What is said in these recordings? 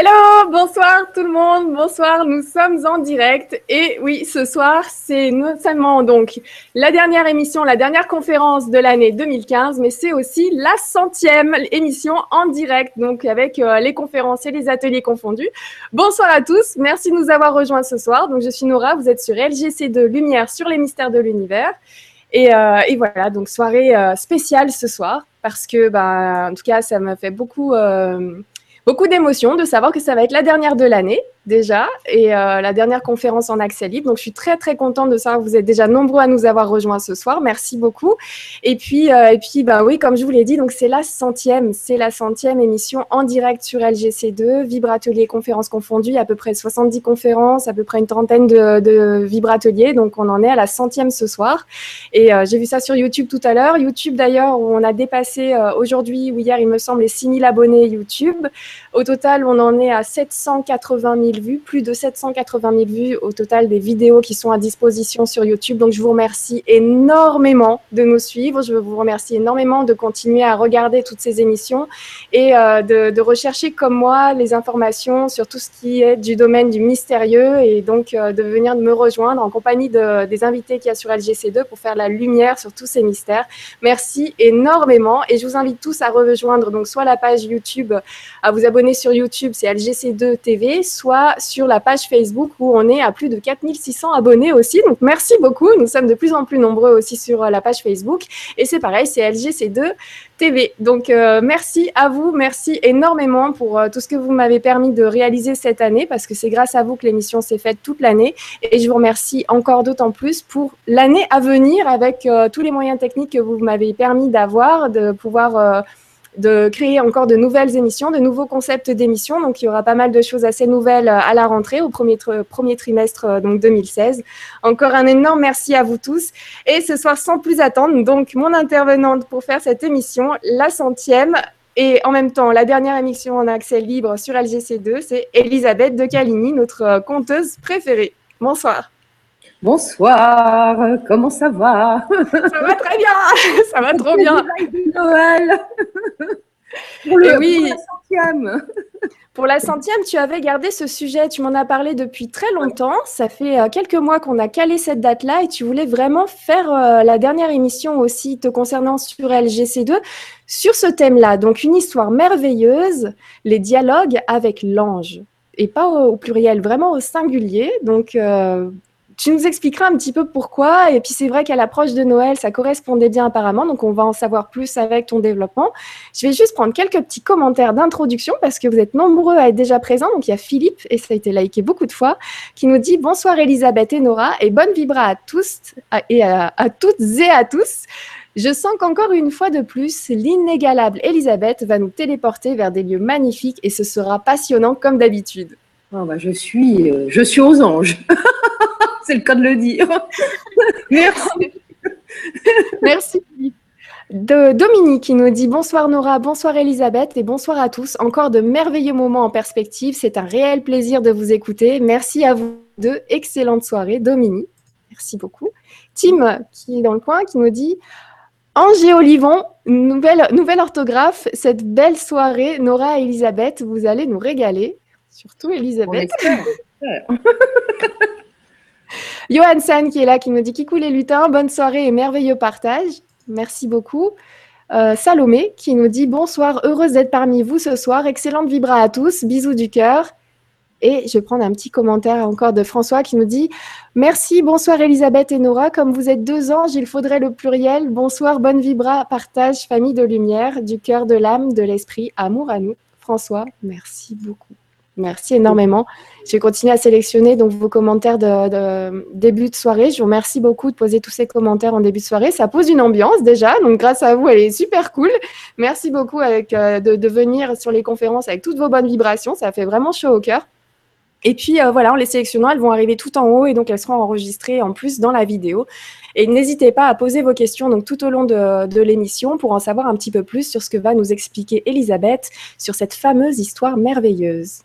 Hello, bonsoir tout le monde, bonsoir, nous sommes en direct et oui, ce soir, c'est non seulement donc la dernière émission, la dernière conférence de l'année 2015, mais c'est aussi la centième émission en direct, donc avec euh, les conférences et les ateliers confondus. Bonsoir à tous, merci de nous avoir rejoints ce soir. Donc je suis Nora, vous êtes sur LGC2 Lumière sur les mystères de l'univers. Et, euh, voilà, donc soirée euh, spéciale ce soir parce que, bah, en tout cas, ça me fait beaucoup, beaucoup d'émotions de savoir que ça va être la dernière de l'année déjà et euh, la dernière conférence en accès libre. Donc, je suis très, très contente de que vous êtes déjà nombreux à nous avoir rejoints ce soir. Merci beaucoup. Et puis, euh, et puis bah oui, comme je vous l'ai dit, donc c'est la centième, c'est la centième émission en direct sur LGC2, Vibratelier conférences confondues, à peu près 70 conférences, à peu près une trentaine de, de vibrateliers. Donc, on en est à la centième ce soir. Et euh, j'ai vu ça sur YouTube tout à l'heure. YouTube, d'ailleurs, où on a dépassé aujourd'hui ou hier, il me semble, les 6000 abonnés YouTube. Au total, on en est à 780 000 vues, plus de 780 000 vues au total des vidéos qui sont à disposition sur YouTube. Donc, je vous remercie énormément de nous suivre. Je vous remercie énormément de continuer à regarder toutes ces émissions et euh, de, rechercher comme moi les informations sur tout ce qui est du domaine du mystérieux et donc euh, de venir me rejoindre en compagnie de, des invités qu'il y a sur LGC2 pour faire la lumière sur tous ces mystères. Merci énormément et je vous invite tous à rejoindre donc soit la page YouTube, à vous abonner sur YouTube, c'est LGC2 TV, soit sur la page Facebook où on est à plus de 4600 abonnés aussi. Donc merci beaucoup. Nous sommes de plus en plus nombreux aussi sur la page Facebook. Et c'est pareil, c'est LGC2 TV. Donc euh, merci à vous, merci énormément pour euh, tout ce que vous m'avez permis de réaliser cette année parce que c'est grâce à vous que l'émission s'est faite toute l'année. Et je vous remercie encore d'autant plus pour l'année à venir avec euh, tous les moyens techniques que vous m'avez permis d'avoir, de pouvoir euh, de créer encore de nouvelles émissions, de nouveaux concepts d'émissions. Donc, il y aura pas mal de choses assez nouvelles à la rentrée, au premier, premier trimestre donc 2016. Encore un énorme merci à vous tous. Et ce soir, sans plus attendre, donc mon intervenante pour faire cette émission, la centième, et en même temps, la dernière émission en accès libre sur LGC2, c'est Elisabeth de Caligny, notre conteuse préférée. Bonsoir. Bonsoir, comment ça va? Ça va très bien, ça va trop bien. Noël. Pour, le, oui. pour la centième. Pour la centième, tu avais gardé ce sujet, tu m'en as parlé depuis très longtemps. Ça fait euh, quelques mois qu'on a calé cette date-là et tu voulais vraiment faire euh, la dernière émission aussi te concernant sur LGC2 sur ce thème-là. Donc une histoire merveilleuse, les dialogues avec l'ange. Et pas au, au, pluriel, vraiment au singulier. Donc euh, tu nous expliqueras un petit peu pourquoi. Et puis c'est vrai qu'à l'approche de Noël, ça correspondait bien apparemment. Donc on va en savoir plus avec ton développement. Je vais juste prendre quelques petits commentaires d'introduction parce que vous êtes nombreux à être déjà présents. Donc il y a Philippe, et ça a été liké beaucoup de fois, qui nous dit bonsoir Elisabeth et Nora et bonne vibra à tous et à, à toutes et à tous. Je sens qu'encore une fois de plus, l'inégalable Elisabeth va nous téléporter vers des lieux magnifiques et ce sera passionnant comme d'habitude. Oh je, suis, aux anges. C'est le cas de le dire. Merci. Merci. Dominique qui nous dit bonsoir Nora, bonsoir Elisabeth et bonsoir à tous. Encore de merveilleux moments en perspective. C'est un réel plaisir de vous écouter. Merci à vous deux. Excellente soirée. Dominique, merci beaucoup. Tim qui est dans le coin qui nous dit Ange et Olivon, nouvelle, nouvelle orthographe. Cette belle soirée, Nora et Elisabeth, vous allez nous régaler. Surtout Elisabeth. Johan San qui est là, qui nous dit Kikou les lutins, bonne soirée et merveilleux partage. Merci beaucoup. Euh, Salomé qui nous dit bonsoir, heureuse d'être parmi vous ce soir, excellente vibra à tous, bisous du cœur. Et je vais prendre un petit commentaire encore de François qui nous dit Merci, bonsoir Elisabeth et Nora. Comme vous êtes deux anges, il faudrait le pluriel. Bonsoir, bonne vibra, partage, famille de lumière, du cœur, de l'âme, de l'esprit, amour à nous. François, merci beaucoup. Merci énormément. Je vais continuer à sélectionner donc vos commentaires de, début de soirée. Je vous remercie beaucoup de poser tous ces commentaires en début de soirée. Ça pose une ambiance déjà, donc grâce à vous, elle est super cool. Merci beaucoup euh, de, venir sur les conférences avec toutes vos bonnes vibrations. Ça fait vraiment chaud au cœur. Et puis euh, voilà, en les sélectionnant, elles vont arriver tout en haut et donc elles seront enregistrées en plus dans la vidéo. Et n'hésitez pas à poser vos questions donc tout au long de l'émission pour en savoir un petit peu plus sur ce que va nous expliquer Elisabeth sur cette fameuse histoire merveilleuse.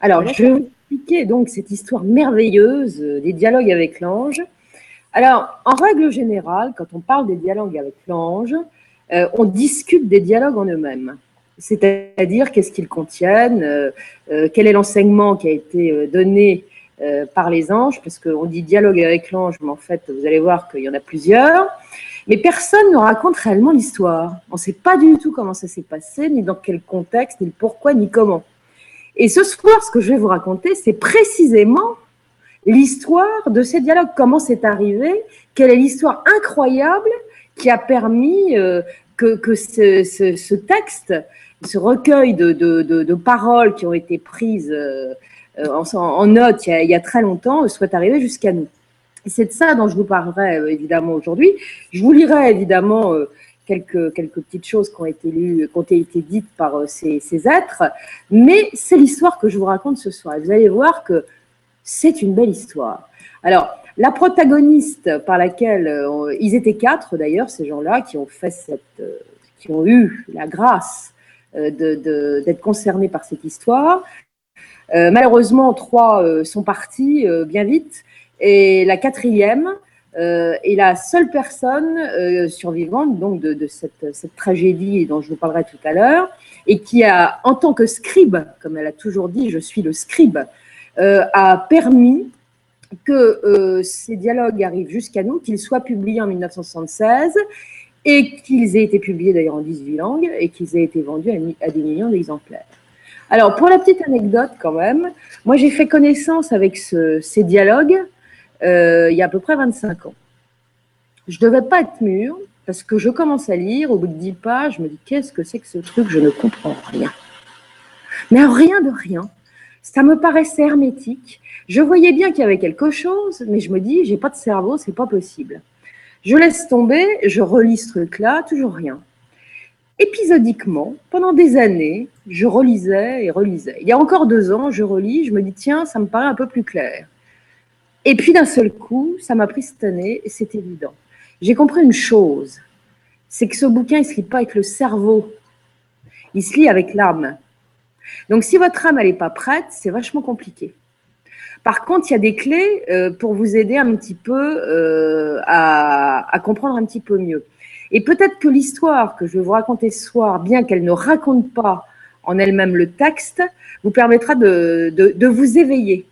Alors, je vais vous expliquer donc cette histoire merveilleuse des dialogues avec l'ange. Alors, en règle générale, quand on parle des dialogues avec l'ange, euh, on discute des dialogues en eux-mêmes. c'est-à-dire qu'est-ce qu'ils contiennent, euh, euh, quel est l'enseignement qui a été euh, donné par les anges, parce qu'on dit dialogue avec l'ange, mais en fait, vous allez voir qu'il y en a plusieurs. Mais personne ne raconte réellement l'histoire. On ne sait pas du tout comment ça s'est passé, ni dans quel contexte, ni pourquoi, ni comment. Et ce soir, ce que je vais vous raconter, c'est précisément l'histoire de ces dialogues, comment c'est arrivé, quelle est l'histoire incroyable qui a permis que, ce, texte, ce recueil de, paroles qui ont été prises euh, en, note il y, a, très longtemps, soit arrivé jusqu'à nous. C'est de ça dont je vous parlerai euh, évidemment aujourd'hui. Je vous lirai évidemment euh, quelques, quelques petites choses qui ont été lues, qui ont été dites par ces, ces êtres, mais c'est l'histoire que je vous raconte ce soir. Vous allez voir que c'est une belle histoire. Alors, la protagoniste par laquelle euh, ils étaient quatre d'ailleurs, ces gens-là, qui ont fait cette, euh, qui ont eu la grâce euh, d'être concernés par cette histoire. malheureusement, trois sont partis bien vite, et la quatrième est la seule personne survivante donc de, cette, cette, tragédie dont je vous parlerai tout à l'heure, et qui a, en tant que scribe, comme elle a toujours dit, je suis le scribe, a permis que euh, ces dialogues arrivent jusqu'à nous, qu'ils soient publiés en 1976 et qu'ils aient été publiés d'ailleurs en 18 langues et qu'ils aient été vendus à, des millions d'exemplaires. Alors, pour la petite anecdote quand même, moi j'ai fait connaissance avec ces dialogues euh, il y a à peu près 25 ans. Je ne devais pas être mûre parce que je commence à lire, au bout de 10 pages, je me dis qu'est-ce que c'est que ce truc, je ne comprends rien. Mais rien de rien. Ça me paraissait hermétique. Je voyais bien qu'il y avait quelque chose, mais je me dis, j'ai pas de cerveau, c'est pas possible. Je laisse tomber, je relis ce truc-là, toujours rien. Épisodiquement, pendant des années, je relisais et relisais. Il y a encore deux ans, je relis, je me dis, tiens, ça me paraît un peu plus clair. Et puis d'un seul coup, ça m'a pris cette année et c'est évident. J'ai compris une chose, c'est que ce bouquin, il ne se lit pas avec le cerveau, il se lit avec l'âme. Donc, si votre âme, n'est pas prête, c'est vachement compliqué. Par contre, il y a des clés euh, pour vous aider un petit peu euh, à, comprendre un petit peu mieux. Et peut-être que l'histoire que je vais vous raconter ce soir, bien qu'elle ne raconte pas en elle-même le texte, vous permettra de vous éveiller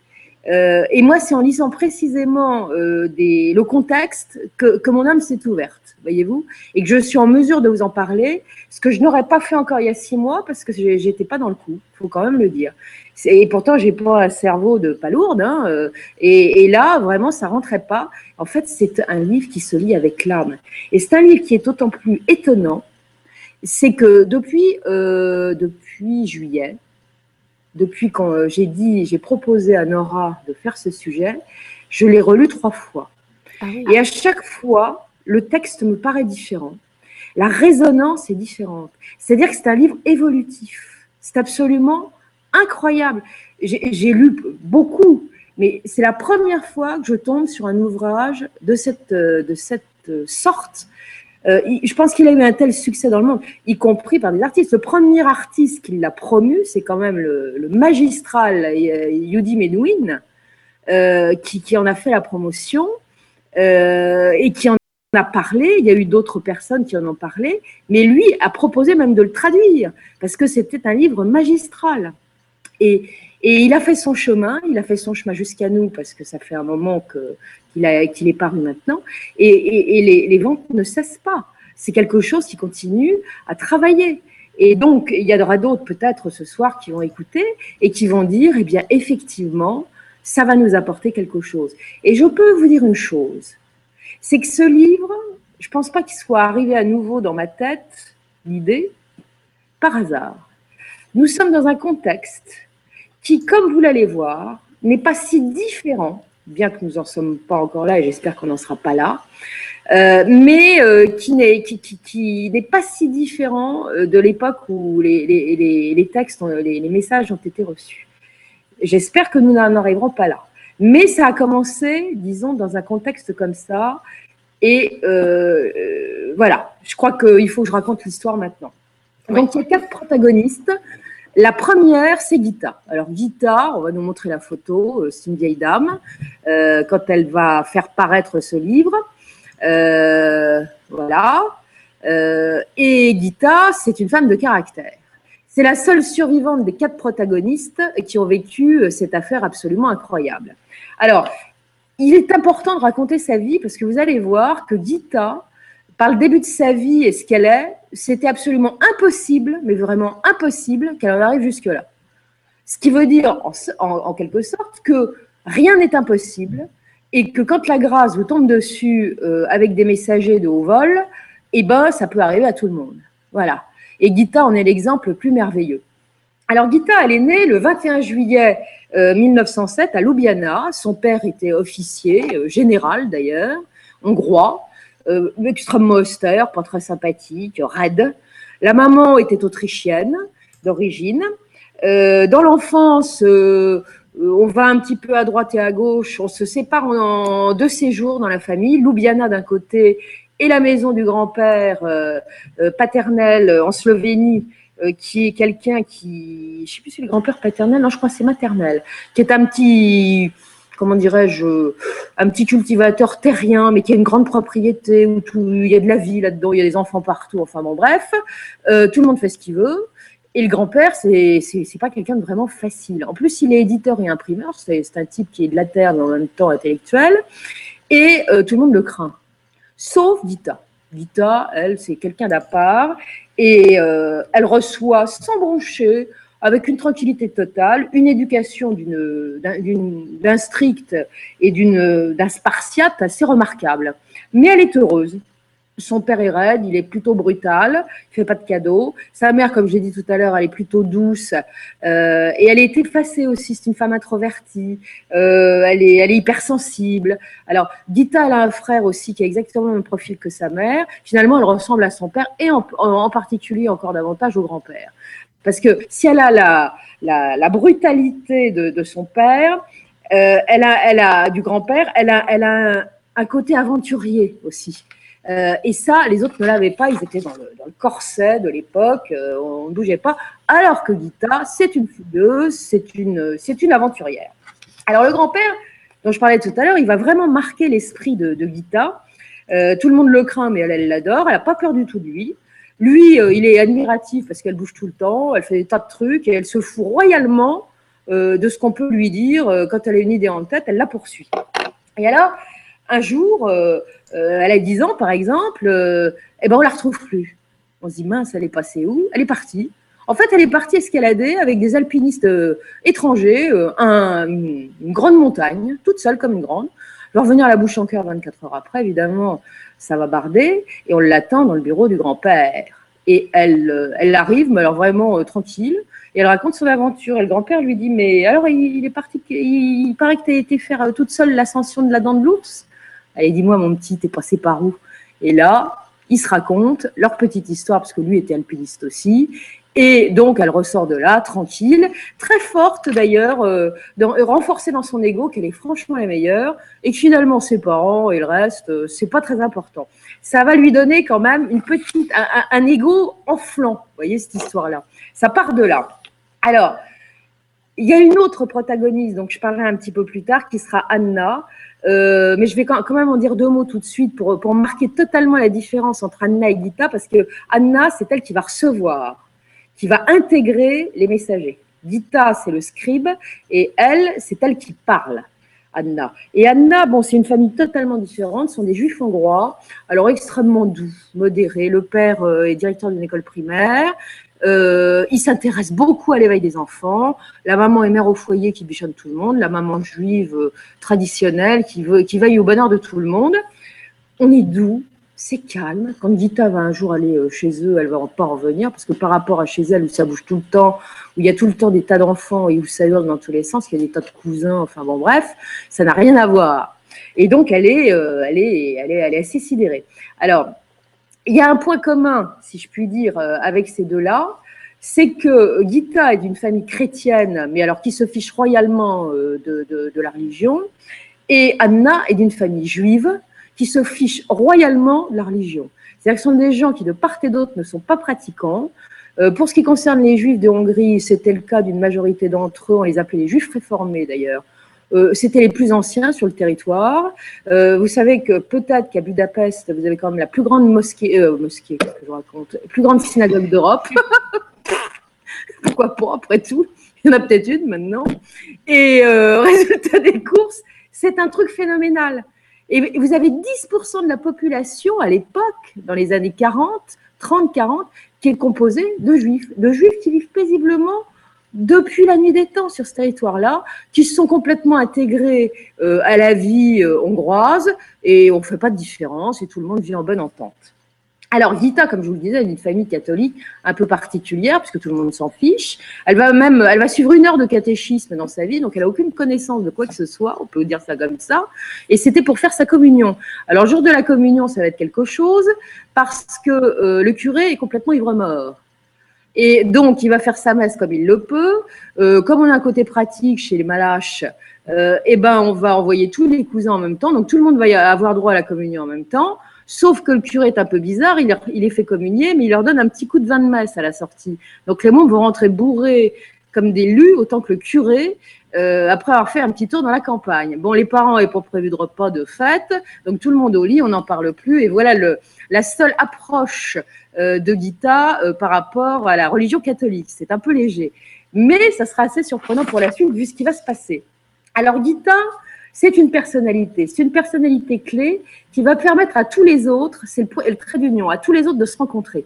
euh, et moi, c'est en lisant précisément euh, des, le contexte que, que mon âme s'est ouverte, voyez-vous, et que je suis en mesure de vous en parler, ce que je n'aurais pas fait encore il y a six mois parce que j'étais pas dans le coup, faut quand même le dire. Et pourtant, j'ai pas un cerveau de palourde, hein, euh, et, là, vraiment, ça rentrait pas. En fait, c'est un livre qui se lit avec l'âme, et c'est un livre qui est d'autant plus étonnant, c'est que depuis euh, depuis juillet, depuis quand euh, j'ai dit, j'ai proposé à Nora de faire ce sujet, je l'ai relu trois fois. Ah Et à chaque fois, le texte me paraît différent. La résonance est différente. C'est-à-dire que c'est un livre évolutif. C'est absolument incroyable. J'ai lu beaucoup, mais c'est la première fois que je tombe sur un ouvrage de cette, euh, de cette sorte euh, je pense qu'il a eu un tel succès dans le monde, y compris par des artistes. Le premier artiste qui l'a promu, c'est quand même le, magistral euh, Yudi Menuhin, euh, qui, en a fait la promotion et qui en a parlé. Il y a eu d'autres personnes qui en ont parlé, mais lui a proposé même de le traduire parce que c'était un livre magistral. Et, il a fait son chemin, il a fait son chemin jusqu'à nous parce que ça fait un moment qu'il est paru maintenant. Et, les, ventes ne cessent pas. C'est quelque chose qui continue à travailler. Et donc, il y en aura d'autres peut-être ce soir qui vont écouter et qui vont dire, eh bien, effectivement, ça va nous apporter quelque chose. Et je peux vous dire une chose, c'est que ce livre, je ne pense pas qu'il soit arrivé à nouveau dans ma tête, l'idée, par hasard. Nous sommes dans un contexte qui, comme vous l'allez voir, n'est pas si différent bien que nous n'en sommes pas encore là et j'espère qu'on n'en sera pas là, euh, mais euh, qui n'est qui, qui, n'est pas si différent euh, de l'époque où les, les, les, textes, les, les, messages ont été reçus. J'espère que nous n'en arriverons pas là. Mais ça a commencé, disons, dans un contexte comme ça. Et voilà, je crois qu'il faut que je raconte l'histoire maintenant. Donc, il y a quatre protagonistes. La première, c'est Gita. Alors Gita, on va nous montrer la photo, euh, c'est une vieille dame, euh, quand elle va faire paraître ce livre. Euh, voilà. et Gita, c'est une femme de caractère. C'est la seule survivante des quatre protagonistes qui ont vécu cette affaire absolument incroyable. Alors, il est important de raconter sa vie parce que vous allez voir que Gita, par le début de sa vie et ce qu'elle est, c'était absolument impossible, mais vraiment impossible qu'elle en arrive jusque-là. Ce qui veut dire, en, quelque sorte, que rien n'est impossible et que quand la grâce vous tombe dessus euh, avec des messagers de haut vol, eh ben, ça peut arriver à tout le monde. Voilà. Et Gita en est l'exemple le plus merveilleux. Alors Gita, elle est née le 21 juillet 1907 euh, à Ljubljana. Son père était officier, euh, général d'ailleurs, hongrois, euh, extrêmement austère, pas très sympathique, raide. La maman était autrichienne d'origine. dans l'enfance, on va un petit peu à droite et à gauche. On se sépare en, deux séjours dans la famille. Ljubljana d'un côté et la maison du grand-père paternel en Slovénie euh, qui est quelqu'un qui, je sais plus si c'est le grand-père paternel, non, je crois c'est maternel, qui est un petit, comment dirais-je, un petit cultivateur terrien, mais qui a une grande propriété où tout, il y a de la vie là-dedans, il y a des enfants partout, enfin bon, bref, euh, tout le monde fait ce qu'il veut. Et le grand-père, c'est pas quelqu'un de vraiment facile. En plus, il est éditeur et imprimeur, c'est un type qui est de la terre mais en même temps intellectuel, et euh, tout le monde le craint, sauf Dita. Dita, elle, c'est quelqu'un d'à part, et euh, elle reçoit sans broncher, avec une tranquillité totale, une éducation d'un strict et d'un spartiate assez remarquable. Mais elle est heureuse. Son père est raide, il est plutôt brutal, il fait pas de cadeaux. Sa mère, comme j'ai dit tout à l'heure, elle est plutôt douce euh, et elle est effacée aussi. C'est une femme introvertie, euh, elle est, elle est hypersensible. Alors, Dita, elle a un frère aussi qui a exactement le même profil que sa mère. Finalement, elle ressemble à son père et en, en particulier encore davantage au grand-père. Parce que si elle a la, brutalité de, son père, euh, elle, a, du grand-père, elle a, un, côté aventurier aussi. Euh, et ça, les autres ne l'avaient pas, ils étaient dans le, corset de l'époque, euh, on ne bougeait pas. Alors que Gita, c'est une fougueuse, c'est une, aventurière. Alors le grand-père, dont je parlais tout à l'heure, il va vraiment marquer l'esprit de, de. Euh, tout le monde le craint, mais elle l'adore, elle n'a pas peur du tout de lui. Lui, il est admiratif parce qu'elle bouge tout le temps, elle fait des tas de trucs et elle se fout royalement de ce qu'on peut lui dire. Quand elle a une idée en tête, elle la poursuit. Et alors, un jour, euh, euh, elle a 10 ans par exemple, euh, eh ben on la retrouve plus. On se dit mince, elle est passée où? Elle est partie. En fait, elle est partie escalader avec des alpinistes étrangers, une grande montagne, toute seule comme une grande. Elle va revenir à la bouche en cœur 24 heures après, évidemment, ça va barder, et on l'attend dans le bureau du grand-père. Et elle, elle arrive, mais alors vraiment tranquille, et elle raconte son aventure. Et le grand-père lui dit, mais alors il, est parti, il, paraît que tu as été faire toute seule l'ascension de la dent de l'ours. Allez, dis-moi, mon petit, t'es passé par où? Et là, ils se racontent leur petite histoire, parce que lui était alpiniste aussi. Et donc, elle ressort de là, tranquille, très forte d'ailleurs, euh, renforcée dans son ego, qu'elle est franchement la meilleure, et que finalement, ses parents et le reste, euh, c'est pas très important. Ça va lui donner quand même une petite, un, un ego enflant, vous voyez, cette histoire-là. Ça part de là. Alors, il y a une autre protagoniste, donc je parlerai un petit peu plus tard, qui sera Anna. Euh, mais je vais quand même en dire deux mots tout de suite pour, pour marquer totalement la différence entre Anna et Gita, parce que Anna, c'est elle qui va recevoir, qui va intégrer les messagers. Gita, c'est le scribe, et elle, c'est elle qui parle. Anna. Et Anna, bon, c'est une famille totalement différente, ce sont des juifs hongrois, alors extrêmement doux, modérés. Le père euh, est directeur d'une école primaire, euh, il s'intéresse beaucoup à l'éveil des enfants. La maman est mère au foyer qui bichonne tout le monde. La maman juive euh, traditionnelle qui, veut, qui veille au bonheur de tout le monde. On est doux, c'est calme. Quand Gita va un jour aller euh, chez eux, elle va pas revenir parce que par rapport à chez elle où ça bouge tout le temps, où il y a tout le temps des tas d'enfants et où ça hurle dans tous les sens, il y a des tas de cousins, enfin bon bref, ça n'a rien à voir. Et donc elle est, elle est, elle est, elle est assez sidérée. Alors il y a un point commun, si je puis dire, euh, avec ces deux-là, c'est que Gita est d'une famille chrétienne, mais alors qui se fiche royalement euh, de, de, la religion, et Anna est d'une famille juive qui se fiche royalement de la religion. C'est-à-dire que ce sont des gens qui, de part et d'autre, ne sont pas pratiquants. Euh, pour ce qui concerne les juifs de Hongrie, c'était le cas d'une majorité d'entre eux, on les appelait les juifs réformés d'ailleurs, euh, c'était les plus anciens sur le territoire. Euh, vous savez que peut-être qu'à Budapest, vous avez quand même la plus grande mosquée, euh, mosquée, que je raconte, plus grande synagogue d'Europe. Pourquoi pas, après tout? Il y en a peut-être une maintenant. Et résultat des courses, c'est un truc phénoménal. Et vous avez 10% de la population à l'époque, dans les années 40, 30-40, qui est composée de juifs, de juifs qui vivent paisiblement depuis la nuit des temps sur ce territoire-là, qui se sont complètement intégrés euh, à la vie euh, hongroise et on ne fait pas de différence et tout le monde vit en bonne entente. Alors Gita, comme je vous le disais, est une famille catholique un peu particulière puisque tout le monde s'en fiche. Elle va même, elle va suivre une heure de catéchisme dans sa vie, donc elle a aucune connaissance de quoi que ce soit. On peut dire ça comme ça. Et c'était pour faire sa communion. Alors jour de la communion, ça va être quelque chose parce que euh, le curé est complètement ivre mort. Et donc, il va faire sa messe comme il le peut. Euh, comme on a un côté pratique chez les Malaches, euh, eh ben, on va envoyer tous les cousins en même temps. Donc, tout le monde va avoir droit à la communion en même temps. Sauf que le curé est un peu bizarre, il, il les fait communier, mais il leur donne un petit coup de vin de messe à la sortie. Donc, les membres vont rentrer bourrés comme des lus, autant que le curé, euh, après avoir fait un petit tour dans la campagne. Bon, les parents n'avaient pas prévu de repas, de fête, donc tout le monde au lit, on n'en parle plus. Et voilà le, la seule approche euh, de Gita euh, par rapport à la religion catholique. C'est un peu léger. Mais ça sera assez surprenant pour la suite vu ce qui va se passer. Alors Gita, c'est une personnalité. C'est une personnalité clé qui va permettre à tous les autres, c'est le, trait d'union, à tous les autres de se rencontrer.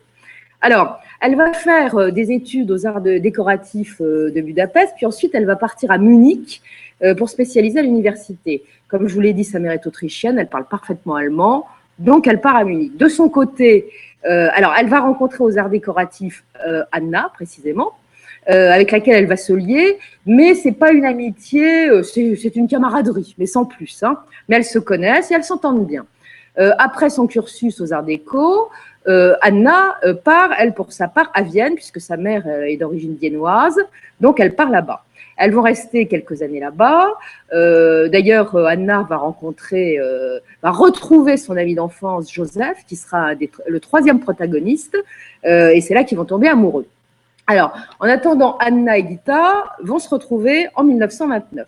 Alors, elle va faire euh, des études aux arts décoratifs euh, de Budapest, puis ensuite elle va partir à Munich euh, pour spécialiser à l'université. Comme je vous l'ai dit, sa mère est autrichienne, elle parle parfaitement allemand, donc elle part à Munich. De son côté, alors elle va rencontrer aux arts décoratifs Anna précisément, avec laquelle elle va se lier, mais c'est pas une amitié, c'est une camaraderie, mais sans plus. Hein. Mais elles se connaissent et elles s'entendent bien. après son cursus aux arts déco, euh, Anna euh, part, elle, pour sa part, à Vienne, puisque sa mère euh, est d'origine viennoise, donc elle part là-bas. Elles vont rester quelques années là-bas. D'ailleurs, Anna va rencontrer, va retrouver son ami d'enfance, Joseph, qui sera le troisième protagoniste, et c'est là qu'ils vont tomber amoureux. Alors, en attendant, Anna et Gita vont se retrouver en 1929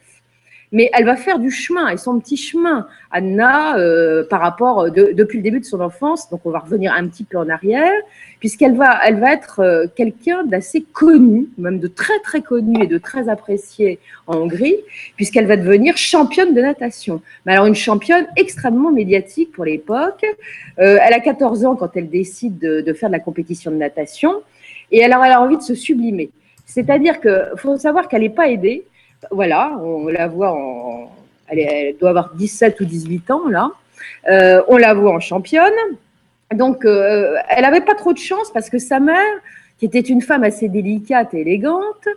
mais elle va faire du chemin et son petit chemin, Anna, euh, par rapport euh, depuis le début de son enfance. Donc, on va revenir un petit peu en arrière, puisqu'elle va, elle va être euh, quelqu'un d'assez connu, même de très très connu et de très apprécié en Hongrie, puisqu'elle va devenir championne de natation. Mais alors une championne extrêmement médiatique pour l'époque. elle a 14 ans quand elle décide de, de faire de la compétition de natation, et alors elle a envie de se sublimer. C'est-à-dire qu'il faut savoir qu'elle n'est pas aidée voilà, on la voit en. Elle, doit avoir 17 ou 18 ans, là. Euh, on la voit en championne. Donc, euh, elle n'avait pas trop de chance parce que sa mère, qui était une femme assez délicate et élégante,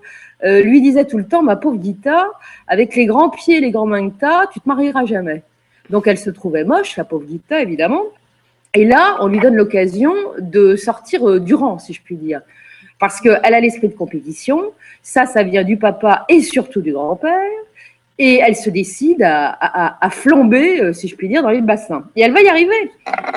euh, lui disait tout le temps Ma pauvre Gita, avec les grands pieds et les grands mains que tu as, tu te marieras jamais. Donc, elle se trouvait moche, la pauvre Gita, évidemment. Et là, on lui donne l'occasion de sortir du rang, si je puis dire parce qu'elle a l'esprit de compétition. Ça, ça vient du papa et surtout du grand-père. Et elle se décide à, flamber, euh, si je puis dire, dans les bassins. Et elle va y arriver,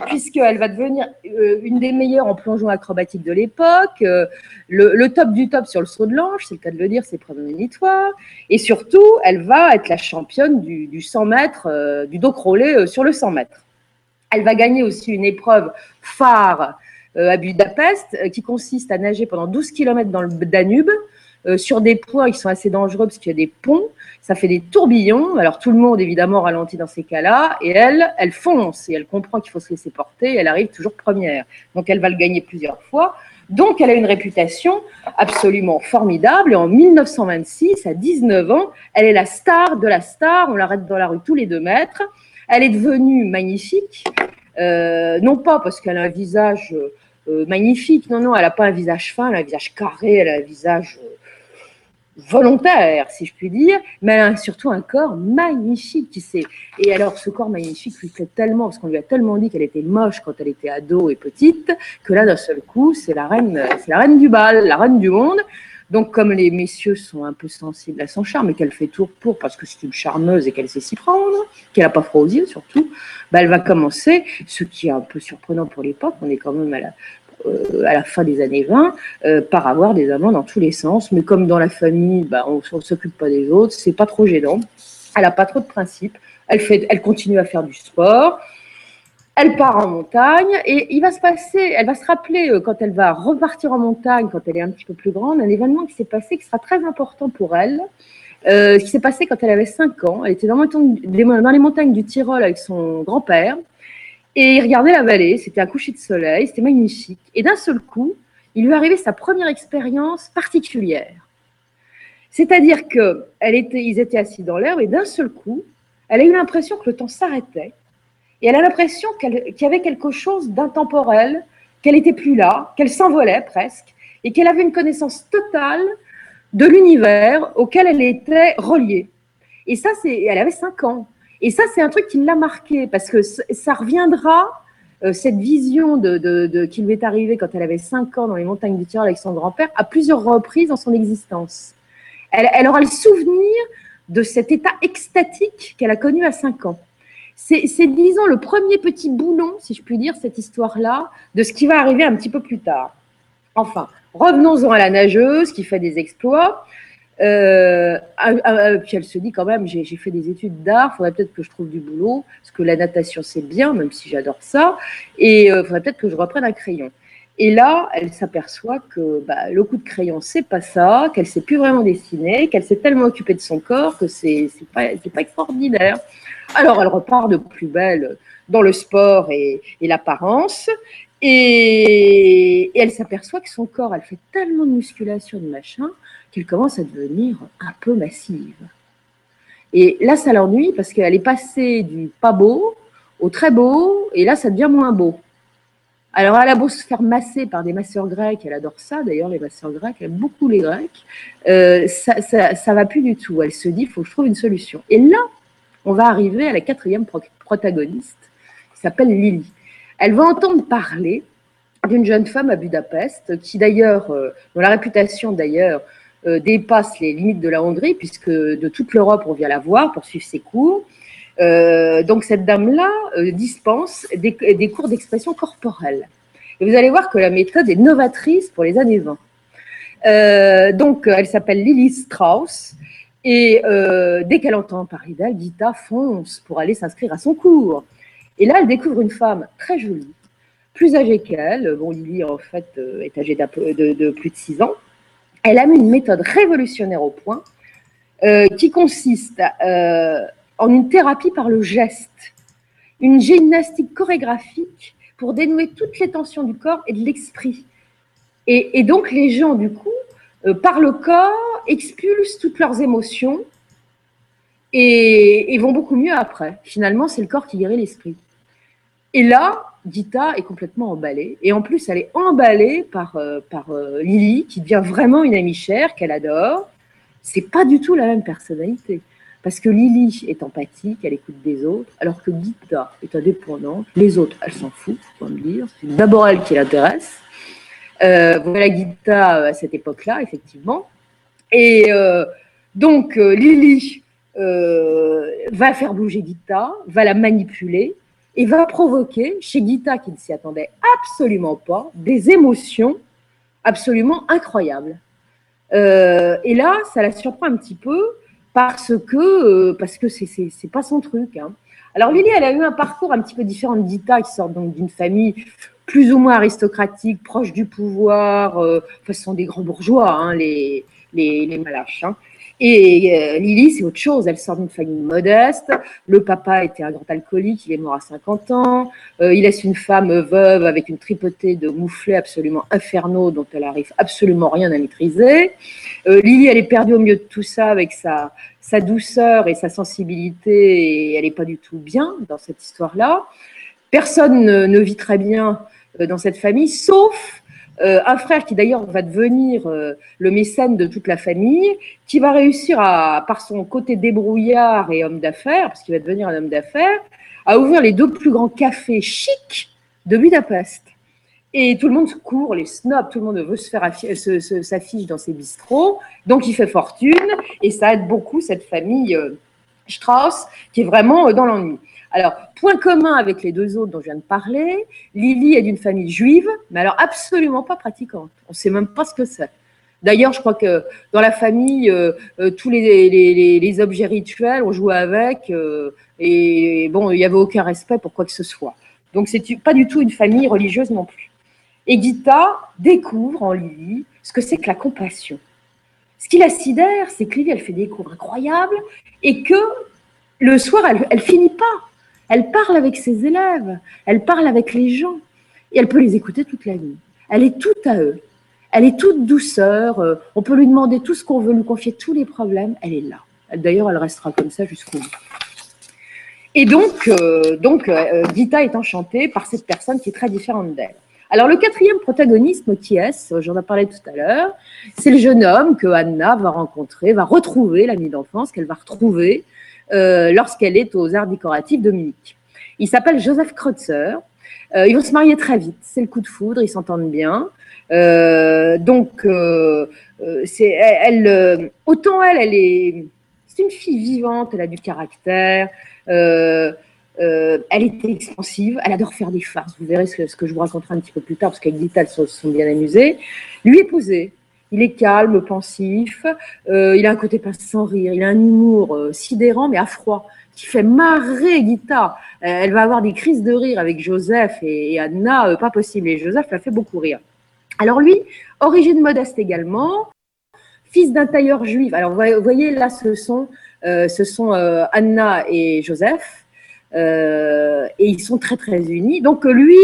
puisqu'elle va devenir euh, une des meilleures en plongeon acrobatique de l'époque, euh, le, top du top sur le saut de l'ange, c'est le cas de le dire, c'est prémonitoire. Et surtout, elle va être la championne du, 100 mètres, du dos crawlé sur le 100 mètres. Elle va gagner aussi une épreuve phare à Budapest, euh, qui consiste à nager pendant 12 km dans le Danube, euh, sur des points qui sont assez dangereux parce qu'il y a des ponts, ça fait des tourbillons. Alors tout le monde évidemment ralentit dans ces cas-là, et elle, elle fonce et elle comprend qu'il faut se laisser porter. Elle arrive toujours première, donc elle va le gagner plusieurs fois. Donc elle a une réputation absolument formidable. Et en 1926, à 19 ans, elle est la star de la star. On l'arrête dans la rue tous les deux mètres. Elle est devenue magnifique, non pas parce qu'elle a un visage euh, magnifique. Non, non, elle n'a pas un visage fin, elle a un visage carré, elle a un visage euh, volontaire, si je puis dire, mais elle a surtout un corps magnifique, tu sais. Et alors, ce corps magnifique lui plaît tellement, parce qu'on lui a tellement dit qu'elle était moche quand elle était ado et petite, que là, d'un seul coup, c'est la reine, c'est la reine du bal, la reine du monde. Donc, comme les messieurs sont un peu sensibles à son charme et qu'elle fait tour pour parce que c'est une charmeuse et qu'elle sait s'y prendre, qu'elle n'a pas froid aux yeux surtout, bah, elle va commencer, ce qui est un peu surprenant pour l'époque, on est quand même à la, euh, à la fin des années 20 euh, par avoir des amants dans tous les sens. Mais comme dans la famille, bah, on ne s'occupe pas des autres, c'est pas trop gênant. Elle n'a pas trop de principes. Elle, fait, elle continue à faire du sport. Elle part en montagne et il va se passer, elle va se rappeler euh, quand elle va repartir en montagne, quand elle est un petit peu plus grande, un événement qui s'est passé qui sera très important pour elle. Ce qui s'est passé quand elle avait 5 ans. Elle était dans, dans les montagnes du Tyrol avec son grand-père et il regardait la vallée. C'était un coucher de soleil, c'était magnifique. Et d'un seul coup, il lui arrivé sa première expérience particulière. C'est-à-dire qu'ils étaient assis dans l'herbe et d'un seul coup, elle a eu l'impression que le temps s'arrêtait et elle a l'impression qu'il y avait quelque chose d'intemporel, qu'elle n'était plus là, qu'elle s'envolait presque et qu'elle avait une connaissance totale de l'univers auquel elle était reliée. Et ça, c'est, elle avait 5 ans. Et ça, c'est un truc qui l'a marqué parce que ça reviendra, euh, cette vision de, qui lui est arrivée quand elle avait 5 ans dans les montagnes du Tyrol avec son grand-père, à plusieurs reprises dans son existence. Elle, elle, aura le souvenir de cet état extatique qu'elle a connu à 5 ans. C'est, disons, le premier petit boulon, si je puis dire, cette histoire-là, de ce qui va arriver un petit peu plus tard. Enfin, Revenons-en à la nageuse qui fait des exploits. Euh, ah, ah, puis elle se dit quand même, j'ai fait des études d'art, faudrait peut-être que je trouve du boulot, parce que la natation c'est bien, même si j'adore ça, et euh, faudrait peut-être que je reprenne un crayon. Et là, elle s'aperçoit que bah, le coup de crayon, c'est pas ça, qu'elle sait plus vraiment dessiner, qu'elle s'est tellement occupée de son corps que c'est pas, pas extraordinaire. Alors elle repart de plus belle dans le sport et, et l'apparence, et, elle s'aperçoit que son corps, elle fait tellement de musculation, de machin, qu'elle commence à devenir un peu massive. Et là, ça l'ennuie parce qu'elle est passée du pas beau au très beau, et là, ça devient moins beau. Alors, elle a beau se faire masser par des masseurs grecs, elle adore ça d'ailleurs, les masseurs grecs, elle aime beaucoup les grecs, euh, ça, ça, va plus du tout. Elle se dit, il faut que je trouve une solution. Et là, on va arriver à la quatrième protagoniste, qui s'appelle Lily elle va entendre parler d'une jeune femme à Budapest, qui d'ailleurs, euh, dont la réputation d'ailleurs euh, dépasse les limites de la Hongrie, puisque de toute l'Europe on vient la voir pour suivre ses cours. Euh, donc cette dame-là dispense des, cours d'expression corporelle. Et vous allez voir que la méthode est novatrice pour les années 20. donc elle s'appelle Lily Strauss. Et dès qu'elle entend parler d'elle, Gita fonce pour aller s'inscrire à son cours. Et là, elle découvre une femme très jolie, plus âgée qu'elle. Bon, Lily, en fait, euh, est âgée de, de, plus de 6 ans. Elle a mis une méthode révolutionnaire au point euh, qui consiste euh, en une thérapie par le geste, une gymnastique chorégraphique pour dénouer toutes les tensions du corps et de l'esprit. Et, donc, les gens, du coup, par le corps, expulsent toutes leurs émotions et, et vont beaucoup mieux après. Finalement, c'est le corps qui guérit l'esprit. Et là, Gita est complètement emballée. Et en plus, elle est emballée par, euh, par euh, Lily, qui devient vraiment une amie chère, qu'elle adore. C'est pas du tout la même personnalité. Parce que Lily est empathique, elle écoute des autres, alors que Gita est indépendante. Les autres, elle s'en fout, faut me dire. C'est d'abord elle qui l'intéresse. Euh, voilà Gita à cette époque-là, effectivement. Et donc, Lily va faire bouger Gita, va la manipuler, et va provoquer chez Gita, qui ne s'y attendait absolument pas, des émotions absolument incroyables. Euh, et là, ça la surprend un petit peu parce que euh, parce que c'est pas son truc. Hein. Alors Lily, elle a eu un parcours un petit peu différent de Gita, qui sort donc d'une famille plus ou moins aristocratique, proche du pouvoir. Euh, enfin, ce sont des grands bourgeois, hein, les, les, les Malaches. Hein. Et euh, Lily, c'est autre chose. Elle sort d'une famille modeste. Le papa était un grand alcoolique. Il est mort à 50 ans. Euh, il laisse une femme veuve avec une tripotée de mouflets absolument infernaux dont elle arrive absolument rien à maîtriser. Euh, Lily, elle est perdue au milieu de tout ça avec sa, sa douceur et sa sensibilité et elle n'est pas du tout bien dans cette histoire-là. Personne ne, ne, vit très bien dans cette famille, sauf euh, un frère qui d'ailleurs va devenir euh, le mécène de toute la famille, qui va réussir à, par son côté débrouillard et homme d'affaires, parce qu'il va devenir un homme d'affaires, à ouvrir les deux plus grands cafés chics de Budapest. Et tout le monde court, les snobs, tout le monde veut se faire s'affiche dans ses bistrots. Donc il fait fortune et ça aide beaucoup cette famille euh, Strauss qui est vraiment dans l'ennui. Alors, point commun avec les deux autres dont je viens de parler, Lily est d'une famille juive, mais alors absolument pas pratiquante. On ne sait même pas ce que c'est. D'ailleurs, je crois que dans la famille, euh, euh, tous les, objets rituels, on jouait avec, euh, et bon, il n'y avait aucun respect pour quoi que ce soit. Donc, c'est pas du tout une famille religieuse non plus. Et Gita découvre en Lily ce que c'est que la compassion. Ce qui la sidère, c'est que Lily, elle fait des cours incroyables et que le soir, elle, elle finit pas. Elle parle avec ses élèves, elle parle avec les gens et elle peut les écouter toute la nuit. Elle est toute à eux. Elle est toute douceur. Euh, on peut lui demander tout ce qu'on veut, lui confier tous les problèmes. Elle est là. D'ailleurs, elle restera comme ça jusqu'au bout. Et donc, euh, donc euh, Gita est enchantée par cette personne qui est très différente d'elle. Alors, le quatrième protagonisme, qui est, j'en ai parlé tout à l'heure, c'est le jeune homme que Anna va rencontrer, va retrouver, l'ami d'enfance qu'elle va retrouver lorsqu'elle est aux arts décoratifs de Munich. Il s'appelle Joseph Kreutzer. ils vont se marier très vite, c'est le coup de foudre, ils s'entendent bien. Euh, donc, euh, euh, c'est elle, autant elle, elle est, c'est une fille vivante, elle a du caractère. elle est expansive, elle adore faire des farces. Vous verrez ce que, je vous raconterai un petit peu plus tard, parce qu'avec Dita, elles se sont bien amusées. Lui est posé, il est calme, pensif, il a un côté pas sans rire, il a un humour sidérant mais à froid qui fait marrer Gita. elle va avoir des crises de rire avec Joseph et, Anna, pas possible. Et Joseph la fait beaucoup rire. Alors lui, origine modeste également, fils d'un tailleur juif. Alors vous voyez là, ce sont, euh, ce sont euh, Anna et Joseph. Euh, et ils sont très très unis. Donc lui,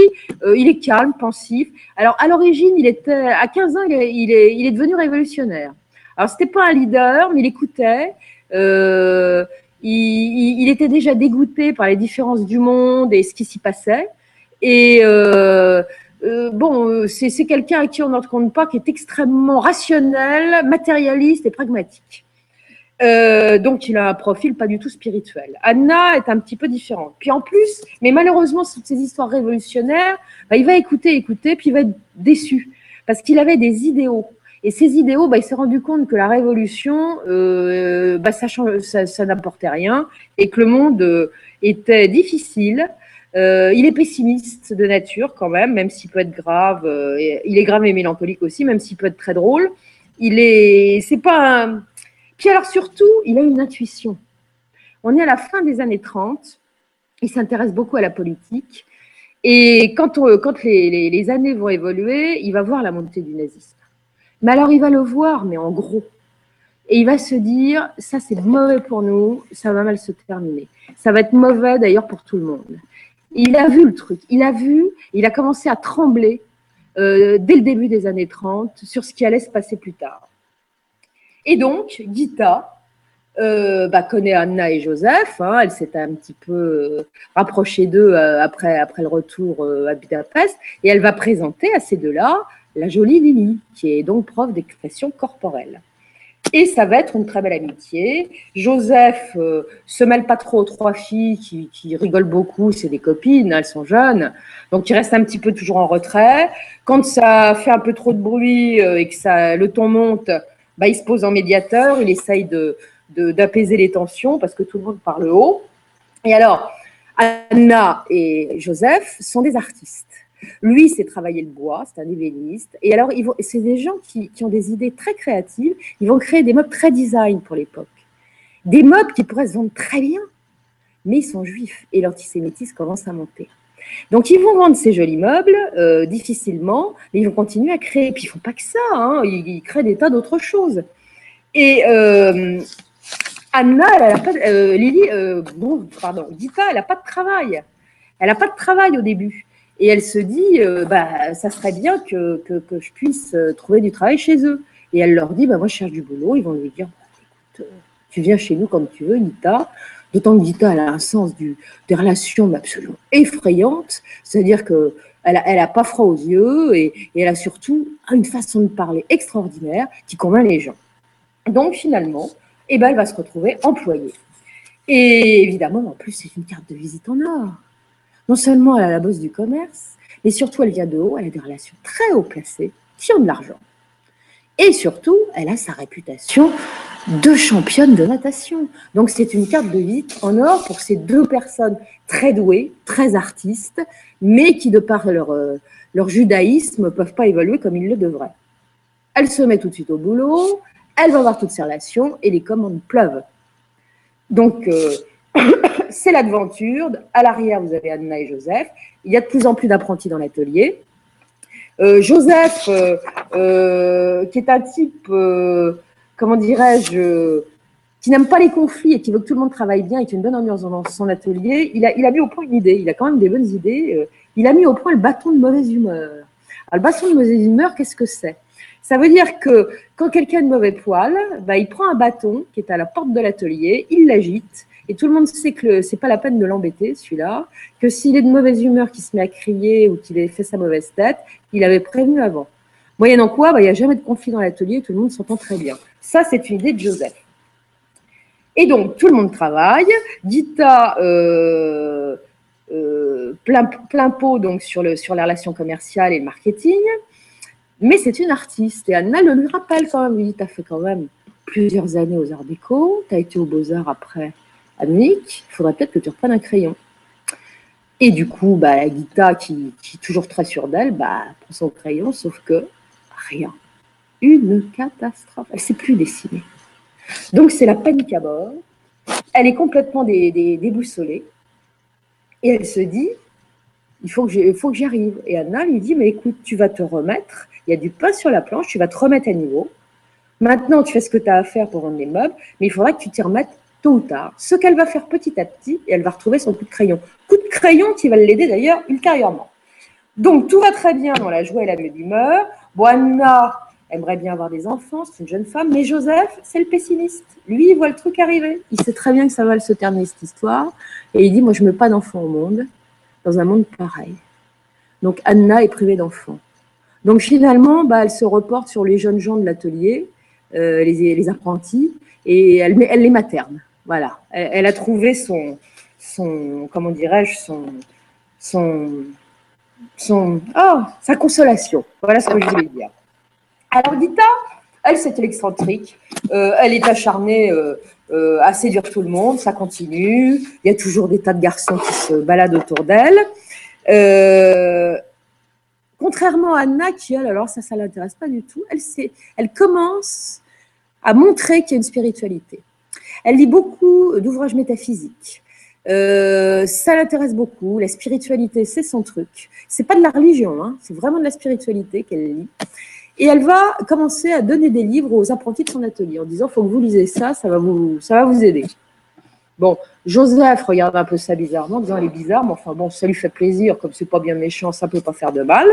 il est calme, pensif. Alors à l'origine, il était à 15 ans, il est, il est, devenu révolutionnaire. Alors c'était pas un leader, mais il écoutait. Il, il, était déjà dégoûté par les différences du monde et ce qui s'y passait. Et euh, bon, euh, c'est quelqu'un à qui on n'en compte pas, qui est extrêmement rationnel, matérialiste et pragmatique. Euh, donc, il a un profil pas du tout spirituel. Anna est un petit peu différente. Puis en plus, mais malheureusement, toutes ces histoires révolutionnaires, bah, il va écouter, écouter, puis il va être déçu parce qu'il avait des idéaux. Et ces idéaux, bah, il s'est rendu compte que la révolution, bah, ça, n'apportait rien et que le monde était difficile euh, il est pessimiste de nature quand même, même s'il peut être grave. Euh, il est grave et mélancolique aussi, même s'il peut être très drôle. Il est, c'est pas un... Puis alors surtout, il a une intuition. On est à la fin des années 30. Il s'intéresse beaucoup à la politique. Et quand, les, années vont évoluer, il va voir la montée du nazisme. Mais alors il va le voir, mais en gros. Et il va se dire, ça c'est mauvais pour nous, ça va mal se terminer. Ça va être mauvais d'ailleurs pour tout le monde. Il a vu le truc, il a vu, il a commencé à trembler euh, dès le début des années 30 sur ce qui allait se passer plus tard. Et donc, Gita euh, bah, connaît Anna et Joseph, hein, elle s'est un petit peu euh, rapprochée d'eux après, après le retour à Budapest, et elle va présenter à ces deux-là la jolie Lily, qui est donc prof d'expression corporelle. Et ça va être une très belle amitié. Joseph euh, se mêle pas trop aux trois filles qui, rigolent beaucoup, c'est des copines, elles sont jeunes. Donc il reste un petit peu toujours en retrait. Quand ça fait un peu trop de bruit euh, et que ça, le ton monte, bah, il se pose en médiateur, il essaye de, d'apaiser les tensions parce que tout le monde parle haut. Et alors, Anna et Joseph sont des artistes. Lui, c'est travailler le bois, c'est un ébéniste. Et alors, c'est des gens qui, ont des idées très créatives. Ils vont créer des meubles très design pour l'époque. Des meubles qui pourraient se vendre très bien, mais ils sont juifs et l'antisémitisme commence à monter. Donc, ils vont vendre ces jolis meubles euh, difficilement, mais ils vont continuer à créer. Et puis, ils font pas que ça, hein. ils, créent des tas d'autres choses. Et euh, Anna, elle a pas, euh, Lily, bon, pardon, Dita, elle n'a pas de travail. Elle n'a pas de travail au début. Et elle se dit, bah, ça serait bien que, je puisse trouver du travail chez eux. Et elle leur dit, bah, moi, je cherche du boulot. Ils vont lui dire, écoute, euh, tu viens chez nous comme tu veux, Nita. D'autant que elle a un sens des relations absolument effrayantes. C'est-à-dire que elle n'a a pas froid aux yeux et, et, elle a surtout une façon de parler extraordinaire qui convainc les gens. Donc, finalement, eh ben, elle va se retrouver employée. Et évidemment, en plus, c'est une carte de visite en or. Non seulement elle a la bosse du commerce, mais surtout elle vient de haut, elle a des relations très haut placées qui ont de l'argent. Et surtout, elle a sa réputation de championne de natation. Donc c'est une carte de visite en or pour ces deux personnes très douées, très artistes, mais qui de par leur, euh, judaïsme ne peuvent pas évoluer comme ils le devraient. Elle se met tout de suite au boulot, elle va voir toutes ses relations et les commandes pleuvent. Donc euh, c'est l'aventure. À l'arrière, vous avez Anna et Joseph. Il y a de plus en plus d'apprentis dans l'atelier. Euh, Joseph, qui est un type, comment dirais-je, qui n'aime pas les conflits et qui veut que tout le monde travaille bien et qui a une bonne ambiance dans son atelier, il a, mis au point une idée. Il a quand même des bonnes idées. il a mis au point le bâton de mauvaise humeur. Alors, le bâton de mauvaise humeur, qu'est-ce que c'est? Ça veut dire que quand quelqu'un a de mauvais poil, bah, il prend un bâton qui est à la porte de l'atelier, il l'agite, et tout le monde sait que c'est pas la peine de l'embêter, celui-là, que s'il est de mauvaise humeur, qu'il se met à crier ou qu'il ait fait sa mauvaise tête, il avait prévenu avant. Moyennant quoi, bah, il n'y a jamais de conflit dans l'atelier, tout le monde s'entend très bien. Ça, c'est une idée de Joseph. Et donc, tout le monde travaille. Dita, euh, euh, plein, plein pot donc, sur, le, sur les relations commerciales et le marketing. Mais c'est une artiste. Et Anna le lui rappelle quand même. lui tu as fait quand même plusieurs années aux Arts Déco, tu as été aux Beaux-Arts après Annick, il faudrait peut-être que tu reprennes un crayon. Et du coup, bah, la Guita, qui, est toujours très sûre d'elle, bah, prend son crayon, sauf que rien. Une catastrophe. Elle ne sait plus dessiner. Donc, c'est la panique à bord. Elle est complètement déboussolée. Et elle se dit, il faut que j'y arrive. Et Anna lui dit, mais écoute, tu vas te remettre. Il y a du pain sur la planche, tu vas te remettre à niveau. Maintenant, tu fais ce que tu as à faire pour vendre les meubles, mais il faudra que tu t'y remettes tôt ou tard, ce qu'elle va faire petit à petit, et elle va retrouver son coup de crayon. Coup de crayon qui va l'aider d'ailleurs ultérieurement. Donc tout va très bien dans la joie et la bonne humeur. Anna aimerait bien avoir des enfants, c'est une jeune femme, mais Joseph, c'est le pessimiste. Lui, il voit le truc arriver. Il sait très bien que ça va se terminer cette histoire, et il dit, moi je ne mets pas d'enfants au monde, dans un monde pareil. Donc Anna est privée d'enfants. Donc finalement, bah, elle se reporte sur les jeunes gens de l'atelier, euh, les, apprentis, et elle, elle les materne. Voilà, elle, a trouvé son, son comment dirais-je, son, son, son, oh, sa consolation. Voilà ce que je voulais dire. Alors Gita, elle, c'est l'excentrique. Euh, elle est acharnée euh, euh, à séduire tout le monde. Ça continue. Il y a toujours des tas de garçons qui se baladent autour d'elle. contrairement à Anna, qui, elle, alors ça, ça l'intéresse pas du tout. Elle, elle commence à montrer qu'il y a une spiritualité. Elle lit beaucoup d'ouvrages métaphysiques. Euh, ça l'intéresse beaucoup. La spiritualité, c'est son truc. C'est pas de la religion, hein, c'est vraiment de la spiritualité qu'elle lit. Et elle va commencer à donner des livres aux apprentis de son atelier en disant faut que vous lisez ça, ça va vous, aider. Bon, Joseph regarde un peu ça bizarrement, en disant elle est bizarre, mais enfin bon, ça lui fait plaisir, comme c'est pas bien méchant, ça peut pas faire de mal.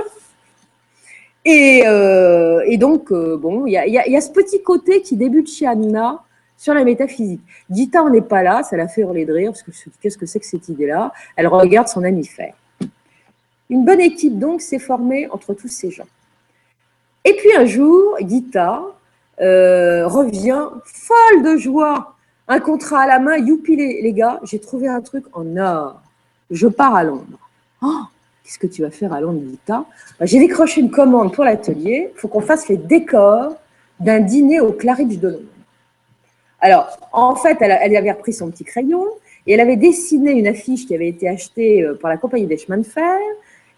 Et, euh, donc, euh, bon, il y a, y a, ce petit côté qui débute chez Anna, sur la métaphysique. Gita, on n'est pas là, ça l'a fait hurler de rire, parce que qu'est-ce que c'est que cette idée-là? Elle regarde son ami faire. Une bonne équipe, donc, s'est formée entre tous ces gens. Et puis un jour, Gita euh, revient folle de joie, un contrat à la main, youpi les, gars, j'ai trouvé un truc en or. Je pars à Londres. Oh, qu'est-ce que tu vas faire à Londres, Gita bah, J'ai décroché une commande pour l'atelier, il faut qu'on fasse les décors d'un dîner au Claridge de Londres. Alors, en fait, elle, avait repris son petit crayon et elle avait dessiné une affiche qui avait été achetée euh, par la compagnie des chemins de fer.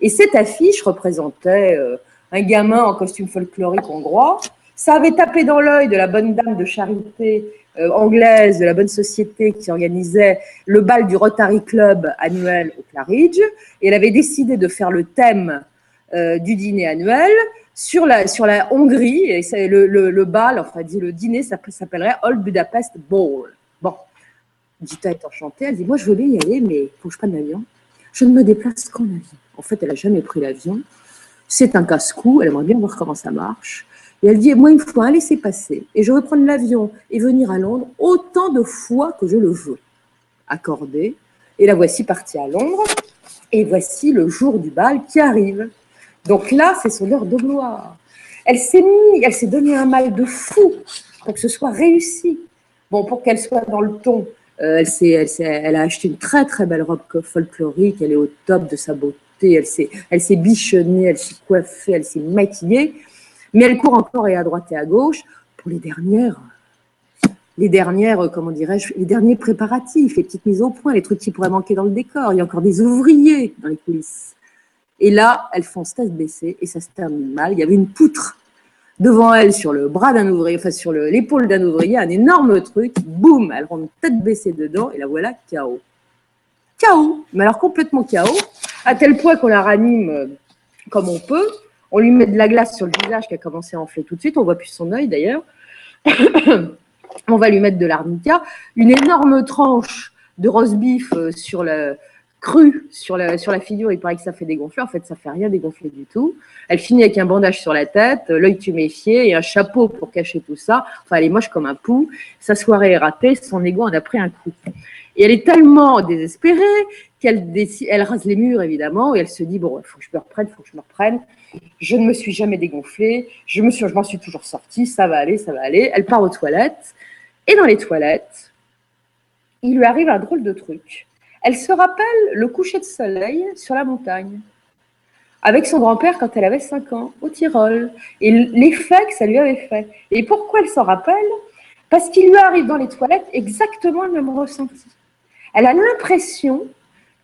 Et cette affiche représentait euh, un gamin en costume folklorique hongrois. Ça avait tapé dans l'œil de la bonne dame de charité euh, anglaise, de la bonne société qui organisait le bal du Rotary Club annuel au Claridge. Et elle avait décidé de faire le thème du dîner annuel sur la, sur la Hongrie, et le, le, bal, enfin dit le dîner, ça s'appellerait Old Budapest Ball. Bon, Gita est enchantée, elle dit Moi, je veux bien y aller, mais il faut que je prenne l'avion. Je ne me déplace qu'en avion. En fait, elle n'a jamais pris l'avion. C'est un casse-cou, elle aimerait bien voir comment ça marche. Et elle dit Moi, il me faut un laisser-passer. Et je veux prendre l'avion et venir à Londres autant de fois que je le veux. Accordé. Et la voici partie à Londres. Et voici le jour du bal qui arrive. Donc là, c'est son heure de gloire. Elle s'est mise, elle s'est donné un mal de fou pour que ce soit réussi. Bon, pour qu'elle soit dans le ton, euh, elle, elle, a acheté une très très belle robe folklorique, elle est au top de sa beauté, elle s'est, bichonnée, elle s'est coiffée, elle s'est maquillée, mais elle court encore et à droite et à gauche pour les dernières, les dernières, comment dirais-je, les derniers préparatifs, les petites mises au point, les trucs qui pourraient manquer dans le décor. Il y a encore des ouvriers dans les coulisses. Et là, elles font tête baissée et ça se termine mal. Il y avait une poutre devant elle, sur le bras d'un ouvrier, enfin sur l'épaule d'un ouvrier, un énorme truc, boum, elle rentre tête baissée dedans, et la voilà KO. KO, mais alors complètement KO, à tel point qu'on la ranime euh, comme on peut. On lui met de la glace sur le visage qui a commencé à enfler tout de suite, on voit plus son œil d'ailleurs. on va lui mettre de l'arnica, une énorme tranche de roast beef euh, sur le, cru sur la, sur la figure, il paraît que ça fait dégonfler. En fait, ça fait rien dégonfler du tout. Elle finit avec un bandage sur la tête, l'œil tuméfié et un chapeau pour cacher tout ça. Enfin, elle est moche comme un pou. Sa soirée est ratée, son ego en a pris un coup. Et elle est tellement désespérée elle rase les murs, évidemment, et elle se dit, bon, il faut que je me reprenne, il faut que je me reprenne. Je ne me suis jamais dégonflée, je me suis, je m'en suis toujours sortie, ça va aller, ça va aller. Elle part aux toilettes, et dans les toilettes, il lui arrive un drôle de truc elle se rappelle le coucher de soleil sur la montagne, avec son grand-père quand elle avait 5 ans, au Tyrol, et l'effet que ça lui avait fait. Et pourquoi elle s'en rappelle? Parce qu'il lui arrive dans les toilettes exactement le même ressenti. Elle a l'impression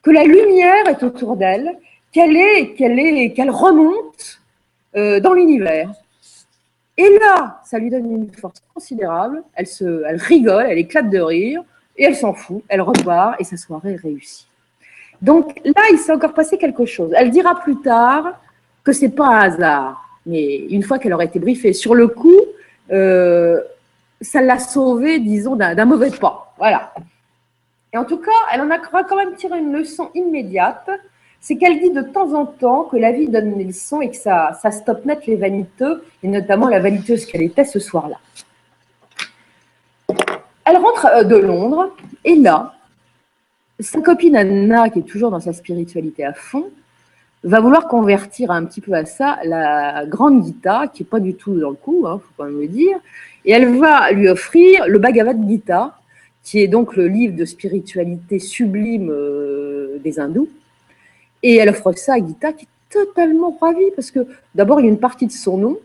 que la lumière est autour d'elle, qu'elle est, qu'elle est, qu'elle remonte euh, dans l'univers. Et là, ça lui donne une force considérable. Elle se, elle rigole, elle éclate de rire. Et elle s'en fout, elle repart et sa soirée est réussie. Donc là, il s'est encore passé quelque chose. Elle dira plus tard que c'est pas un hasard, mais une fois qu'elle aurait été briefée sur le coup, euh, ça l'a sauvée, disons, d'un mauvais pas. Voilà. Et en tout cas, elle en a quand même tiré une leçon immédiate. C'est qu'elle dit de temps en temps que la vie donne des leçons et que ça, ça stoppe net les vaniteux, et notamment la vaniteuse qu'elle était ce soir-là. Elle rentre euh, de Londres et là, sa copine Anna, qui est toujours dans sa spiritualité à fond, va vouloir convertir un petit peu à ça la grande Gita, qui n'est pas du tout dans le coup, il hein, faut quand même le dire, et elle va lui offrir le Bhagavad Gita, qui est donc le livre de spiritualité sublime euh, des hindous. Et elle offre ça à Gita, qui est totalement ravie, parce que d'abord, il y a une partie de son nom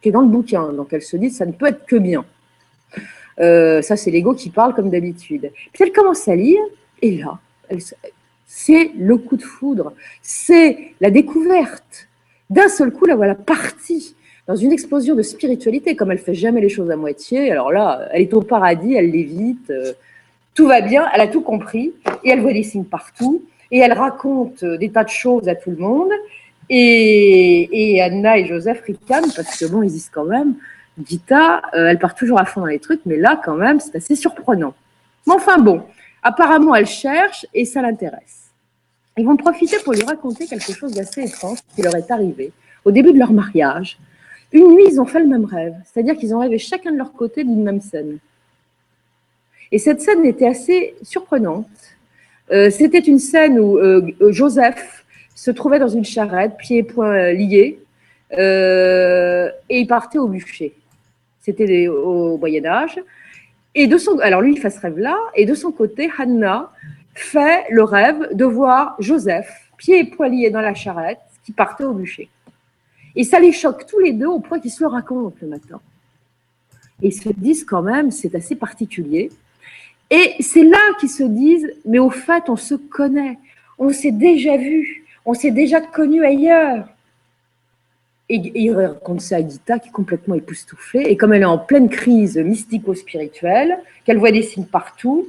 qui est dans le bouquin, donc elle se dit, ça ne peut être que bien. Euh, ça, c'est l'ego qui parle comme d'habitude. Puis elle commence à lire, et là, c'est le coup de foudre, c'est la découverte. D'un seul coup, la voilà partie dans une explosion de spiritualité, comme elle fait jamais les choses à moitié. Alors là, elle est au paradis, elle l'évite, euh, tout va bien, elle a tout compris, et elle voit des signes partout, et elle raconte euh, des tas de choses à tout le monde. Et, Anna et Joseph ricanent parce que bon, ils disent quand même, Gita, euh, elle part toujours à fond dans les trucs, mais là, quand même, c'est assez surprenant. Mais enfin bon, apparemment, elle cherche et ça l'intéresse. Ils vont profiter pour lui raconter quelque chose d'assez étrange qui leur est arrivé au début de leur mariage. Une nuit, ils ont fait le même rêve, c'est-à-dire qu'ils ont rêvé chacun de leur côté d'une même scène. Et cette scène était assez surprenante. Euh, c'était une scène où euh, Joseph se trouvait dans une charrette, pieds et poings liés, et il partait au bûcher. C'était au Moyen Âge. Et alors lui, il fait ce rêve-là, et de son côté, Hannah fait le rêve de voir Joseph, pieds et poings liés dans la charrette, qui partait au bûcher. Et ça les choque tous les deux au point qu'ils se le racontent le matin. Et ils se disent quand même, c'est assez particulier. Et c'est là qu'ils se disent, mais au fait, on se connaît, on s'est déjà vu, on s'est déjà connu ailleurs. Et, il raconte ça à Gita, qui est complètement époustouflée. Et comme elle est en pleine crise mystico-spirituelle, qu'elle voit des signes partout,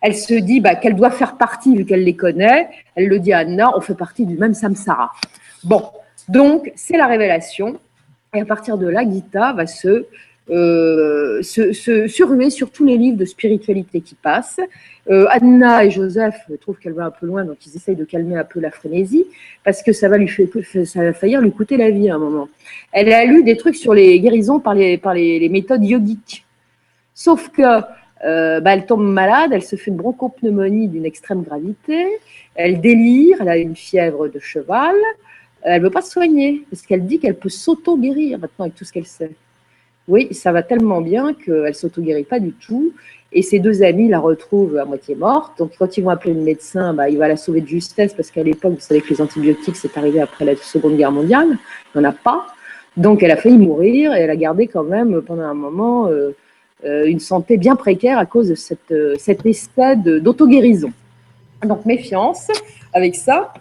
elle se dit bah, qu'elle doit faire partie, vu qu'elle les connaît. Elle le dit à Anna, on fait partie du même samsara. Bon, donc c'est la révélation. Et à partir de là, Gita va se euh, se, sur tous les livres de spiritualité qui passent. Euh, Anna et Joseph trouvent qu'elle va un peu loin, donc ils essayent de calmer un peu la frénésie, parce que ça va lui ça va faillir lui coûter la vie à un moment. Elle a lu des trucs sur les guérisons par les, par les, méthodes yogiques. Sauf que euh, bah, elle tombe malade, elle se fait une bronchopneumonie d'une extrême gravité, elle délire, elle a une fièvre de cheval, elle ne veut pas se soigner, parce qu'elle dit qu'elle peut s'auto-guérir maintenant avec tout ce qu'elle sait. Oui, ça va tellement bien qu'elle ne s'auto-guérit pas du tout. Et ses deux amis la retrouvent à moitié morte. Donc, quand ils vont appeler le médecin, bah, il va la sauver de justesse parce qu'à l'époque, vous savez que les antibiotiques, c'est arrivé après la Seconde Guerre mondiale. Il n'y en a pas. Donc, elle a failli mourir et elle a gardé quand même pendant un moment euh, euh, une santé bien précaire à cause de cette, euh, cet d'auto-guérison. Donc, méfiance avec ça.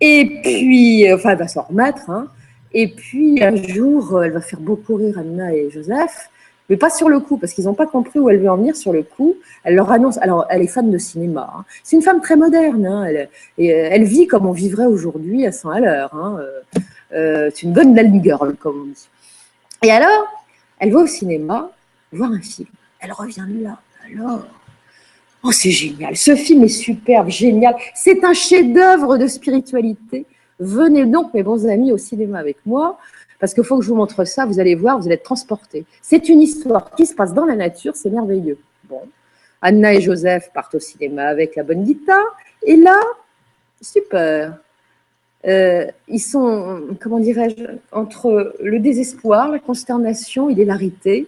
Et puis, enfin, elle va s'en remettre. Hein. Et puis un jour, elle va faire beaucoup rire Anna et Joseph, mais pas sur le coup, parce qu'ils n'ont pas compris où elle veut en venir sur le coup. Elle leur annonce, alors elle est fan de cinéma, hein. c'est une femme très moderne, hein. elle, euh, vit comme on vivrait aujourd'hui à 100 à l'heure. Hein. Euh, euh, c'est une bonne belle girl, comme on dit. Et alors, elle va au cinéma voir un film. Elle revient là, alors. Oh, c'est génial. Ce film est superbe, génial. C'est un chef-d'œuvre de spiritualité. Venez donc, mes bons amis, au cinéma avec moi parce qu'il faut que je vous montre ça, vous allez voir, vous allez être transportés. C'est une histoire qui se passe dans la nature, c'est merveilleux. Bon. Anna et Joseph partent au cinéma avec la bonne guitare, et là, super. Euh, ils sont, comment dirais-je, entre le désespoir, la consternation et l'hilarité.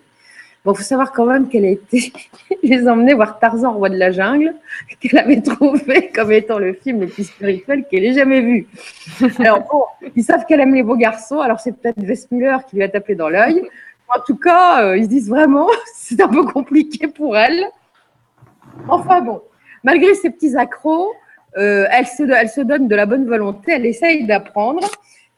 Bon, faut savoir quand même qu'elle a été, les emmenés voir Tarzan, roi de la jungle, qu'elle avait trouvé comme étant le film le plus spirituel qu'elle ait jamais vu. Alors bon, ils savent qu'elle aime les beaux garçons, alors c'est peut-être Westmüller qui lui a tapé dans l'œil. En tout cas, euh, ils se disent vraiment, c'est un peu compliqué pour elle. Enfin bon, malgré ces petits accros, euh, elle, se, elle se donne de la bonne volonté, elle essaye d'apprendre.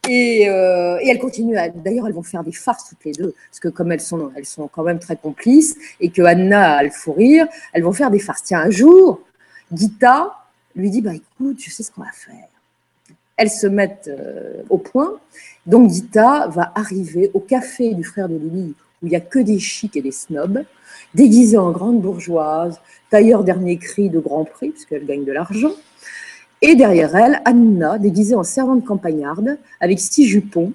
Et, euh, et elles continuent. D'ailleurs, elles vont faire des farces toutes les deux, parce que comme elles sont, elles sont quand même très complices, et que Anna a le fou rire, elles vont faire des farces. Tiens, un jour, Gita lui dit, bah écoute, tu sais ce qu'on va faire. Elles se mettent euh, au point. Donc Gita va arriver au café du frère de Lily, où il n'y a que des chics et des snobs, déguisée en grande bourgeoise, tailleur dernier cri de Grand Prix, puisqu'elle gagne de l'argent. Et derrière elle, Anna, déguisée en servante campagnarde, avec six jupons,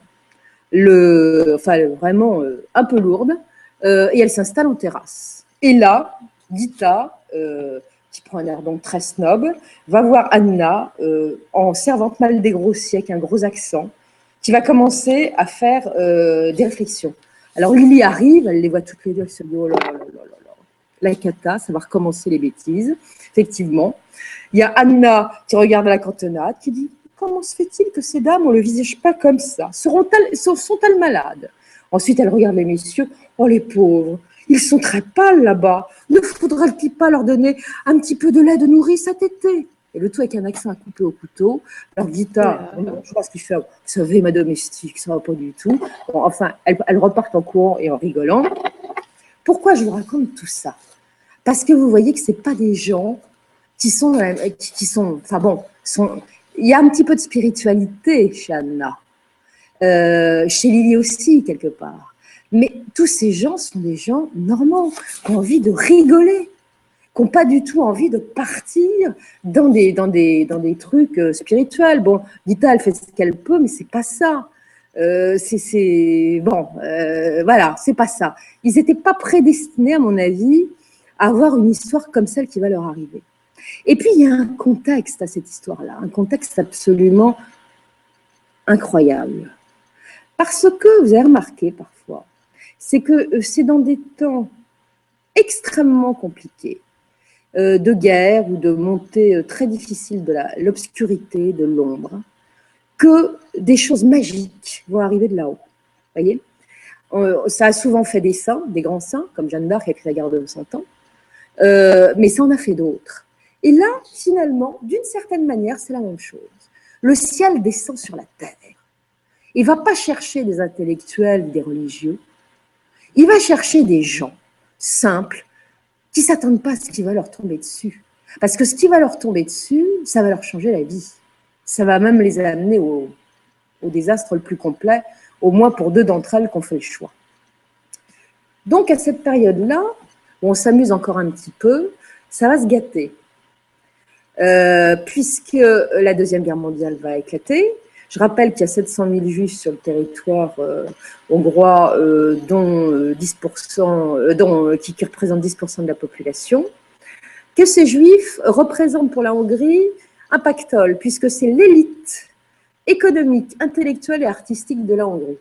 enfin vraiment euh, un peu lourde, euh, et elle s'installe en terrasse. Et là, Gita, euh, qui prend un air donc très snob, va voir Anna en servante mal dégrossie, avec un gros accent, qui va commencer à faire des réflexions. Alors Lily arrive, elle les voit toutes les deux, elle se dit oh là là là là, la cata, ça va recommencer les bêtises, effectivement. Il y a Anna qui regarde la cantonade, qui dit Comment se fait-il que ces dames ont le visage pas comme ça? Seront-elles, Sont-elles malades? Ensuite, elle regarde les messieurs Oh, les pauvres, ils sont très pâles là-bas. Ne faudrait-il pas leur donner un petit peu de lait de nourrice cet été? Et le tout avec un accent à couper au couteau. Alors, Gita, je crois ce qu'il fait, vous savez, ma domestique, ça va pas du tout. enfin, elles, elles repartent en courant et en rigolant. Pourquoi je vous raconte tout ça? Parce que vous voyez que ce pas des gens qui sont, euh, qui sont, enfin bon, sont, il y a un petit peu de spiritualité chez Anna, euh, chez Lily aussi quelque part. Mais tous ces gens sont des gens normaux, qui ont envie de rigoler, qui n'ont pas du tout envie de partir dans des, dans des, dans des trucs euh, spirituels. Bon, Gita, elle fait ce qu'elle peut, mais c'est pas ça. Euh, c'est bon, euh, voilà, c'est pas ça. Ils n'étaient pas prédestinés, à mon avis, à avoir une histoire comme celle qui va leur arriver. Et puis, il y a un contexte à cette histoire-là, un contexte absolument incroyable. Parce que, vous avez remarqué parfois, c'est que euh, c'est dans des temps extrêmement compliqués, euh, de guerre ou de montée euh, très difficile de l'obscurité, de l'ombre, que des choses magiques vont arriver de là-haut. voyez? Ça a souvent fait des saints, des grands saints, comme Jeanne d'Arc qui a écrit la garde de 100 ans, mais ça en a fait d'autres. Et là, finalement, d'une certaine manière, c'est la même chose. Le ciel descend sur la terre. Il va pas chercher des intellectuels, des religieux. Il va chercher des gens simples qui s'attendent pas à ce qui va leur tomber dessus. Parce que ce qui va leur tomber dessus, ça va leur changer la vie. Ça va même les amener au, désastre le plus complet, au moins pour deux d'entre elles qui fait le choix. Donc à cette période-là, où on s'amuse encore un petit peu, ça va se gâter. Euh, puisque la Deuxième Guerre mondiale va éclater. Je rappelle qu'il y a 700 000 juifs sur le territoire euh, hongrois, euh, dont 10%, dont, qui, qui, représentent 10% de la population. Que ces juifs représentent pour la Hongrie un pactole, puisque c'est l'élite économique, intellectuelle et artistique de la Hongrie.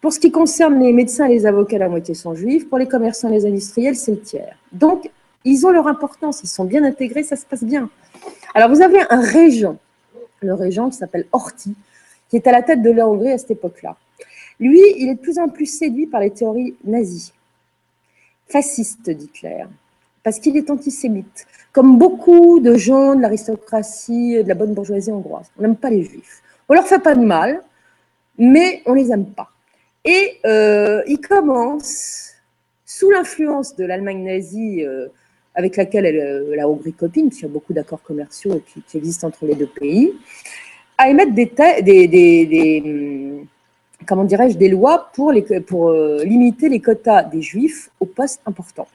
Pour ce qui concerne les médecins et les avocats, la moitié sont juifs. Pour les commerçants et les industriels, c'est le tiers. Donc, ils ont leur importance, ils sont bien intégrés, ça se passe bien. Alors, vous avez un régent, le régent qui s'appelle Horthy, qui est à la tête de la Hongrie à cette époque-là. Lui, il est de plus en plus séduit par les théories nazies, fascistes d'Hitler, parce qu'il est antisémite, comme beaucoup de gens de l'aristocratie, de la bonne bourgeoisie hongroise. On n'aime pas les juifs. On leur fait pas de mal, mais on les aime pas. Et euh, ils commencent, sous l'influence de l'Allemagne nazie, euh, avec laquelle elle, la Hongrie copine, parce qu'il y a beaucoup d'accords commerciaux qui, existent entre les deux pays, à émettre des, des, des, hum, comment dirais-je, des lois pour, les, pour limiter les quotas des juifs aux postes importants.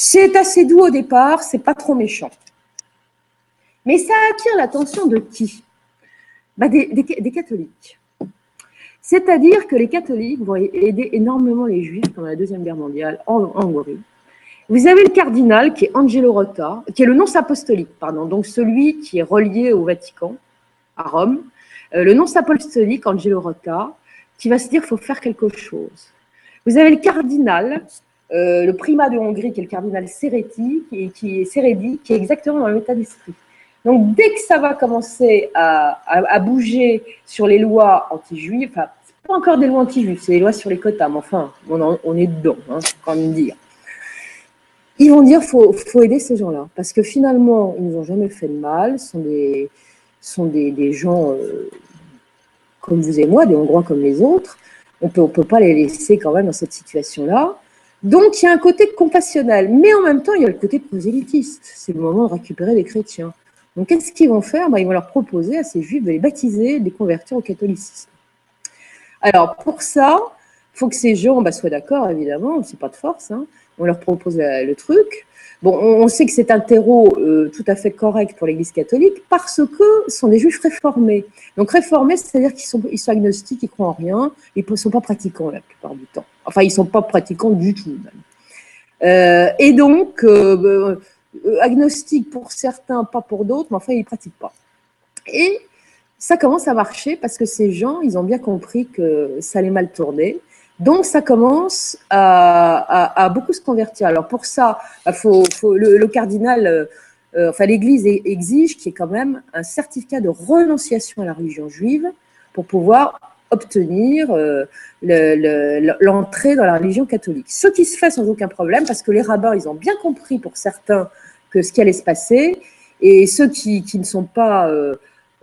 C'est assez doux au départ, c'est pas trop méchant. Mais ça attire l'attention de qui? Bah, des, catholiques. C'est-à-dire que les catholiques vont aider énormément les juifs pendant la Deuxième Guerre mondiale en, Hongrie. Vous avez le cardinal qui est Angelo Rota, qui est le nonce apostolique, pardon, donc celui qui est relié au Vatican, à Rome. Euh, le nonce apostolique, Angelo Rota, qui va se dire qu'il faut faire quelque chose. Vous avez le cardinal, euh, le primat de Hongrie, qui est le cardinal Sereti, qui, est Seredi, qui est exactement dans l'état d'esprit. Donc, dès que ça va commencer à, bouger sur les lois anti-juives, enfin, pas encore des lois anti-juives, c'est des lois sur les quotas, mais enfin, on, est dedans, hein, quand même dire. Ils vont dire faut, faut aider ces gens-là, parce que finalement, ils nous ont jamais fait de mal, sont des, sont des, gens euh, comme vous et moi, des Hongrois comme les autres. On peut, peut pas les laisser quand même dans cette situation-là. Donc, il y a un côté compassionnel, mais en même temps, il y a le côté prosélytiste. C'est le moment de récupérer les chrétiens. Donc, qu'est-ce qu'ils vont faire? Bah, Ils vont leur proposer à ces juifs de les baptiser, de les convertir au catholicisme. Alors, pour ça, faut que ces gens bah, soient d'accord, évidemment, c'est pas de force. Hein. On leur propose le truc. Bon, on, sait que c'est un terreau euh, tout à fait correct pour l'Église catholique parce que ce sont des juifs réformés. Donc réformés, c'est-à-dire qu'ils sont, ils sont agnostiques, ils croient en rien, ils ne sont pas pratiquants la plupart du temps. Enfin, ils ne sont pas pratiquants du tout. Euh, et donc, euh, euh, agnostique pour certains, pas pour d'autres, mais enfin, ils ne pratiquent pas. Et ça commence à marcher parce que ces gens, ils ont bien compris que ça allait mal tourner. Donc, ça commence à, beaucoup se convertir. Alors, pour ça, bah, le, cardinal, euh, euh, enfin, l'Église exige qu'il y ait quand même un certificat de renonciation à la religion juive pour pouvoir obtenir l'entrée dans la religion catholique. Ce qui se fait sans aucun problème parce que les rabbins, ils ont bien compris pour certains que ce qui allait se passer. Et ceux qui, ne sont pas, euh,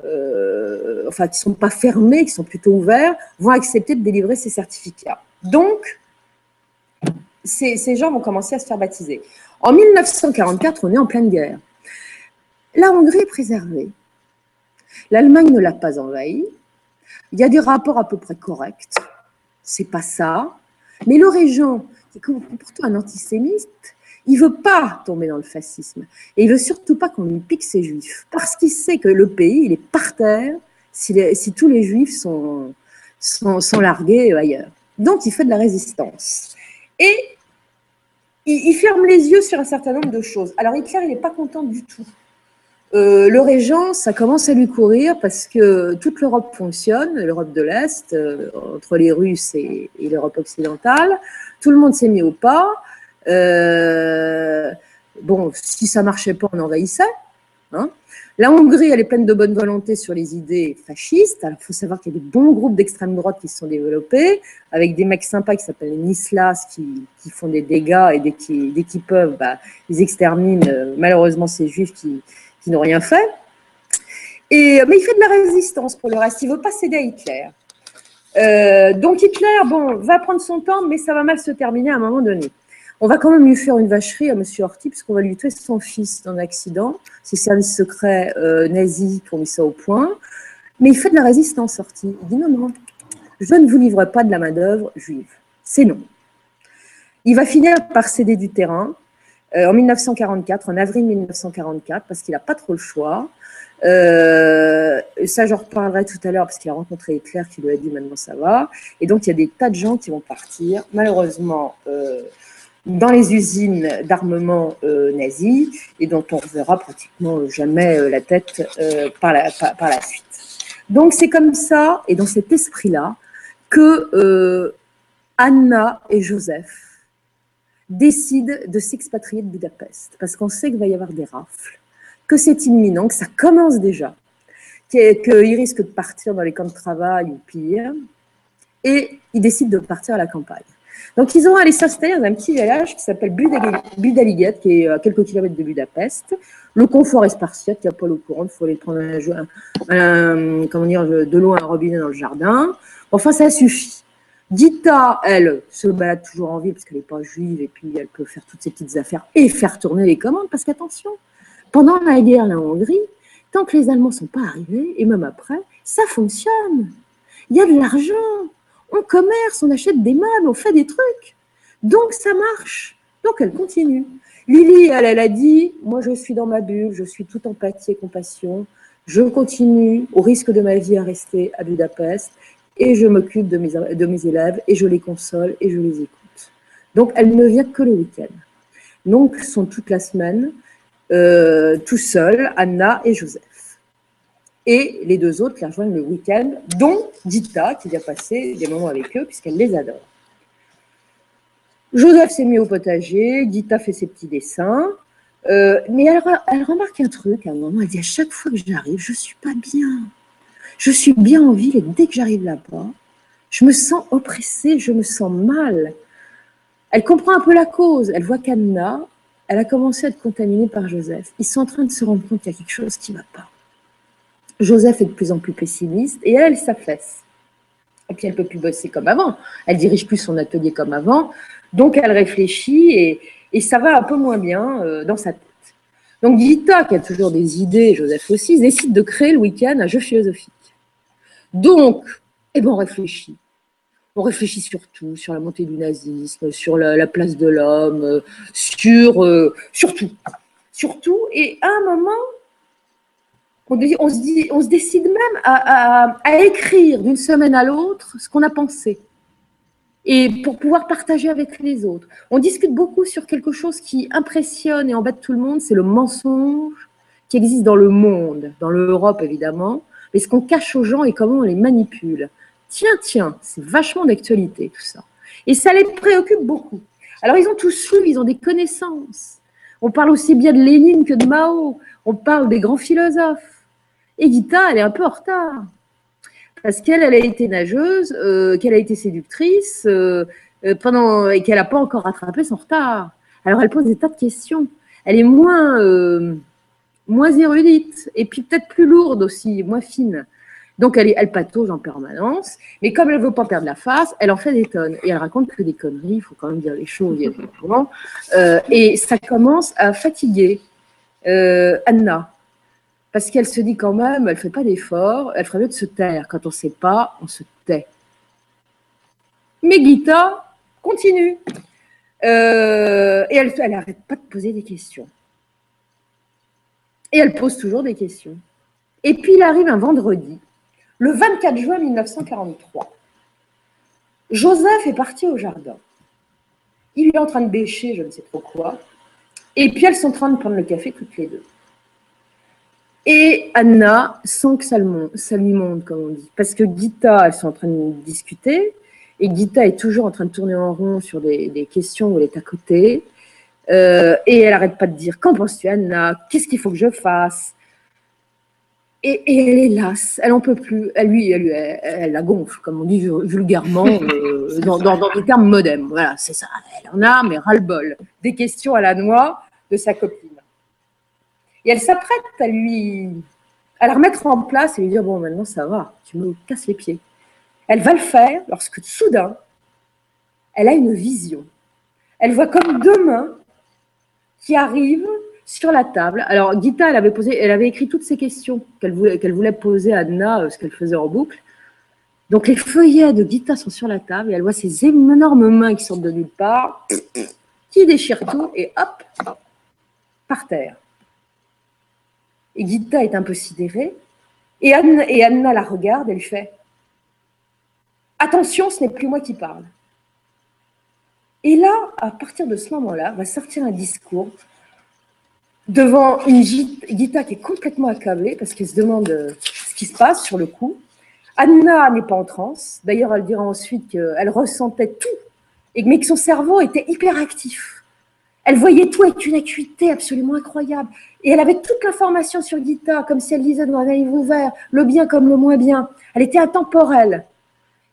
euh, enfin, qui sont pas fermés, qui sont plutôt ouverts, vont accepter de délivrer ces certificats. Donc, ces, gens vont commencer à se faire baptiser. En 1944, on est en pleine guerre. La Hongrie est préservée. L'Allemagne ne l'a pas envahie. Il y a des rapports à peu près corrects. C'est pas ça. Mais le régent, qui est pourtant un antisémite, il veut pas tomber dans le fascisme. Et il veut surtout pas qu'on lui pique ses juifs. Parce qu'il sait que le pays, il est par terre si, tous les juifs sont, largués ailleurs. Donc, il fait de la résistance. Et il, ferme les yeux sur un certain nombre de choses. Alors, Hitler, il n'est pas content du tout. Euh, le régent, ça commence à lui courir parce que toute l'Europe fonctionne, l'Europe de l'Est, euh, entre les Russes et l'Europe occidentale. Tout le monde s'est mis au pas. Euh, bon, si ça marchait pas, on envahissait. Hein. La Hongrie, elle est pleine de bonne volonté sur les idées fascistes. Alors, il faut savoir qu'il y a des bons groupes d'extrême droite qui se sont développés, avec des mecs sympas qui s'appellent les Nislas, qui, font des dégâts et dès qu'ils peuvent, bah, ils exterminent euh, malheureusement ces juifs qui, n'ont rien fait. Et, mais il fait de la résistance pour le reste. Il veut pas céder à Hitler. Euh, donc Hitler, bon, va prendre son temps, mais ça va mal se terminer à un moment donné. On va quand même lui faire une vacherie à M. Horthy, puisqu'on va lui tuer son fils dans un accident. Ses services secrets euh, nazis qui ont mis ça au point. Mais il fait de la résistance, Horthy. Il dit non, non, je ne vous livre pas de la main-d'œuvre juive. C'est non. Il va finir par céder du terrain euh, en 1944, en avril 1944, parce qu'il n'a pas trop le choix. Euh, ça, j'en reparlerai tout à l'heure parce qu'il a rencontré Hitler qui lui a dit maintenant ça va. Et donc, il y a des tas de gens qui vont partir. Malheureusement, dans les usines d'armement euh, nazis et dont on ne verra pratiquement jamais euh, la tête euh, par, la, par, la suite. Donc c'est comme ça et dans cet esprit-là que Anna et Joseph décident de s'expatrier de Budapest parce qu'on sait qu'il va y avoir des rafles, que c'est imminent, que ça commence déjà, qu'ils risquent de partir dans les camps de travail ou pire, et ils décident de partir à la campagne. Donc, ils ont allé s'installer dans un petit village qui s'appelle Budaliget, qui est à quelques kilomètres de Budapest. Le confort est spartiate, il n'y a pas l'eau courante, il faut aller prendre un, comment dire, de l'eau à un robinet dans le jardin. Enfin, ça suffit. Dita, elle, se balade toujours en ville parce qu'elle n'est pas juive et puis elle peut faire toutes ses petites affaires et faire tourner les commandes parce qu'attention, pendant la guerre en Hongrie, tant que les Allemands ne sont pas arrivés, et même après, ça fonctionne. Il y a de l'argent, on commerce, on achète des meubles, on fait des trucs. Donc ça marche. Donc elle continue. Lily, elle, elle a dit, moi je suis dans ma bulle, je suis toute empathie et compassion. Je continue, au risque de ma vie, à rester à Budapest et je m'occupe de mes, élèves et je les console et je les écoute. Donc elle ne vient que le week-end. Donc sont toute la semaine euh, tout seuls, Anna et Joseph. Et les deux autres qui rejoignent le week-end, dont Dita, qui vient passer des moments avec eux, puisqu'elle les adore. Joseph s'est mis au potager, Dita fait ses petits dessins, euh, mais elle, elle, remarque un truc à un moment, elle dit à chaque fois que j'arrive, je ne suis pas bien. Je suis bien en ville et dès que j'arrive là-bas, je me sens oppressée, je me sens mal. Elle comprend un peu la cause. Elle voit qu'Anna, elle a commencé à être contaminée par Joseph. Ils sont en train de se rendre compte qu'il y a quelque chose qui ne va pas. Joseph est de plus en plus pessimiste et elle, s'affaisse. Et puis elle peut plus bosser comme avant. Elle dirige plus son atelier comme avant. Donc elle réfléchit et, ça va un peu moins bien euh, dans sa tête. Donc Gita, qui a toujours des idées, Joseph aussi, décide de créer le week-end un jeu philosophique. Donc, eh ben, on réfléchit. On réfléchit sur tout, sur la montée du nazisme, sur la, place de l'homme, sur, euh, sur. Sur tout. Et à un moment, on, se, décide même à, écrire d'une semaine à l'autre ce qu'on a pensé. Et pour pouvoir partager avec les autres. On discute beaucoup sur quelque chose qui impressionne et embête tout le monde, c'est le mensonge qui existe dans le monde, dans l'Europe évidemment, mais ce qu'on cache aux gens et comment on les manipule. Tiens, tiens, c'est vachement d'actualité tout ça. Et ça les préoccupe beaucoup. Alors ils ont tous lu, ils ont des connaissances. On parle aussi bien de Lénine que de Mao. On parle des grands philosophes. Et Gita, elle est un peu en retard. Parce qu'elle, elle a été nageuse, euh, qu'elle a été séductrice, euh, euh, pendant, et qu'elle n'a pas encore rattrapé son retard. Alors elle pose des tas de questions. Elle est moins, moins érudite, et puis peut-être plus lourde aussi, moins fine. Donc elle, elle patauge en permanence, mais comme elle ne veut pas perdre la face, elle en fait des tonnes. Et elle raconte que des conneries, il faut quand même dire les choses. et ça commence à fatiguer Anna parce qu'elle se dit quand même, elle ne fait pas d'effort, elle ferait mieux de se taire. Quand on ne sait pas, on se tait. Mais Gita continue. Euh, et elle n'arrête pas de poser des questions. Et elle pose toujours des questions. Et puis il arrive un vendredi, le 24 juin 1943. Joseph est parti au jardin. Il est en train de bêcher, je ne sais trop quoi. Et puis elles sont en train de prendre le café toutes les deux. Et Anna sent que ça, lui monte, comme on dit. Parce que Gita, elles sont en train de discuter. Et Gita est toujours en train de tourner en rond sur des, questions où elle est à côté. Euh, et elle n'arrête pas de dire Qu'en penses-tu, Anna? Qu'est-ce qu'il faut que je fasse? Et, elle est lasse, elle n'en peut plus. Elle, lui, elle, elle, la gonfle, comme on dit vulgairement, euh, dans, dans, des termes modernes. Voilà, c'est ça. Elle en a, mais ras-le-bol. Des questions à la noix de sa copine. Et elle s'apprête à lui, à la remettre en place et lui dire Bon, maintenant ça va, tu me casses les pieds. Elle va le faire lorsque soudain, elle a une vision. Elle voit comme deux mains qui arrivent sur la table. Alors, Gita, elle avait, posé, elle avait écrit toutes ces questions qu'elle voulait, voulait poser à Anna, euh, ce qu'elle faisait en boucle. Donc, les feuillets de Gita sont sur la table et elle voit ces énormes mains qui sortent de nulle part, qui déchirent tout et hop, par terre. Et Gita est un peu sidérée. Et Anna, la regarde et lui fait Attention, ce n'est plus moi qui parle. Et là, à partir de ce moment-là, va sortir un discours devant une Gita qui est complètement accablée parce qu'elle se demande euh, ce qui se passe sur le coup. Anna n'est pas en transe. D'ailleurs, elle dira ensuite qu'elle ressentait tout, mais que son cerveau était hyperactif. Elle voyait tout avec une acuité absolument incroyable. Et elle avait toute l'information sur Gita, comme si elle disait dans un livre ouvert, le bien comme le moins bien. Elle était intemporelle.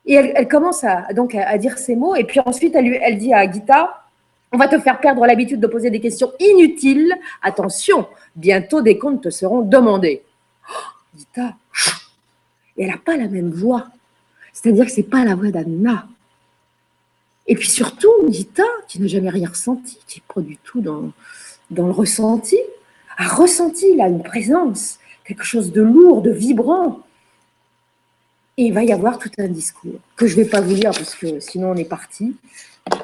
Et elle, commence à, donc à, dire ces mots. Et puis ensuite, elle, elle dit à Gita, on va te faire perdre l'habitude de poser des questions inutiles. Attention, bientôt des comptes te seront demandés. Oh, Gita, et elle n'a pas la même voix. C'est-à-dire que ce n'est pas la voix d'Anna. Et puis surtout, Gita, qui n'a jamais rien ressenti, qui n'est pas du tout dans, dans le ressenti, a ressenti là une présence, quelque chose de lourd, de vibrant. Et il va y avoir tout un discours que je ne vais pas vous lire parce que sinon on est parti.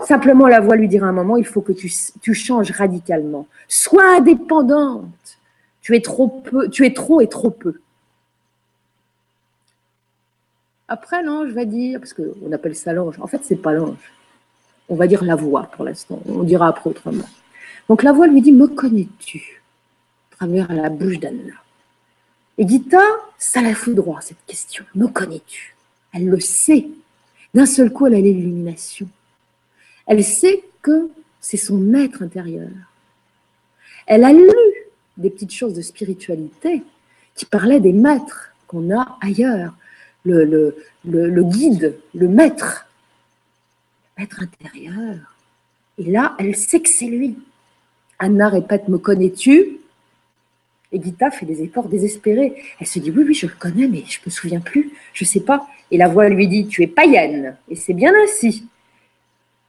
Simplement, la voix lui dira un moment, il faut que tu, changes radicalement. Sois indépendante. Tu es trop peu, tu es trop et trop peu. Après, l'ange va dire, parce qu'on appelle ça l'ange, en fait, c'est pas l'ange. On va dire la voix pour l'instant. On dira après autrement. Donc la voix lui dit Me connais-tu? à travers la bouche d'Anna. Et Gita, ça la fout droit, cette question. Me connais-tu? Elle le sait. D'un seul coup, elle a l'illumination. Elle sait que c'est son maître intérieur. Elle a lu des petites choses de spiritualité qui parlaient des maîtres qu'on a ailleurs. Le, le, le, guide, le maître, le maître intérieur. Et là, elle sait que c'est lui. Anna répète Me connais-tu? Et Gita fait des efforts désespérés. Elle se dit Oui, oui, je le connais, mais je ne me souviens plus, je ne sais pas. Et la voix lui dit Tu es païenne, et c'est bien ainsi.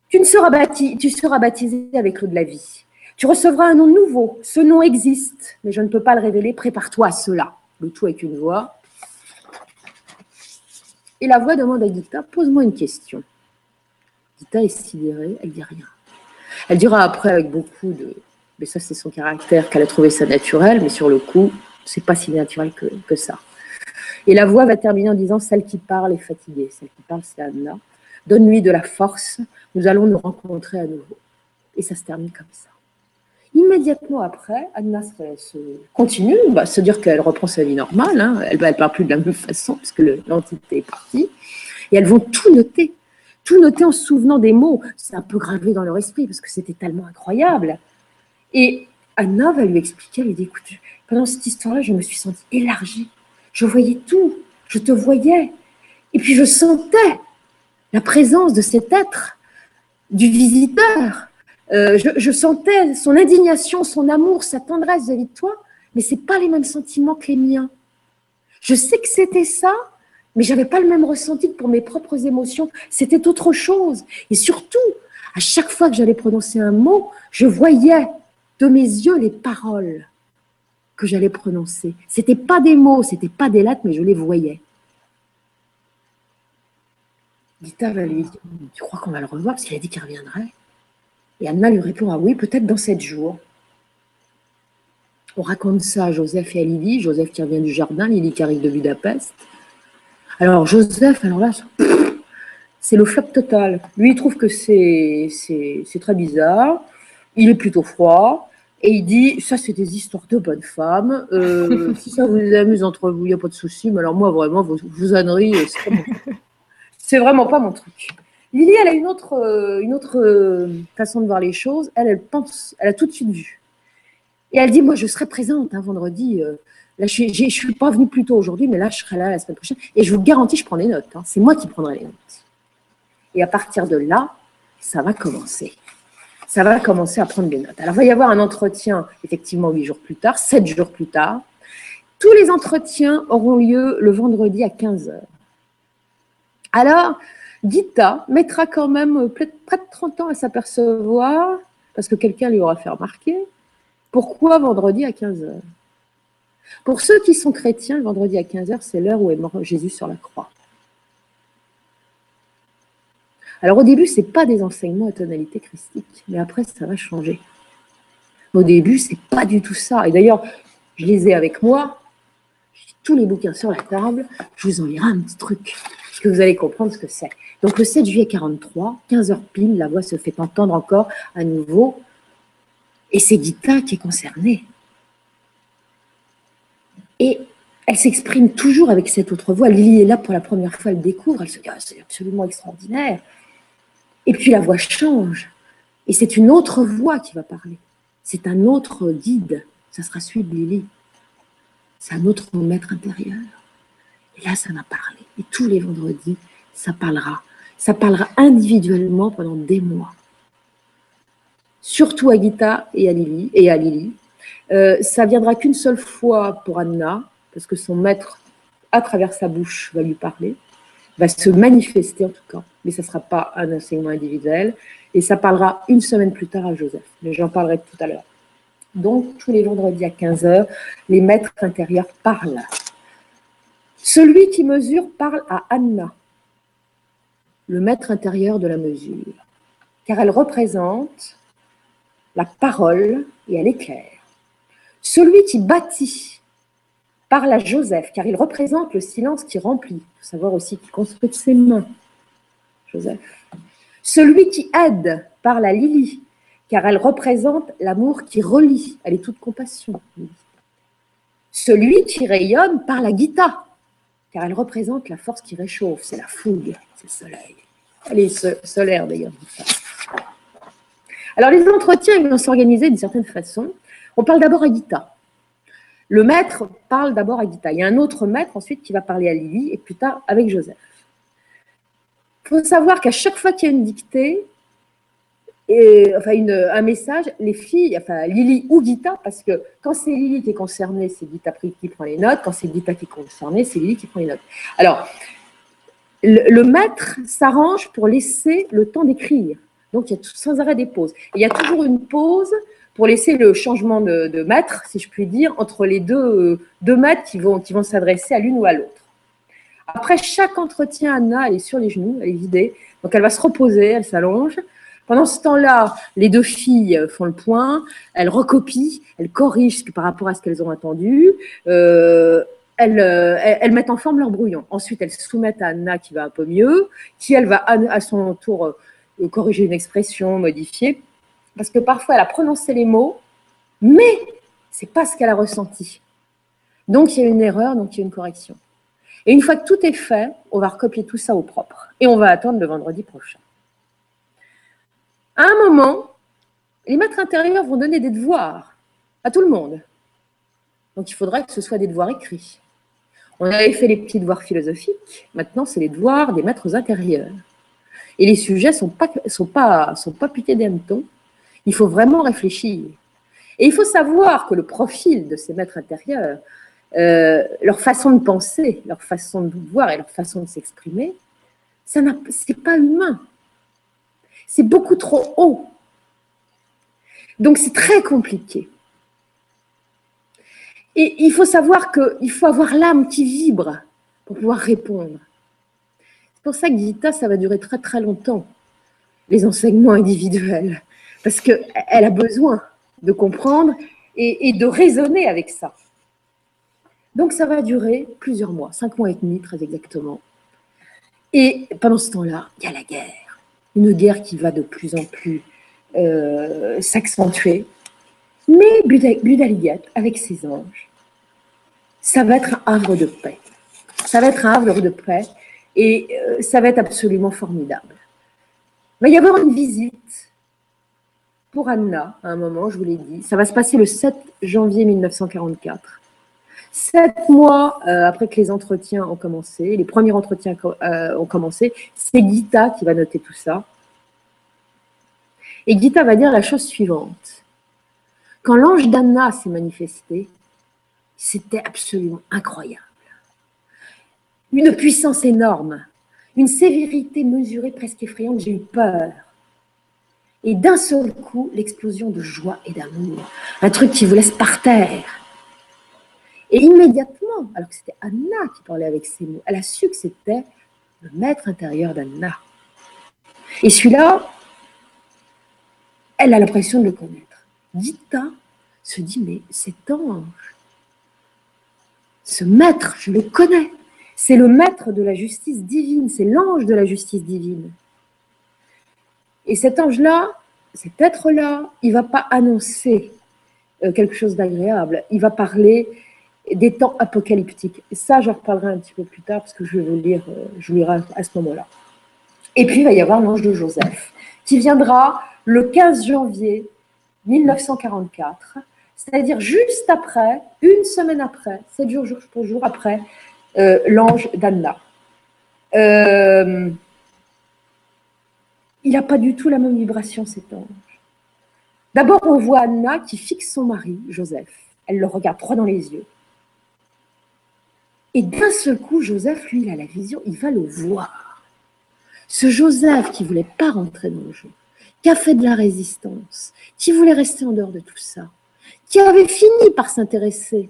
Tu, ne seras, baptisé, tu seras baptisée avec l'eau de la vie. Tu recevras un nom nouveau. Ce nom existe, mais je ne peux pas le révéler. Prépare-toi à cela. Le tout avec une voix. Et la voix demande à Gita Pose-moi une question. Gita est sidérée, elle dit rien. Elle dira après avec beaucoup de, mais ça c'est son caractère qu'elle a trouvé ça naturel, mais sur le coup, c'est pas si naturel que, ça. Et la voix va terminer en disant Celle qui parle est fatiguée, celle qui parle c'est Anna. Donne-lui de la force, nous allons nous rencontrer à nouveau. Et ça se termine comme ça. Immédiatement après, Anna se, continue, va se dire qu'elle reprend sa vie normale, hein. elle ne parle plus de la même façon, puisque l'entité est partie, et elles vont tout noter, tout noter en se souvenant des mots. C'est un peu gravé dans leur esprit, parce que c'était tellement incroyable. Et Anna va lui expliquer, elle lui dit, écoute, pendant cette histoire-là, je me suis sentie élargie. Je voyais tout, je te voyais. Et puis je sentais la présence de cet être, du visiteur. Euh, je, sentais son indignation, son amour, sa tendresse vis-à-vis de toi, mais ce pas les mêmes sentiments que les miens. Je sais que c'était ça, mais j'avais pas le même ressenti que pour mes propres émotions. C'était autre chose. Et surtout, à chaque fois que j'allais prononcer un mot, je voyais de mes yeux les paroles que j'allais prononcer. C'était pas des mots, c'était pas des lettres, mais je les voyais. Gita va lui dire Tu crois qu'on va le revoir Parce qu'il a dit qu'il reviendrait? Et Anna lui répond Ah oui, peut-être dans sept jours. On raconte ça à Joseph et à Lydie. Joseph qui revient du jardin, Lydie qui arrive de Budapest. Alors, Joseph, alors là, c'est le flop total. Lui, il trouve que c'est très bizarre. Il est plutôt froid. Et il dit, ça c'est des histoires de bonnes femmes. Euh, si ça vous amuse entre vous, il n'y a pas de souci. Mais alors moi, vraiment, vos, vos âneries, c'est vraiment, pas mon truc. Lily, elle a une autre, euh, une autre euh, façon de voir les choses. Elle, elle pense, elle a tout de suite vu. Et elle dit, moi, je serai présente un hein, vendredi. là, je ne suis pas venue plus tôt aujourd'hui, mais là, je serai là la semaine prochaine. Et je vous garantis, je prends des notes. Hein. C'est moi qui prendrai les notes. Et à partir de là, ça va commencer ça va commencer à prendre des notes. Alors, il va y avoir un entretien, effectivement, huit jours plus tard, sept jours plus tard. Tous les entretiens auront lieu le vendredi à 15h. Alors, Gita mettra quand même près de 30 ans à s'apercevoir, parce que quelqu'un lui aura fait remarquer, pourquoi vendredi à 15h Pour ceux qui sont chrétiens, le vendredi à 15h, c'est l'heure où est mort Jésus sur la croix. Alors au début, ce n'est pas des enseignements à tonalité christique, mais après, ça va changer. Au début, c'est pas du tout ça. Et d'ailleurs, je les ai avec moi, j'ai tous les bouquins sur la table, je vous en lirai un petit truc, que vous allez comprendre ce que c'est. Donc le 7 juillet 43, 15 heures pile, la voix se fait entendre encore à nouveau, et c'est Gita qui est concernée. Et elle s'exprime toujours avec cette autre voix. Lily est là pour la première fois, elle découvre, elle se dit ah, c'est absolument extraordinaire. Et puis la voix change. Et c'est une autre voix qui va parler. C'est un autre guide. Ça sera celui de Lily. C'est un autre maître intérieur. Et là, ça m'a parlé. Et tous les vendredis, ça parlera. Ça parlera individuellement pendant des mois. Surtout à Gita et à Lily. Et à. Euh, ça viendra qu'une seule fois pour Anna, parce que son maître, à travers sa bouche, va lui parler, va se manifester en tout cas, mais ça ne sera pas un enseignement individuel. Et ça parlera une semaine plus tard à Joseph, mais j'en parlerai tout à l'heure. Donc, tous les vendredis à 15h, les maîtres intérieurs parlent. Celui qui mesure parle à Anna, le maître intérieur de la mesure, car elle représente la parole et elle éclaire. Celui qui bâtit parle à Joseph, car il représente le silence qui remplit. Il faut savoir aussi qu'il construit de ses mains, Joseph. Celui qui aide parle à Lily, car elle représente l'amour qui relie. Elle est toute compassion. Celui qui rayonne parle à Gita, car elle représente la force qui réchauffe. C'est la fougue, c'est le soleil. Elle est solaire d'ailleurs, Alors les entretiens vont s'organiser d'une certaine façon. On parle d'abord à Gita. Le maître parle d'abord à Gita. Il y a un autre maître ensuite qui va parler à Lily et plus tard avec Joseph. Il faut savoir qu'à chaque fois qu'il y a une dictée, et, enfin un message, les filles, enfin Lily ou Gita, parce que quand c'est Lily qui est concernée, c'est Gita qui prend les notes. Quand c'est Gita qui est concernée, c'est Lily qui prend les notes. Alors, le, maître s'arrange pour laisser le temps d'écrire. Donc, il y a sans arrêt des pauses. il y a toujours une pause pour laisser le changement de, maître, si je puis dire, entre les deux, deux maîtres qui vont s'adresser à l'une ou à l'autre. Après chaque entretien, Anna, est sur les genoux, elle est vidée, donc elle va se reposer, elle s'allonge. Pendant ce temps-là, les deux filles font le point, elles recopient, elles corrigent par rapport à ce qu'elles ont entendu, euh, elles, euh, elles, mettent en forme leur brouillon. Ensuite, elles soumettent à Anna qui va un peu mieux, qui elle va à, son tour euh, corriger une expression, modifier parce que parfois elle a prononcé les mots, mais c'est pas ce qu'elle a ressenti. Donc il y a une erreur, donc il y a une correction. Et une fois que tout est fait, on va recopier tout ça au propre et on va attendre le vendredi prochain. À un moment, les maîtres intérieurs vont donner des devoirs à tout le monde. Donc il faudra que ce soit des devoirs écrits. On avait fait les petits devoirs philosophiques, maintenant c'est les devoirs des maîtres intérieurs. Et les sujets ne sont pas, sont pas, sont pas piqués des il faut vraiment réfléchir. Et il faut savoir que le profil de ces maîtres intérieurs, euh, leur façon de penser, leur façon de voir et leur façon de s'exprimer, ce n'est pas humain. C'est beaucoup trop haut. Donc c'est très compliqué. Et il faut savoir qu'il faut avoir l'âme qui vibre pour pouvoir répondre. C'est pour ça que Gita, ça va durer très très longtemps, les enseignements individuels parce qu'elle a besoin de comprendre et, de raisonner avec ça. Donc ça va durer plusieurs mois, cinq mois et demi très exactement. Et pendant ce temps-là, il y a la guerre. Une guerre qui va de plus en plus euh, s'accentuer. Mais Budaligat, avec ses anges, ça va être un havre de paix. Ça va être un havre de paix et euh, ça va être absolument formidable. Il va y avoir une visite pour Anna, à un moment, je vous l'ai dit. Ça va se passer le 7 janvier 1944. Sept mois euh, après que les entretiens ont commencé, les premiers entretiens euh, ont commencé, c'est Gita qui va noter tout ça. Et Gita va dire la chose suivante. Quand l'ange d'Anna s'est manifesté, c'était absolument incroyable. Une puissance énorme, une sévérité mesurée presque effrayante, j'ai eu peur. Et d'un seul coup, l'explosion de joie et d'amour. Un truc qui vous laisse par terre. Et immédiatement, alors que c'était Anna qui parlait avec ces mots, elle a su que c'était le maître intérieur d'Anna. Et celui-là, elle a l'impression de le connaître. Gita se dit, mais cet ange, ce maître, je le connais. C'est le maître de la justice divine, c'est l'ange de la justice divine. Et cet ange-là, cet être-là, il ne va pas annoncer euh, quelque chose d'agréable, il va parler des temps apocalyptiques. Et ça, j'en reparlerai un petit peu plus tard parce que je vais le lire, euh, je lirai à ce moment-là. Et puis, il va y avoir l'ange de Joseph, qui viendra le 15 janvier 1944, c'est-à-dire juste après, une semaine après, sept jours jour pour jour après, euh, l'ange d'Anna. Euh, il n'a pas du tout la même vibration, cet ange. D'abord, on voit Anna qui fixe son mari, Joseph. Elle le regarde droit dans les yeux. Et d'un seul coup, Joseph, lui, il a la vision, il va le voir. Ce Joseph qui voulait pas rentrer dans le jeu, qui a fait de la résistance, qui voulait rester en dehors de tout ça, qui avait fini par s'intéresser,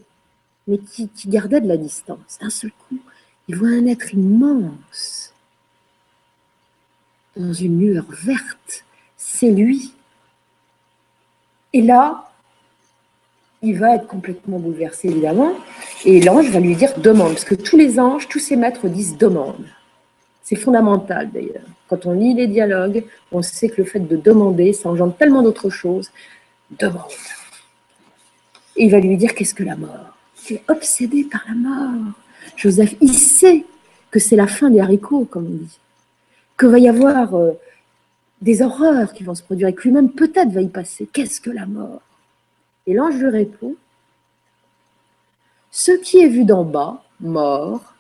mais qui, gardait de la distance. D'un seul coup, il voit un être immense dans une lueur verte. C'est lui. Et là, il va être complètement bouleversé, évidemment. Et l'ange va lui dire demande, parce que tous les anges, tous ces maîtres disent demande. C'est fondamental d'ailleurs. Quand on lit les dialogues, on sait que le fait de demander, ça engendre tellement d'autres choses. Demande. Et il va lui dire qu'est-ce que la mort? Il est obsédé par la mort. Joseph, il sait que c'est la fin des haricots, comme on dit. Que va y avoir euh, des horreurs qui vont se produire et que lui-même peut-être va y passer. Qu'est-ce que la mort? Et l'ange lui répond Ce qui est vu d'en bas, mort,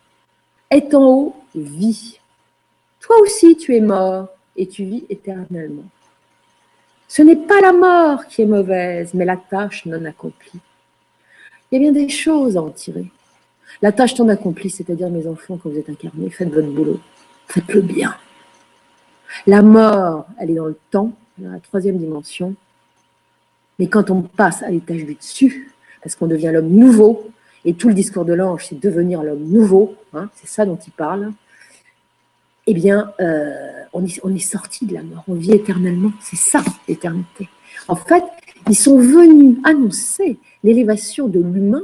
est en haut, vie. Toi aussi, tu es mort et tu vis éternellement. Ce n'est pas la mort qui est mauvaise, mais la tâche non accomplie. Il y a bien des choses à en tirer. La tâche non accomplie, c'est-à-dire mes enfants, quand vous êtes incarnés, faites votre boulot, faites-le bien. La mort, elle est dans le temps, dans la troisième dimension. Mais quand on passe à l'étage du dessus, parce qu'on devient l'homme nouveau, et tout le discours de l'ange, c'est devenir l'homme nouveau, hein, c'est ça dont il parle, eh bien, euh, on, est, on sorti de la mort, on vit éternellement. C'est ça, l'éternité. En fait, ils sont venus annoncer l'élévation de l'humain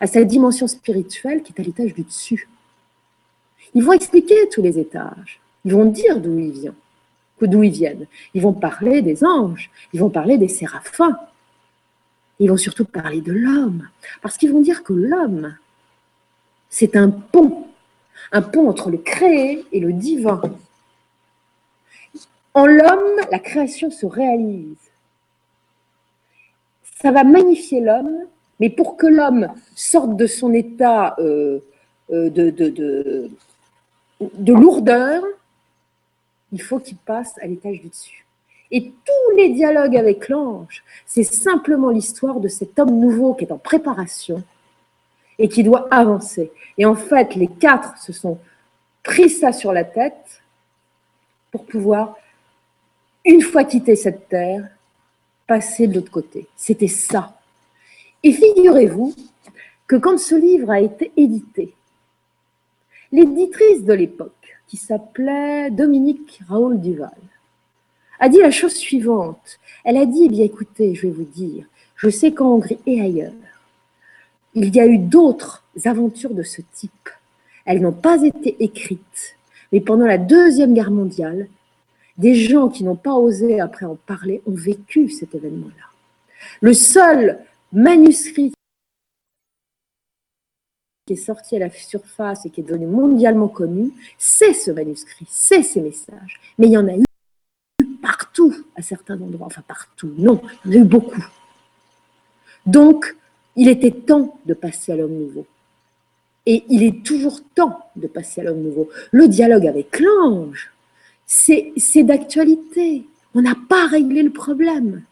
à sa dimension spirituelle qui est à l'étage du dessus. Ils vont expliquer tous les étages. Ils vont dire d'où ils viennent, d'où ils viennent. Ils vont parler des anges. Ils vont parler des séraphins. Ils vont surtout parler de l'homme, parce qu'ils vont dire que l'homme, c'est un pont un pont entre le créé et le divin. En l'homme, la création se réalise. Ça va magnifier l'homme, mais pour que l'homme sorte de son état euh, euh, de, de, de, lourdeur, il faut qu'il passe à l'étage du dessus. Et tous les dialogues avec l'ange, c'est simplement l'histoire de cet homme nouveau qui est en préparation et qui doit avancer. Et en fait, les quatre se sont pris ça sur la tête pour pouvoir, une fois quitté cette terre, passer de l'autre côté. C'était ça. Et figurez-vous que quand ce livre a été édité, l'éditrice de l'époque, qui s'appelait Dominique Raoul Duval, a dit la chose suivante. Elle a dit, eh bien écoutez, je vais vous dire, je sais qu'en Hongrie et ailleurs, il y a eu d'autres aventures de ce type. Elles n'ont pas été écrites, mais pendant la Deuxième Guerre mondiale, des gens qui n'ont pas osé après en parler ont vécu cet événement-là. Le seul manuscrit qui est sorti à la surface et qui est devenu mondialement connu, c'est ce manuscrit, c'est ces messages. Mais il y en a eu partout, à certains endroits, enfin partout, non, il y en a eu beaucoup. Donc, il était temps de passer à l'homme nouveau. Et il est toujours temps de passer à l'homme nouveau. Le dialogue avec l'ange, c'est d'actualité. On n'a pas réglé le problème.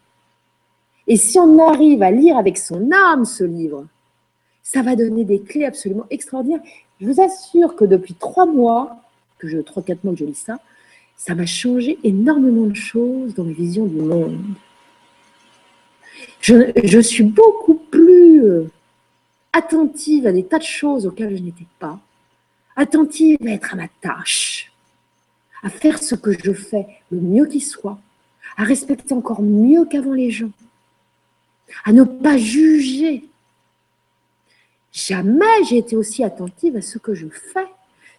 Et si on arrive à lire avec son âme ce livre, ça va donner des clés absolument extraordinaires. Je vous assure que depuis trois mois, que je trois quatre mois que je lis ça, ça m'a changé énormément de choses dans ma vision du monde. Je, suis beaucoup plus euh, attentive à des tas de choses auxquelles je n'étais pas, attentive à être à ma tâche, à faire ce que je fais le mieux qui soit, à respecter encore mieux qu'avant les gens, à ne pas juger. Jamais j'ai été aussi attentive à ce que je fais.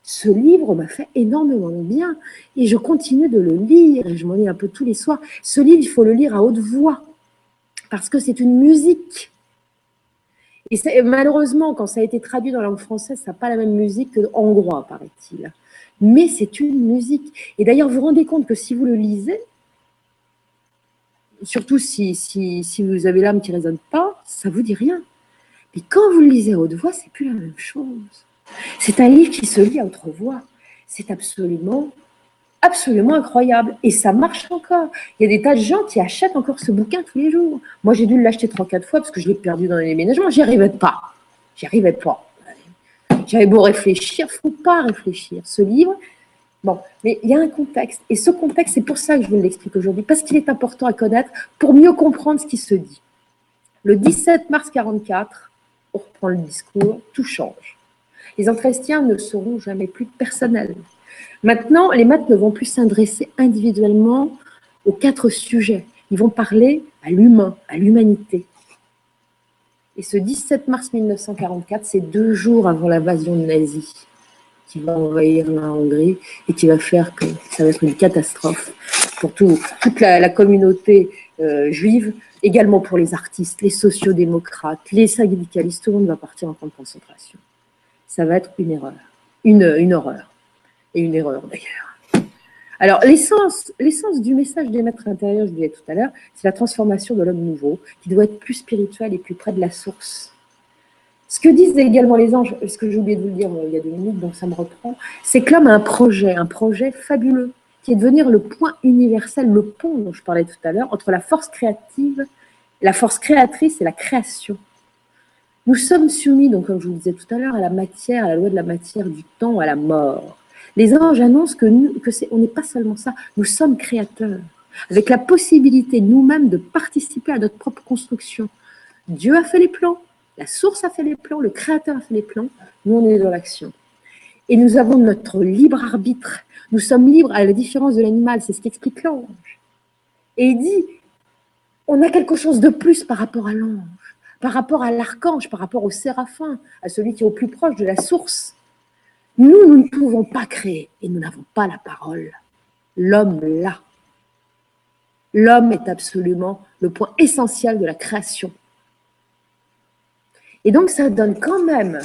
Ce livre m'a fait énormément de bien et je continue de le lire je m'en lis un peu tous les soirs. Ce livre, il faut le lire à haute voix parce que c'est une musique. Et malheureusement, quand ça a été traduit dans la langue française, ça n'a pas la même musique que hongrois, paraît-il. Mais c'est une musique. Et d'ailleurs, vous vous rendez compte que si vous le lisez, surtout si, si, si vous avez l'âme qui ne résonne pas, ça ne vous dit rien. Mais quand vous le lisez à haute voix, c'est plus la même chose. C'est un livre qui se lit à haute voix. C'est absolument, absolument incroyable. Et ça marche encore. Il y a des tas de gens qui achètent encore ce bouquin tous les jours. Moi, j'ai dû l'acheter trois, quatre fois parce que je l'ai perdu dans les déménagements. J'y arrivais pas. J'y arrivais pas. J'avais beau réfléchir, il ne faut pas réfléchir. Ce livre, bon, mais il y a un contexte. Et ce contexte, c'est pour ça que je vous l'explique aujourd'hui, parce qu'il est important à connaître pour mieux comprendre ce qui se dit. Le 17 mars 44, on reprend le discours, tout change. Les entretiens ne seront jamais plus personnels. Maintenant, les maths ne vont plus s'adresser individuellement aux quatre sujets. Ils vont parler à l'humain, à l'humanité. Et ce 17 mars 1944, c'est deux jours avant l'invasion nazie qui va envahir la Hongrie et qui va faire que ça va être une catastrophe pour toute la, communauté juive, également pour les artistes, les sociodémocrates, les syndicalistes, tout le monde va partir en camp de concentration. Ça va être une erreur, une, une horreur, et une erreur d'ailleurs. Alors, l'essence, l'essence du message des maîtres intérieurs, je disais tout à l'heure, c'est la transformation de l'homme nouveau, qui doit être plus spirituel et plus près de la source. Ce que disent également les anges, ce que j'ai oublié de vous le dire euh, il y a deux minutes, donc ça me reprend, c'est que l'homme a un projet, un projet fabuleux, qui est de devenir le point universel, le pont dont je parlais tout à l'heure, entre la force créative, la force créatrice et la création. Nous sommes soumis, donc comme je vous le disais tout à l'heure, à la matière, à la loi de la matière, du temps, à la mort. Les anges annoncent que, nous, on n'est pas seulement ça, nous sommes créateurs, avec la possibilité nous-mêmes de participer à notre propre construction. Dieu a fait les plans, la source a fait les plans, le créateur a fait les plans, nous on est dans l'action. Et nous avons notre libre arbitre, nous sommes libres à la différence de l'animal, c'est ce qu'explique l'ange. Et il dit, on a quelque chose de plus par rapport à l'ange, par rapport à l'archange, par rapport au séraphin, à celui qui est au plus proche de la source. Nous, nous ne pouvons pas créer et nous n'avons pas la parole. L'homme l'a. L'homme est absolument le point essentiel de la création. Et donc, ça donne quand même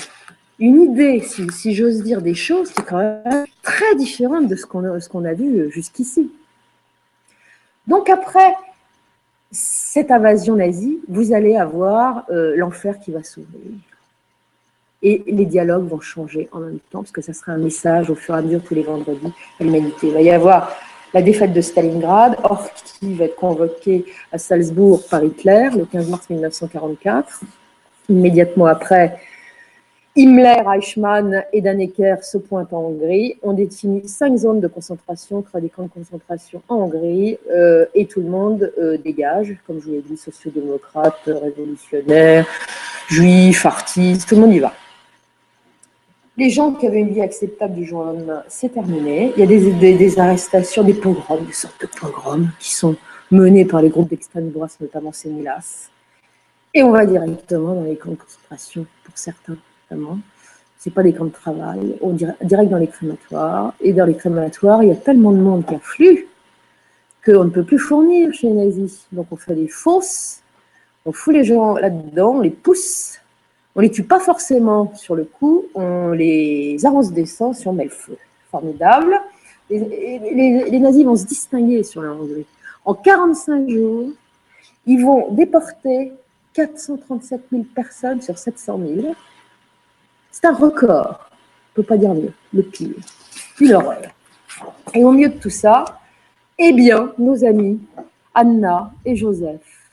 une idée, si, j'ose dire, des choses qui est quand même très différente de ce qu'on a, vu jusqu'ici. Donc, après cette invasion nazie, vous allez avoir euh, l'enfer qui va s'ouvrir. Et les dialogues vont changer en même temps, parce que ça sera un message au fur et à mesure tous les vendredis à l'humanité. Il va y avoir la défaite de Stalingrad, or qui va être convoqué à Salzbourg par Hitler le 15 mars 1944. Immédiatement après, Himmler, Eichmann et Dannecker se pointent en Hongrie. On définit cinq zones de concentration, créent des camps de concentration en Hongrie, euh, et tout le monde euh, dégage, comme je vous l'ai dit, sociodémocrates, révolutionnaires, juifs, artistes, tout le monde y va. Les gens qui avaient une vie acceptable du jour au lendemain, c'est terminé. Il y a des, arrestations, des pogroms, des sortes de pogroms qui sont menés par les groupes d'extrême droite, notamment Sénilas. Et on va directement dans les camps de concentration, pour certains notamment. Ce pas des camps de travail, on direct dans les crématoires. Et dans les crématoires, il y a tellement de monde qui afflue qu'on ne peut plus fournir chez les nazis. Donc on fait des fosses, on fout les gens là-dedans, on les pousse on les tue pas forcément sur le coup, on les arrose d'essence et on met le feu. Formidable. Les, nazis vont se distinguer sur la Hongrie. En 45 jours, ils vont déporter 437 000 personnes sur 700 000. C'est un record. On ne peut pas dire mieux. Le pire. Une horreur. Et au milieu de tout ça, eh bien, nos amis, Anna et Joseph,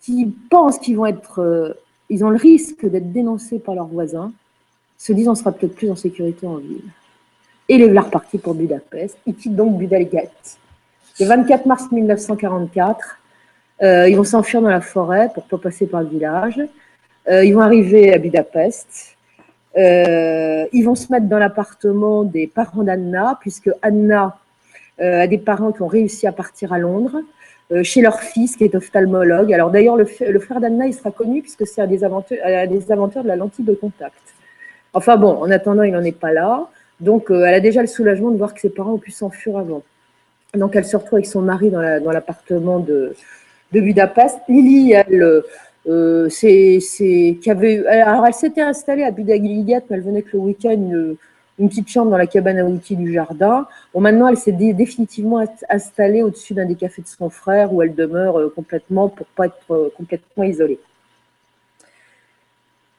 qui pensent qu'ils vont être euh, ils ont le risque d'être dénoncés par leurs voisins, se disent on sera peut-être plus en sécurité en ville. Et les voilà repartis pour Budapest. Ils quittent donc Budapest. Le 24 mars 1944, euh, ils vont s'enfuir dans la forêt pour ne pas passer par le village. Euh, ils vont arriver à Budapest. Euh, ils vont se mettre dans l'appartement des parents d'Anna, puisque Anna a des parents qui ont réussi à partir à Londres. Euh, chez leur fils qui est ophtalmologue. Alors d'ailleurs, le, frère d'Anna, il sera connu puisque c'est un des, inventeurs, des inventeurs de la lentille de contact. Enfin bon, en attendant, il n'en est pas là. Donc euh, elle a déjà le soulagement de voir que ses parents ont pu s'enfuir avant. Donc elle se retrouve avec son mari dans l'appartement de, de, Budapest. Lily, elle, euh, c'est, qui avait, alors elle s'était installée à Budapest, mais elle venait que le week-end une petite chambre dans la cabane à outils du jardin. Bon, maintenant, elle s'est définitivement installée au-dessus d'un des cafés de son frère où elle demeure euh, complètement pour pas être euh, complètement isolée.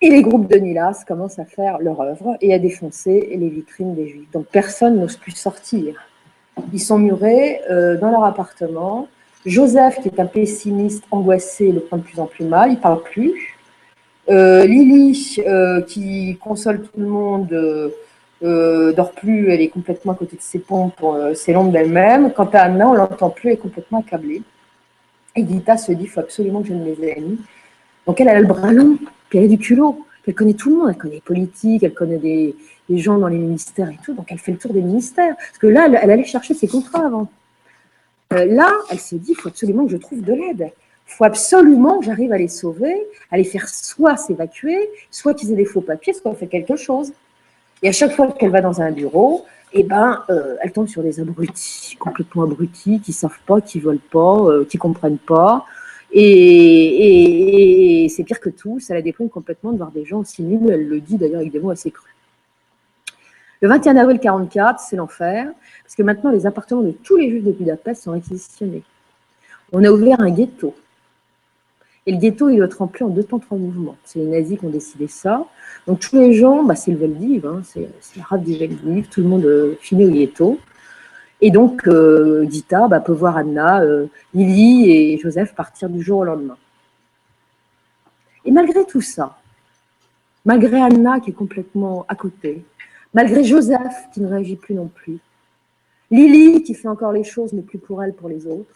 Et les groupes de Nilas commencent à faire leur œuvre et à défoncer les vitrines des Juifs. Donc personne n'ose plus sortir. Ils sont murés euh, dans leur appartement. Joseph, qui est un pessimiste, angoissé, le prend de plus en plus mal, il ne parle plus. Euh, Lily, euh, qui console tout le monde, euh, dort plus, elle est complètement à côté de ses pompes, c'est l'ombre d'elle-même. Quant à Anna, on l'entend plus, elle est complètement accablée. Et Gita se dit, il faut absolument que je ne les aime. Donc elle, elle a le bras long, puis elle a du culot. Elle connaît tout le monde, elle connaît les politiques, elle connaît des, gens dans les ministères et tout, donc elle fait le tour des ministères. Parce que là, elle, allait chercher ses contrats avant. Euh, là, elle s'est dit, il faut absolument que je trouve de l'aide. Il faut absolument que j'arrive à les sauver, à les faire soit s'évacuer, soit qu'ils aient des faux papiers, soit on fait quelque chose. Et à chaque fois qu'elle va dans un bureau, eh ben, euh, elle tombe sur des abrutis, complètement abrutis, qui savent pas, qui veulent pas, euh, qui comprennent pas. Et, c'est pire que tout, ça la déprime complètement de voir des gens aussi nuls. Elle le dit d'ailleurs avec des mots assez crus. Le 21 avril 44, c'est l'enfer, parce que maintenant les appartements de tous les juifs de Budapest sont réquisitionnés. On a ouvert un ghetto. Et le ghetto, il doit être rempli en deux temps, trois mouvements. C'est les nazis qui ont décidé ça. Donc tous les gens, bah, c'est le Veldiv, hein, c'est la rade du Veldiv, tout le monde euh, finit au ghetto. Et donc, euh, Gita bah, peut voir Anna, euh, Lily et Joseph partir du jour au lendemain. Et malgré tout ça, malgré Anna qui est complètement à côté, malgré Joseph qui ne réagit plus non plus, Lily qui fait encore les choses, mais plus pour elle, pour les autres,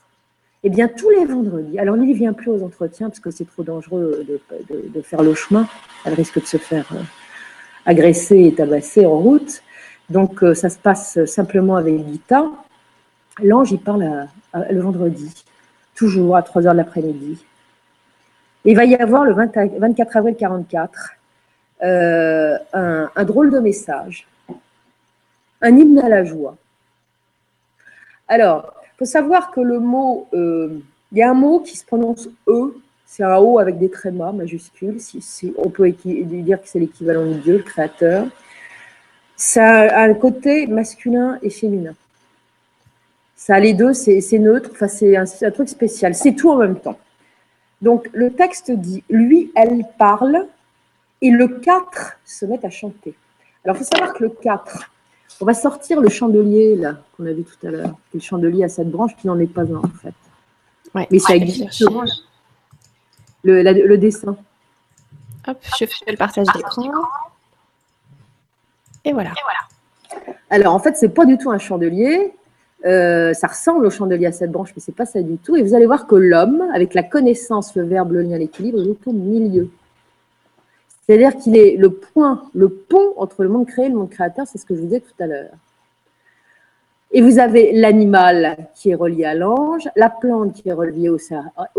eh bien, tous les vendredis, alors Lily vient plus aux entretiens parce que c'est trop dangereux de, faire le chemin, elle risque de se faire euh, agresser et tabasser en route, donc, euh, ça se passe simplement avec Gita. L'ange, il parle le vendredi, toujours à 3 heures de l'après-midi. Il va y avoir le 24 avril 44 euh, un, drôle de message, un hymne à la joie. Alors, il faut savoir que le mot, euh, il y a un mot qui se prononce E, c'est un O avec des trémas majuscules, si, on peut dire que c'est l'équivalent de Dieu, le Créateur ça a un côté masculin et féminin. Ça a les deux, c'est neutre, enfin, c'est un, truc spécial. C'est tout en même temps. Donc, le texte dit Lui, elle parle, et le 4 se met à chanter. Alors, il faut savoir que le 4, on va sortir le chandelier, là, qu'on a vu tout à l'heure, le chandelier à cette branche qui n'en est pas un, en fait. Mais ça existe. Le, le dessin. Hop, je fais le partage d'écran. Et voilà. Alors, en fait, c'est pas du tout un chandelier. Euh, ça ressemble au chandelier à cette branche, mais c'est pas ça du tout. Et vous allez voir que l'homme, avec la connaissance, le verbe, le lien, l'équilibre, il est au milieu. C'est-à-dire qu'il est le point, le pont entre le monde créé et le monde créateur, c'est ce que je vous disais tout à l'heure. Et vous avez l'animal qui est relié à l'ange, la plante qui est reliée au,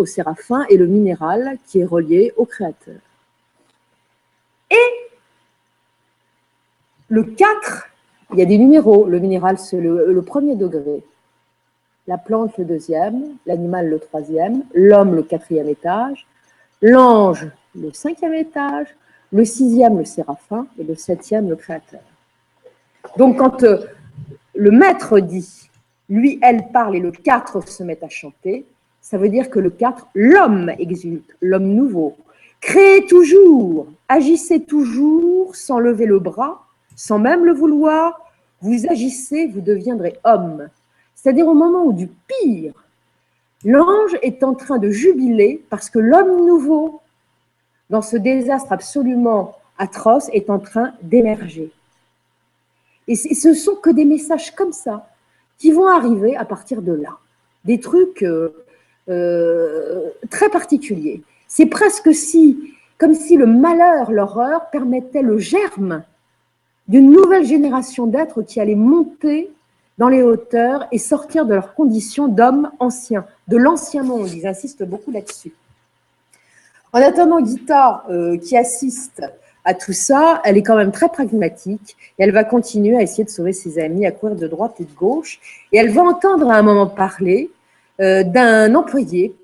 séraphin et le minéral qui est relié au créateur. Et le 4, il y a des numéros. Le minéral, c'est le, premier degré. La plante, le deuxième. L'animal, le troisième. L'homme, le quatrième étage. L'ange, le cinquième étage. Le sixième, le séraphin. Et le septième, le créateur. Donc, quand euh, le maître dit, lui, elle parle et le 4 se met à chanter, ça veut dire que le 4, l'homme exulte, l'homme nouveau. Créez toujours, agissez toujours sans lever le bras, sans même le vouloir, vous agissez, vous deviendrez homme. C'est-à-dire au moment où du pire, l'ange est en train de jubiler parce que l'homme nouveau, dans ce désastre absolument atroce, est en train d'émerger. Et ce sont que des messages comme ça qui vont arriver à partir de là. Des trucs euh, euh, très particuliers. C'est presque comme si le malheur, l'horreur permettait le germe d'une nouvelle génération d'êtres qui allaient monter dans les hauteurs et sortir de leurs conditions d'hommes anciens, de l'ancien monde. Ils insistent beaucoup là-dessus. En attendant, Gita, euh, qui assiste à tout ça, elle est quand même très pragmatique et elle va continuer à essayer de sauver ses amis, à courir de droite et de gauche. Et elle va entendre à un moment parler euh, d'un employé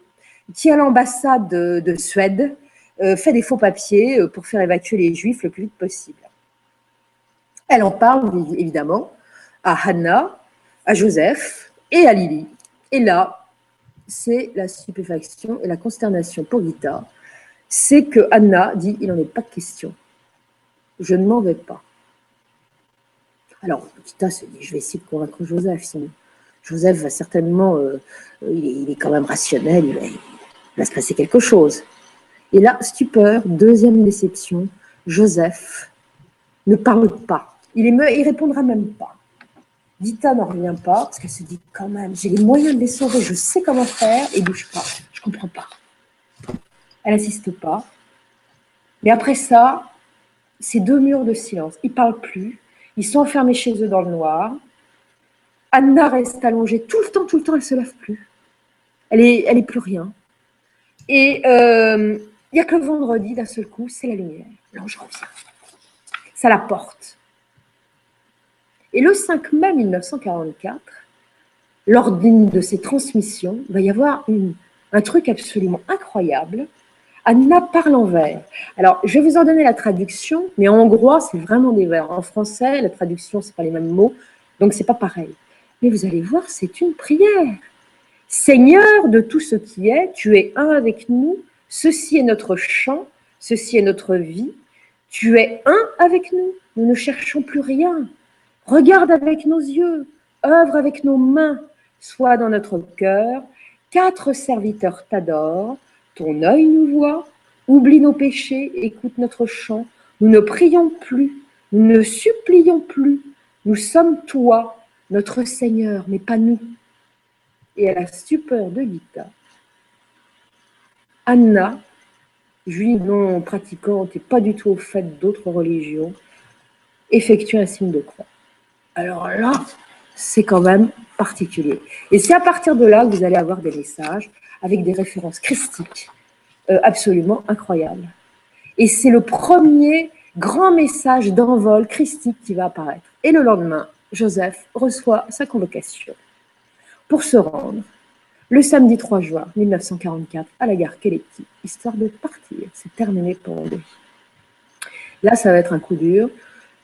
qui, à l'ambassade de, Suède, euh, fait des faux papiers pour faire évacuer les Juifs le plus vite possible. Elle en parle évidemment à Hannah, à Joseph et à Lily. Et là, c'est la stupéfaction et la consternation pour Gita. C'est que Anna dit il n'en est pas question. Je ne m'en vais pas. Alors, Tita se dit je vais essayer de convaincre Joseph. Joseph va certainement, euh, il, est, quand même rationnel, il va, se passer quelque chose. Et là, stupeur, deuxième déception, Joseph ne parle pas. Il, il répondra même pas. Dita n'en revient pas parce qu'elle se dit quand même, j'ai les moyens de les sauver, je sais comment faire et bouge pas. Je comprends pas. Elle n'assiste pas. Mais après ça, c'est deux murs de silence. Ils parlent plus. Ils sont enfermés chez eux dans le noir. Anna reste allongée tout le temps, tout le temps, elle se lève plus. Elle est, elle est plus rien. Et euh, il n'y a que le vendredi, d'un seul coup, c'est la lumière. L'ange revient. Ça la porte. Et le 5 mai 1944, lors d'une de ces transmissions, il va y avoir un truc absolument incroyable. Anna parle en vers. Alors, je vais vous en donner la traduction, mais en hongrois, c'est vraiment des vers. En français, la traduction, ce pas les mêmes mots, donc c'est pas pareil. Mais vous allez voir, c'est une prière. Seigneur de tout ce qui est, tu es un avec nous, ceci est notre chant, ceci est notre vie, tu es un avec nous, nous ne cherchons plus rien. Regarde avec nos yeux, œuvre avec nos mains, sois dans notre cœur, quatre serviteurs t'adorent, ton œil nous voit, oublie nos péchés, écoute notre chant, nous ne prions plus, nous ne supplions plus, nous sommes toi, notre Seigneur, mais pas nous. Et à la stupeur de Gita, Anna, juive non pratiquante et pas du tout au fait d'autres religions, effectue un signe de croix. Alors là, c'est quand même particulier. Et c'est à partir de là que vous allez avoir des messages avec des références christiques euh, absolument incroyables. Et c'est le premier grand message d'envol christique qui va apparaître. Et le lendemain, Joseph reçoit sa convocation pour se rendre le samedi 3 juin 1944 à la gare Keleti, histoire de partir. C'est terminé pour lui. Là, ça va être un coup dur.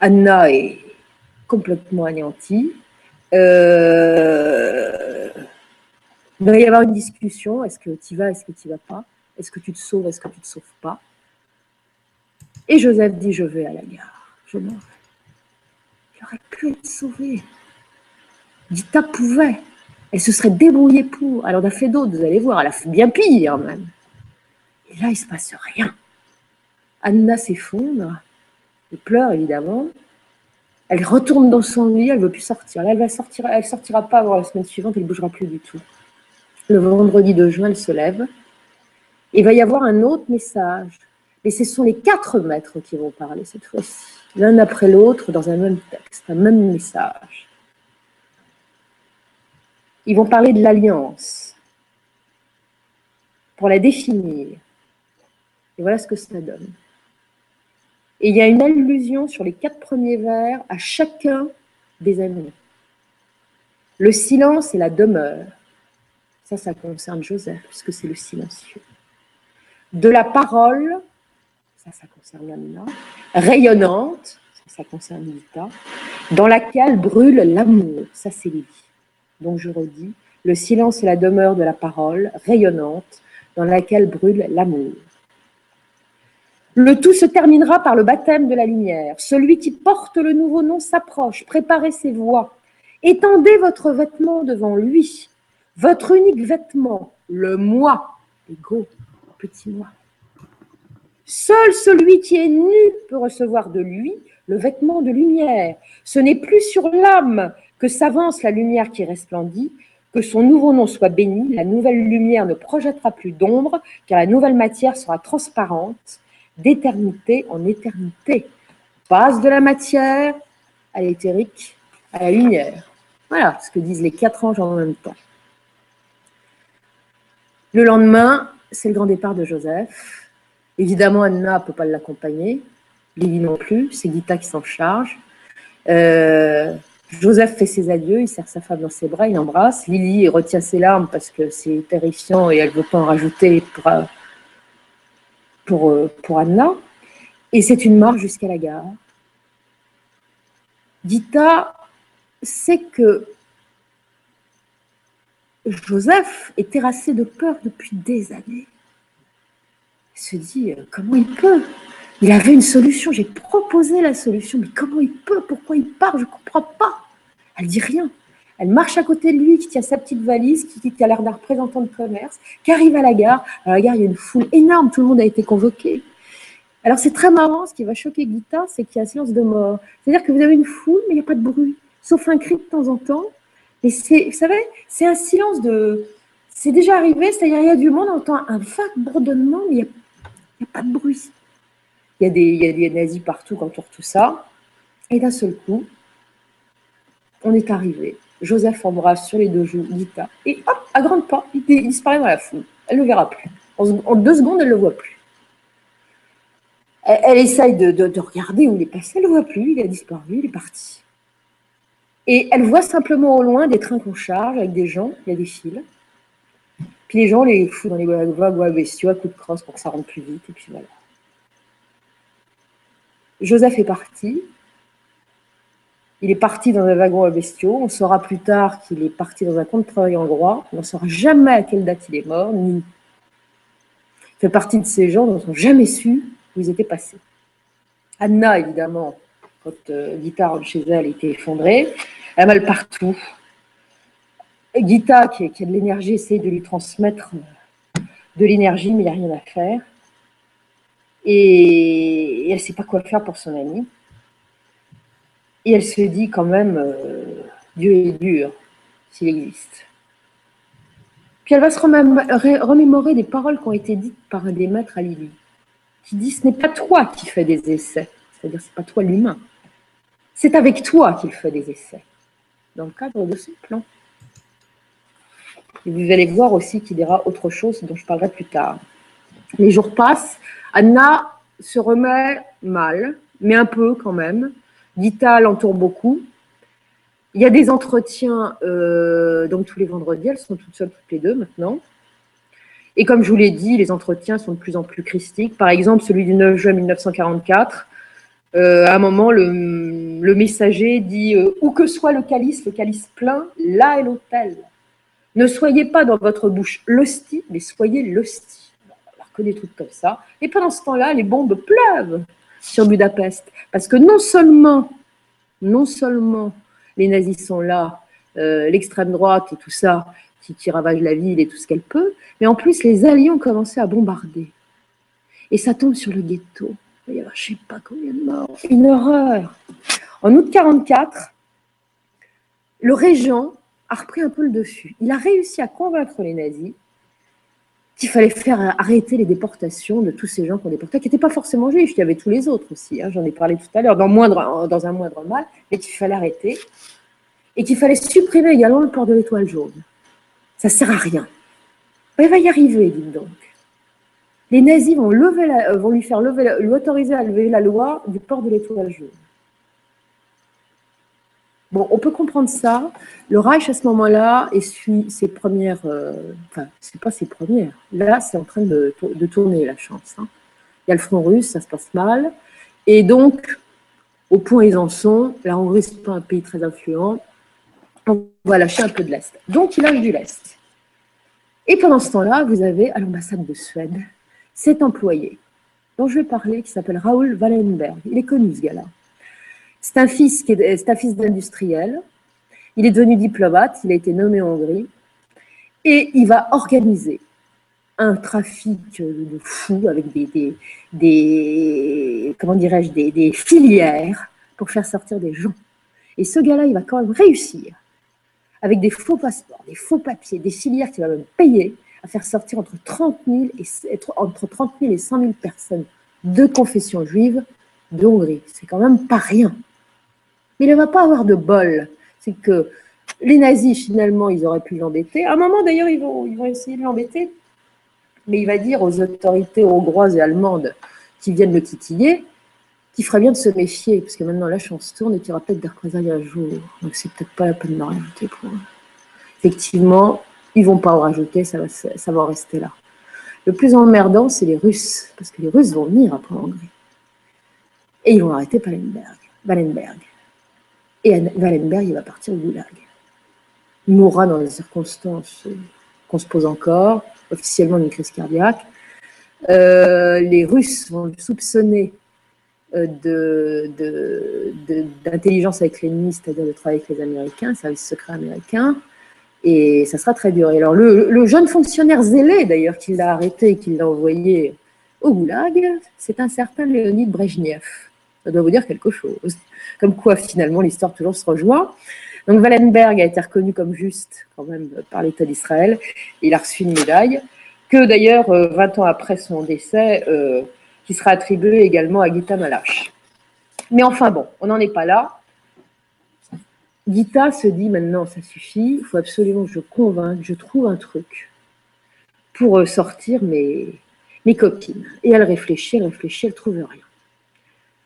Anna est complètement anéanti. Euh, il va y avoir une discussion. Est-ce que tu vas, est-ce que tu vas pas? Est-ce que tu te sauves, est-ce que tu te sauves pas? Et Joseph dit, je vais à la gare. Je m'en vais. Il aurait pu être sauvé. Dita pouvait. Elle se serait débrouillée pour. Elle en a fait d'autres, vous allez voir. Elle a fait bien pire même. Et là, il ne se passe rien. Anna s'effondre. Elle pleure évidemment. Elle retourne dans son lit, elle ne veut plus sortir. Là, elle va sortir, sortira pas avant la semaine suivante, elle ne bougera plus du tout. Le vendredi de juin, elle se lève. Il va y avoir un autre message. Et ce sont les quatre maîtres qui vont parler cette fois-ci, l'un après l'autre, dans un même texte, un même message. Ils vont parler de l'alliance pour la définir. Et voilà ce que ça donne. Et il y a une allusion sur les quatre premiers vers à chacun des amis. Le silence et la demeure. Ça, ça concerne Joseph, puisque c'est le silencieux. De la parole, ça, ça concerne Anna. Rayonnante, ça, ça concerne Lita. Dans laquelle brûle l'amour, ça, c'est Lévi. Donc, je redis, le silence et la demeure de la parole, rayonnante, dans laquelle brûle l'amour. Le tout se terminera par le baptême de la lumière. Celui qui porte le nouveau nom s'approche. Préparez ses voies. Étendez votre vêtement devant lui. Votre unique vêtement, le moi, l'ego, petit moi. Seul celui qui est nu peut recevoir de lui le vêtement de lumière. Ce n'est plus sur l'âme que s'avance la lumière qui resplendit, que son nouveau nom soit béni, la nouvelle lumière ne projettera plus d'ombre, car la nouvelle matière sera transparente d'éternité en éternité. Passe de la matière à l'éthérique, à la lumière. Voilà ce que disent les quatre anges en même temps. Le lendemain, c'est le grand départ de Joseph. Évidemment, Anna ne peut pas l'accompagner. Lily non plus. C'est Gita qui s'en charge. Euh, Joseph fait ses adieux, il serre sa femme dans ses bras, il embrasse. Lily retient ses larmes parce que c'est terrifiant et elle ne veut pas en rajouter pour, pour, euh, pour Anna. Et c'est une marche jusqu'à la gare. Dita sait que Joseph est terrassé de peur depuis des années. Il se dit, euh, comment il peut? Il avait une solution, j'ai proposé la solution, mais comment il peut? Pourquoi il part? Je ne comprends pas. Elle dit rien. Elle marche à côté de lui, qui tient sa petite valise, qui, qui a l'air d'un représentant de commerce, qui arrive à la gare. À la gare, il y a une foule énorme, tout le monde a été convoqué. Alors c'est très marrant, ce qui va choquer Guita, c'est qu'il y a un silence de mort. C'est-à-dire que vous avez une foule, mais il n'y a pas de bruit, sauf un cri de temps en temps. Et c'est, vous savez, c'est un silence de... C'est déjà arrivé, c'est-à-dire il y a du monde, on entend un vague bourdonnement, mais il n'y a, pas de bruit. Il y, a des, il y a des nazis partout quand on tout ça. Et d'un seul coup, on est arrivé. Joseph embrasse sur les deux joues Guita. Et hop, à grande pas, il, disparaît dans la foule. Elle ne le verra plus. En, deux secondes, elle ne le voit plus. Elle, essaye de, regarder où il est passé, elle ne le voit plus, il a disparu, il est parti. Et elle voit simplement au loin des trains qu'on charge avec des gens, il y a des fils. Puis les gens les foutent dans les wagons bestiaux à coups de crosse pour que ça rentre plus vite, et puis voilà. Joseph est parti, il est parti dans un wagon à bestiaux. On saura plus tard qu'il est parti dans un compte de travail hongrois. On ne saura jamais à quelle date il est mort, ni. Il fait partie de ces gens dont on n'a jamais su où ils étaient passés. Anna, évidemment, quand euh, rentre chez elle, était effondrée. Elle a mal partout. Gita, qui, a de l'énergie, essaie de lui transmettre de l'énergie, mais il n'y a rien à faire. Et, et elle ne sait pas quoi faire pour son amie. Et elle se dit quand même, euh, Dieu est dur s'il existe. Puis elle va se remémorer des paroles qui ont été dites par un des maîtres à Lily, qui dit ce n'est pas toi qui fais des essais, c'est-à-dire c'est pas toi l'humain, c'est avec toi qu'il fait des essais, dans le cadre de ce plan. Et vous allez voir aussi qu'il dira autre chose dont je parlerai plus tard. Les jours passent, Anna se remet mal, mais un peu quand même. Gita l'entoure beaucoup. Il y a des entretiens, euh, donc tous les vendredis, elles sont toutes seules, toutes les deux maintenant. Et comme je vous l'ai dit, les entretiens sont de plus en plus christiques. Par exemple, celui du 9 juin 1944, euh, à un moment, le, messager dit euh, Où que soit le calice, le calice plein, là est l'autel. Ne soyez pas dans votre bouche l'hostie, mais soyez l'hostie. On reconnaît tout comme ça. Et pendant ce temps-là, les bombes pleuvent sur Budapest. Parce que non seulement, non seulement les nazis sont là, euh, l'extrême droite et tout ça, qui, qui, ravage la ville et tout ce qu'elle peut, mais en plus, les Alliés ont commencé à bombarder. Et ça tombe sur le ghetto. Il y a je ne sais pas combien de morts. Une horreur. En août 44, le régent a repris un peu le dessus. Il a réussi à convaincre les nazis qu'il fallait faire arrêter les déportations de tous ces gens qu'on déportait, qui n'étaient pas forcément juifs, il y avait tous les autres aussi, hein, j'en ai parlé tout à l'heure, dans, un moindre mal, mais qu'il fallait arrêter, et qu'il fallait supprimer également le port de l'étoile jaune. Ça ne sert à rien. il va y arriver, dites donc. Les nazis vont, euh, lui faire lever, lui autoriser à lever la loi du port de l'étoile jaune. Bon, on peut comprendre ça. Le Reich, à ce moment-là, essuie ses premières. Euh, enfin, c'est pas ses premières. Là, c'est en train de, tourner la chance. Hein. Il y a le front russe, ça se passe mal. Et donc, au point ils en sont, la Hongrie, c'est pas un pays très influent. On va lâcher un peu de l'Est. Donc, il lâche du l'Est. Et pendant ce temps-là, vous avez à l'ambassade de Suède cet employé dont je vais parler qui s'appelle Raoul Wallenberg. Il est connu, ce gars-là. C'est un fils d'industriel. Il est devenu diplomate, il a été nommé en Hongrie et il va organiser un trafic de fous avec des, comment dirais-je des, filières pour faire sortir des gens. Et ce gars-là, il va quand même réussir avec des faux passeports, des faux papiers, des filières qu'il va même payer à faire sortir entre 30 000 et, entre 30 000 et 100 000 personnes de confession juive de Hongrie. C'est quand même pas rien. Il ne va pas avoir de bol. C'est que les nazis, finalement, ils auraient pu l'embêter. À un moment, d'ailleurs, ils vont, essayer de l'embêter. Mais il va dire aux autorités hongroises et allemandes qui viennent le titiller qu'il ferait bien de se méfier, parce que maintenant la chance tourne et qu'il y aura peut-être des représailles un jour. Donc c'est peut-être pas la peine de rajouter pour eux. Effectivement, ils vont pas en rajouter, ça va, ça en rester là. Le plus emmerdant, c'est les Russes, parce que les Russes vont venir après en Hongrie. Et ils vont arrêter Palenberg. Wallenberg. Et Wallenberg, il va partir au goulag. Il mourra dans des circonstances qu'on se pose encore, officiellement d'une crise cardiaque. les Russes vont soupçonner d'intelligence de, avec l'ennemi, c'est-à-dire de travailler avec les Américains, service secret américain. Et ça sera très dur. Et alors, le, jeune fonctionnaire zélé, d'ailleurs, qui l'a arrêté et qui l'a envoyé au goulag, c'est un certain Léonid Brejnev. Ça doit vous dire quelque chose. Comme quoi, finalement, l'histoire toujours se rejoint. Donc, Wallenberg a été reconnu comme juste, quand même, par l'État d'Israël. Il a reçu une médaille, que d'ailleurs, 20 euh, ans après son décès, euh, qui sera attribuée également à Gita Malash. Mais enfin, bon, on n'en est pas là. Gita se dit maintenant, ça suffit, il faut absolument que je convainque, je trouve un truc pour euh, sortir mes, mes copines. Et elle réfléchit, elle réfléchit, elle trouve rien.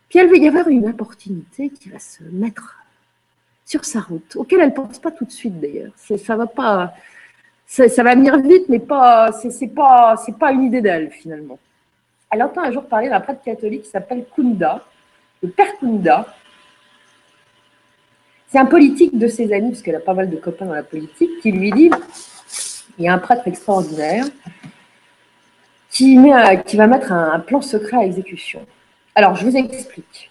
Puis elle veut y avoir une opportunité qui va se mettre sur sa route, auquel elle ne pense pas tout de suite d'ailleurs. Ça va va venir vite, mais pas, c'est pas, une idée d'elle finalement. Elle entend un jour parler d'un prêtre catholique qui s'appelle Kunda, le père Kunda, c'est un politique de ses amis, parce qu'elle a pas mal de copains dans la politique, qui lui dit il y a un prêtre extraordinaire qui va mettre un, plan secret à exécution. Alors, je vous explique.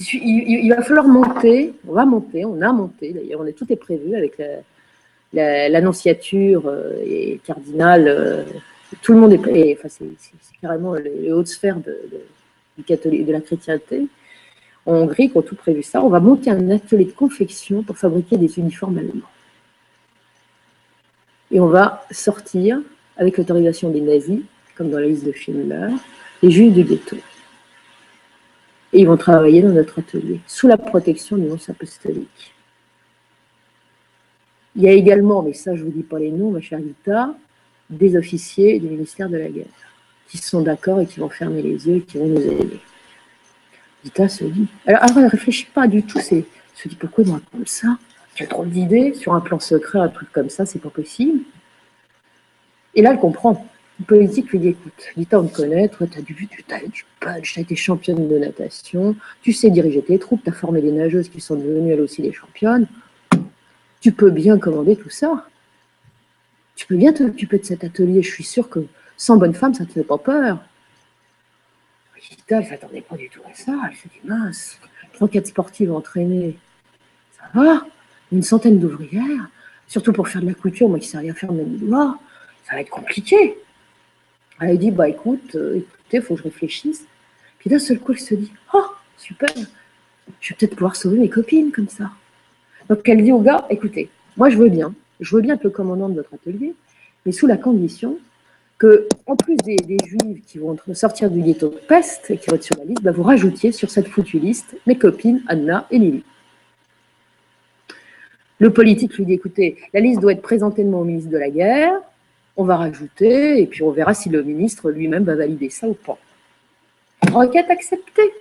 Il, va falloir monter, on va monter, on a monté d'ailleurs, on est, tout est prévu avec l'annonciature euh, et cardinal, euh, tout le monde est prêt, enfin, c'est carrément les, hautes sphères de, de, de la chrétienté en Hongrie qui ont tout prévu ça. On va monter un atelier de confection pour fabriquer des uniformes allemands. Et on va sortir, avec l'autorisation des nazis, comme dans la liste de Schindler, les juifs du ghetto. Et ils vont travailler dans notre atelier, sous la protection du nonce apostolique. Il y a également, mais ça je ne vous dis pas les noms, ma chère Rita, des officiers du ministère de la Guerre qui sont d'accord et qui vont fermer les yeux et qui vont nous aider se dit. Alors, elle ne réfléchit pas du tout. C'est, se dit pourquoi moi comme ça? Tu as trop d'idées sur un plan secret, un truc comme ça, c'est pas possible. Et là, elle comprend. Le politique lui dit écoute, Dita, on te connaît, toi, tu as du, as du punch, tu as été championne de natation, tu sais diriger tes troupes, tu as formé des nageuses qui sont devenues elles aussi des championnes. Tu peux bien commander tout ça. Tu peux bien t'occuper de cet atelier. Je suis sûre que sans bonne femme, ça ne te fait pas peur. Elle ne s'attendait pas du tout à ça. Elle s'est dit, mince, trois, quatre sportives entraînées, ça va? Une centaine d'ouvrières, surtout pour faire de la couture, moi qui ne sais rien faire de mes ça va être compliqué. Elle dit, bah écoute, euh, écoutez, il faut que je réfléchisse. Puis d'un seul coup, elle se dit, oh, super, je vais peut-être pouvoir sauver mes copines comme ça. Donc elle dit au gars, écoutez, moi je veux bien, je veux bien être le commandant de votre atelier, mais sous la condition que, en plus des, juifs qui vont sortir du ghetto de peste et qui vont être sur la liste, bah, vous rajoutiez sur cette foutue liste mes copines Anna et Lily. Le politique lui dit écoutez, la liste doit être présentée au ministre de la Guerre, on va rajouter, et puis on verra si le ministre lui-même va valider ça ou pas. Requête acceptée.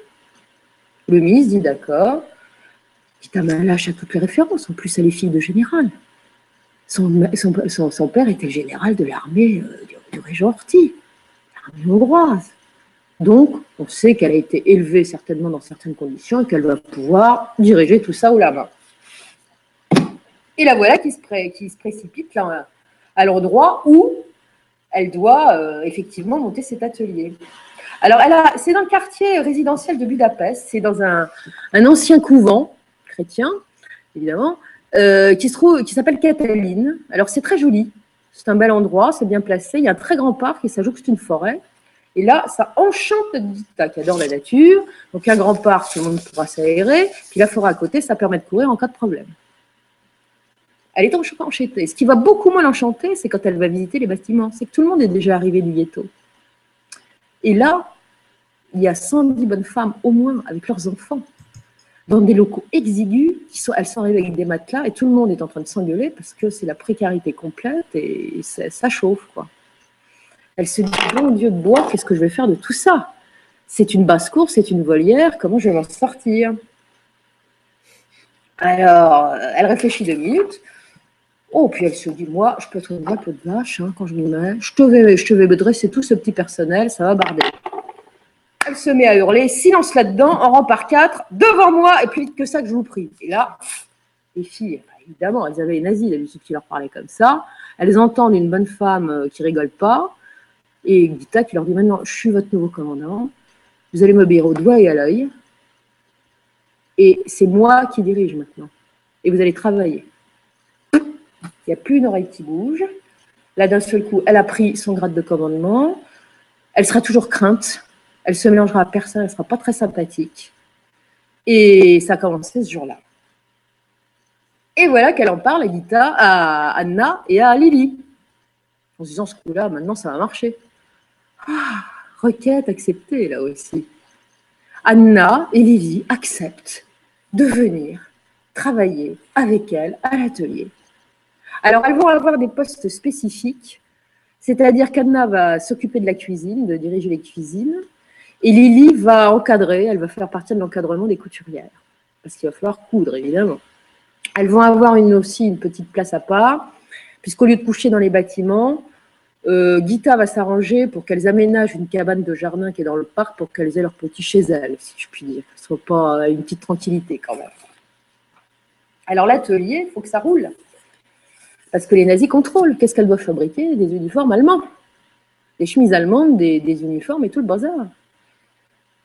Le ministre dit d'accord. Dit à lâche à toutes les références, en plus elle est fille de général. Son, père était général de l'armée euh, du régent Horthy, l'armée hongroise. Donc, on sait qu'elle a été élevée certainement dans certaines conditions et qu'elle va pouvoir diriger tout ça haut la main. Et la voilà qui se, qui se précipite là, à l'endroit où elle doit euh, effectivement monter cet atelier. Alors, c'est dans le quartier résidentiel de Budapest, c'est dans un, ancien couvent chrétien, évidemment, euh, qui s'appelle Cataline. Alors, c'est très joli. C'est un bel endroit, c'est bien placé. Il y a un très grand parc et ça jouxte une forêt. Et là, ça enchante Dita qui adore la nature. Donc, un grand parc, tout le monde pourra s'aérer. Puis la forêt à côté, ça permet de courir en cas de problème. Elle est enchantée. Ce qui va beaucoup moins l'enchanter, c'est quand elle va visiter les bâtiments. C'est que tout le monde est déjà arrivé du ghetto. Et là, il y a 110 bonnes femmes au moins avec leurs enfants dans des locaux exigus, elles sont arrivées avec des matelas et tout le monde est en train de s'engueuler parce que c'est la précarité complète et ça, chauffe. Elle se dit, bon Dieu de bois, qu'est-ce que je vais faire de tout ça? C'est une basse-cour, c'est une volière, comment je vais m'en sortir? Alors, elle réfléchit deux minutes. Oh, puis elle se dit, moi, je peux être une peu de vache hein, quand je m'y mets. Je te, vais, je te me dresser tout ce petit personnel, ça va barder. Elle se met à hurler, silence là-dedans, en rang par quatre, devant moi, et plus que ça que je vous prie. Et là, les filles, évidemment, elles avaient les nazis d'habitude qui leur parlaient comme ça. Elles entendent une bonne femme euh, qui rigole pas. Et Gita qui leur dit maintenant, je suis votre nouveau commandant, vous allez m'obéir au doigt et à l'œil, et c'est moi qui dirige maintenant. Et vous allez travailler. Il n'y a plus une oreille qui bouge. Là, d'un seul coup, elle a pris son grade de commandement. Elle sera toujours crainte. Elle se mélangera à personne. Elle ne sera pas très sympathique. Et ça a commencé ce jour-là. Et voilà qu'elle en parle à à Anna et à Lily. En se disant, ce coup-là, maintenant, ça va marcher. Ah, requête acceptée, là aussi. Anna et Lily acceptent de venir travailler avec elle à l'atelier. Alors, elles vont avoir des postes spécifiques, c'est-à-dire qu'Anna va s'occuper de la cuisine, de diriger les cuisines, et Lily va encadrer, elle va faire partie de l'encadrement des couturières, parce qu'il va falloir coudre, évidemment. Elles vont avoir une, aussi une petite place à part, puisqu'au lieu de coucher dans les bâtiments, euh, Gita va s'arranger pour qu'elles aménagent une cabane de jardin qui est dans le parc pour qu'elles aient leur petit chez elles, si je puis dire. Ce soit pas une petite tranquillité quand même. Alors l'atelier, il faut que ça roule. Parce que les nazis contrôlent. Qu'est-ce qu'elles doivent fabriquer? Des uniformes allemands. Des chemises allemandes, des, uniformes et tout le bazar.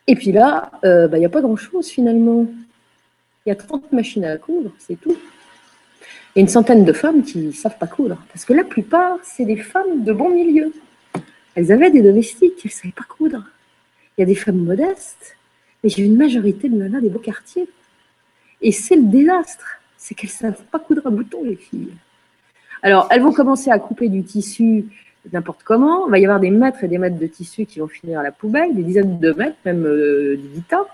Et puis là, euh, bah, il n'y a pas grand-chose finalement. Il y a 30 machines à coudre, c'est tout et une centaine de femmes qui ne savent pas coudre. Parce que la plupart, c'est des femmes de bon milieu. Elles avaient des domestiques, elles ne savaient pas coudre. Il y a des femmes modestes, mais j'ai une majorité de nanas des beaux quartiers. Et c'est le désastre, c'est qu'elles ne savent pas coudre à bouton, les filles. Alors, elles vont commencer à couper du tissu n'importe comment. Il va y avoir des mètres et des mètres de tissu qui vont finir à la poubelle, des dizaines de mètres, même euh, guitare.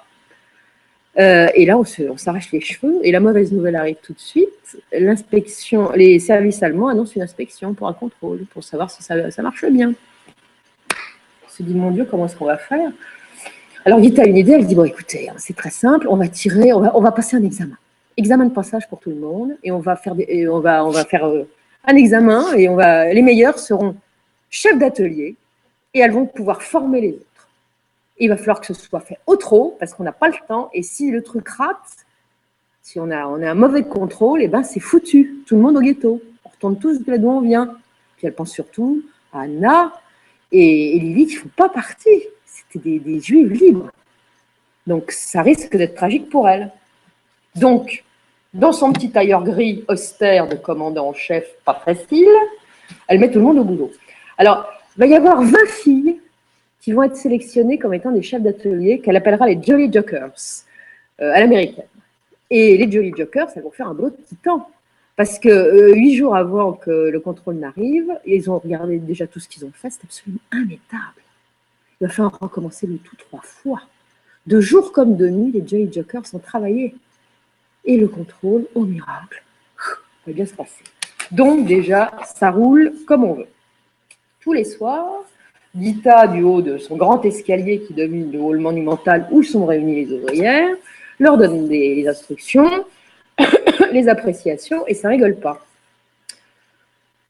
Euh, et là, on s'arrache les cheveux. Et la mauvaise nouvelle arrive tout de suite. L'inspection, les services allemands annoncent une inspection pour un contrôle, pour savoir si ça, marche bien. On se dit, mon Dieu, comment est-ce qu'on va faire? Alors, Gita a une idée. Elle dit, bon, écoutez, hein, c'est très simple. On va tirer, on va, passer un examen. Examen de passage pour tout le monde. Et on va faire, on va, on va faire euh, un examen. Et on va, les meilleurs seront chefs d'atelier. Et elles vont pouvoir former les autres il va falloir que ce soit fait au trop parce qu'on n'a pas le temps. Et si le truc rate, si on a, on a un mauvais contrôle, et eh ben c'est foutu. Tout le monde au ghetto. On retourne tous de là d'où on vient. Puis elle pense surtout à Anna et, Lily qui ne font pas partie. C'était des, juifs libres. Donc ça risque d'être tragique pour elle. Donc, dans son petit tailleur gris austère de commandant en chef, pas facile, elle met tout le monde au boulot. Alors, il va y avoir 20 filles qui vont être sélectionnés comme étant des chefs d'atelier qu'elle appellera les Jolly Jokers euh, à l'américaine. Et les Jolly Jokers, elles vont faire un boulot de titan. Parce que euh, huit jours avant que le contrôle n'arrive, ils ont regardé déjà tout ce qu'ils ont fait, c'est absolument immétable. Il va falloir recommencer le tout trois fois. De jour comme de nuit, les Jolly Jokers ont travaillé. Et le contrôle, au miracle, va bien se passer. Donc déjà, ça roule comme on veut. Tous les soirs, Gita, du haut de son grand escalier qui domine le hall monumental où sont réunies les ouvrières, leur donne des instructions, les appréciations, et ça rigole pas.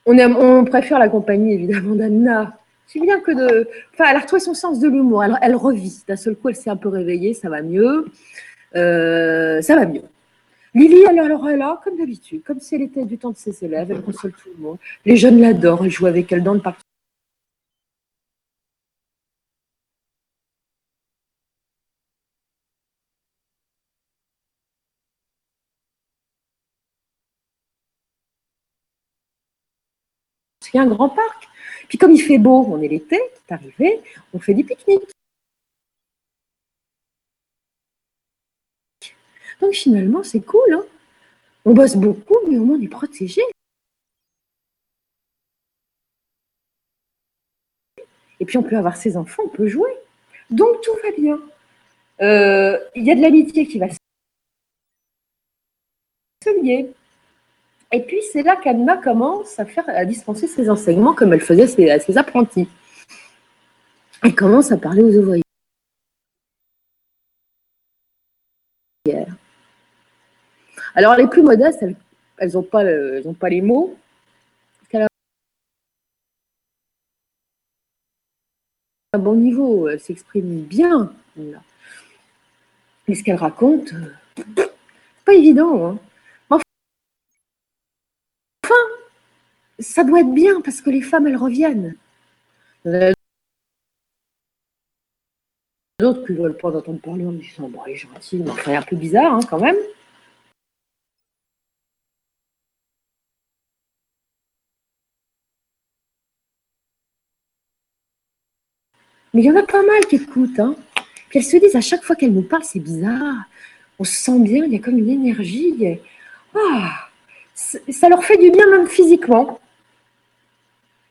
On, on préfère la compagnie évidemment d'Anna. C'est bien que de. Enfin, elle a retrouvé son sens de l'humour. Elle, elle, revit. D'un seul coup, elle s'est un peu réveillée. Ça va mieux. Euh, ça va mieux. Lily, elle, est là, comme d'habitude, comme si elle était du temps de ses élèves. Elle console tout le monde. Les jeunes l'adorent. Ils jouent avec elle dans le parc a un grand parc. Puis comme il fait beau, on est l'été, c'est arrivé, on fait des pique-niques. Donc finalement, c'est cool. Hein. on bosse beaucoup, mais on est protégé. Et puis on peut avoir ses enfants, on peut jouer. Donc tout va bien. Euh, il y a de l'amitié qui va se lier. Et puis, c'est là qu'Anna commence à, faire, à dispenser ses enseignements comme elle faisait à ses apprentis. Elle commence à parler aux ouvriers. Alors, les plus modestes, elles n'ont pas, pas, les mots. un bon niveau, elle s'exprime bien. Mais ce qu'elle raconte, c'est pas évident. Hein. ça doit être bien parce que les femmes, elles reviennent. autres qui ne veulent pas entendre parler en disant Bon, il est gentil, mais enfin, un peu bizarre hein, quand même. Mais il y en a pas mal qui écoutent. Hein. Puis elles se disent à chaque fois qu'elles nous parlent, c'est bizarre. On se sent bien, il y a comme une énergie. Ah, ça leur fait du bien même physiquement.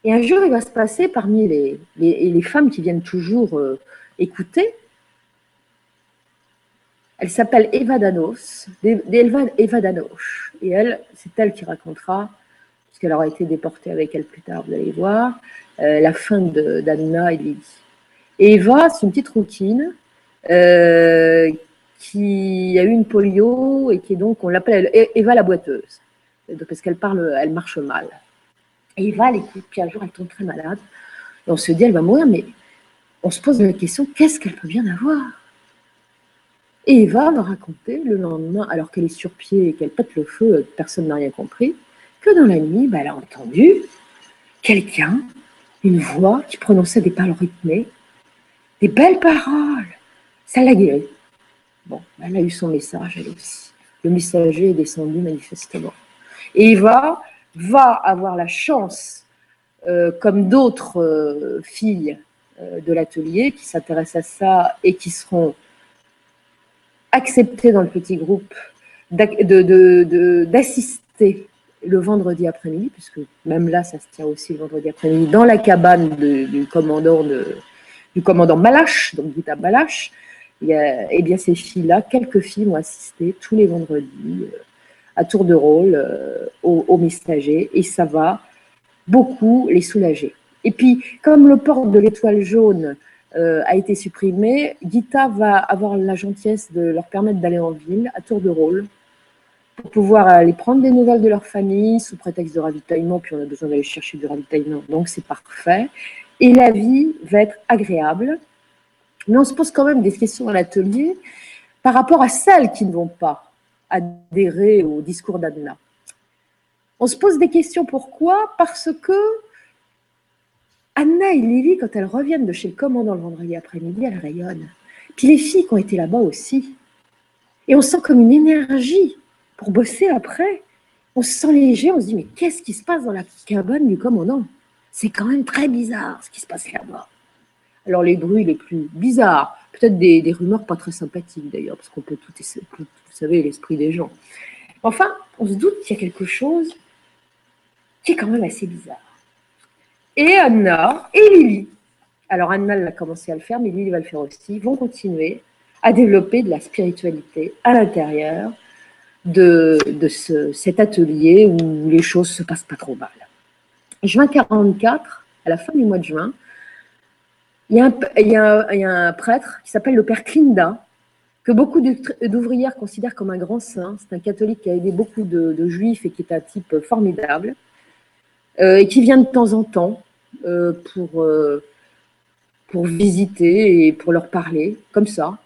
Et un jour, il va se passer parmi les, femmes qui viennent toujours euh, écouter. Elle s'appelle Eva Danos, Eva Danos. Et elle, c'est elle qui racontera, puisqu'elle aura été déportée avec elle plus tard, vous allez voir, euh, la fin d'Anna et Lily. Eva, c'est une petite routine euh, qui a eu une polio et qui est donc, on l'appelle Eva la boiteuse, parce qu'elle parle, elle marche mal. Et Eva, elle écoute, puis un jour, elle tombe très malade. Et on se dit, elle va mourir, mais on se pose la question, qu'est-ce qu'elle peut bien avoir? Et Eva va raconter le lendemain, alors qu'elle est sur pied et qu'elle pète le feu, personne n'a rien compris, que dans la nuit, bah, elle a entendu quelqu'un, une voix qui prononçait des paroles rythmées, des belles paroles. Ça l'a guérie. Bon, elle a eu son message, elle aussi. Le messager est descendu manifestement. Et Eva, va avoir la chance, euh, comme d'autres euh, filles euh, de l'atelier qui s'intéressent à ça et qui seront acceptées dans le petit groupe, d'assister le vendredi après-midi, puisque même là, ça se tient aussi le vendredi après-midi, dans la cabane du commandant de, du commandant Malache, donc Gita Malache, et eh bien ces filles-là, quelques filles vont assister tous les vendredis à tour de rôle euh, aux, messagers et ça va beaucoup les soulager. Et puis, comme le port de l'étoile jaune euh, a été supprimé, Gita va avoir la gentillesse de leur permettre d'aller en ville à tour de rôle pour pouvoir aller prendre des nouvelles de leur famille sous prétexte de ravitaillement, puis on a besoin d'aller chercher du ravitaillement, donc c'est parfait. Et la vie va être agréable. Mais on se pose quand même des questions à l'atelier par rapport à celles qui ne vont pas adhérer au discours d'Adna. On se pose des questions pourquoi? Parce que Anna et Lily, quand elles reviennent de chez le commandant le vendredi après-midi, elles rayonnent. Puis les filles qui ont été là-bas aussi. Et on sent comme une énergie pour bosser après. On se sent léger, on se dit mais qu'est-ce qui se passe dans la cabane du commandant? C'est quand même très bizarre ce qui se passe là-bas. Alors les bruits les plus bizarres, peut-être des, rumeurs pas très sympathiques d'ailleurs, parce qu'on peut tout, vous savez, l'esprit des gens. Enfin, on se doute qu'il y a quelque chose qui est quand même assez bizarre. Et Anna et Lily, alors Anna elle a commencé à le faire, mais Lily va le faire aussi, vont continuer à développer de la spiritualité à l'intérieur de, cet atelier où les choses se passent pas trop mal. Juin 44, à la fin du mois de juin, il y a un, prêtre qui s'appelle le père Klinda, que beaucoup d'ouvrières considèrent comme un grand saint. C'est un catholique qui a aidé beaucoup de, juifs et qui est un type formidable, euh, et qui vient de temps en temps euh, pour, euh, pour visiter et pour leur parler, comme ça,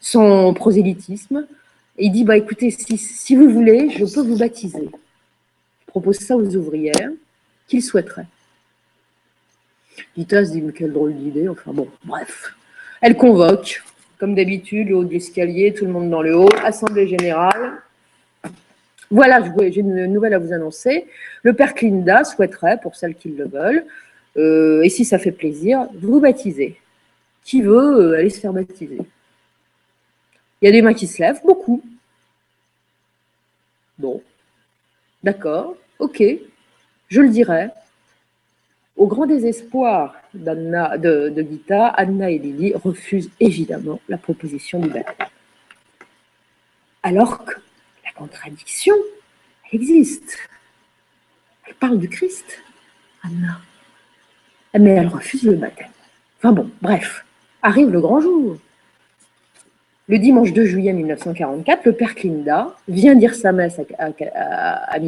sans prosélytisme. Et il dit, bah, écoutez, si, si vous voulez, je peux vous baptiser. Je propose ça aux ouvrières qu'ils souhaiteraient. Gita se dit, mais quelle drôle d'idée. Enfin bon, bref. Elle convoque, comme d'habitude, le haut de l'escalier, tout le monde dans le haut, assemblée générale. Voilà, j'ai une nouvelle à vous annoncer. Le père Clinda souhaiterait, pour celles qui le veulent, euh, et si ça fait plaisir, vous baptiser. Qui veut euh, aller se faire baptiser? Il y a des mains qui se lèvent, beaucoup. Bon, d'accord, ok, je le dirai. Au grand désespoir de, Gita, Anna et Lily refusent évidemment la proposition du baptême. Alors que la contradiction, existe. Elle parle du Christ, Anna. Mais elle refuse le baptême. Enfin bon, bref, arrive le grand jour. Le dimanche 2 juillet 1944, le père Klinda vient dire sa messe à, à,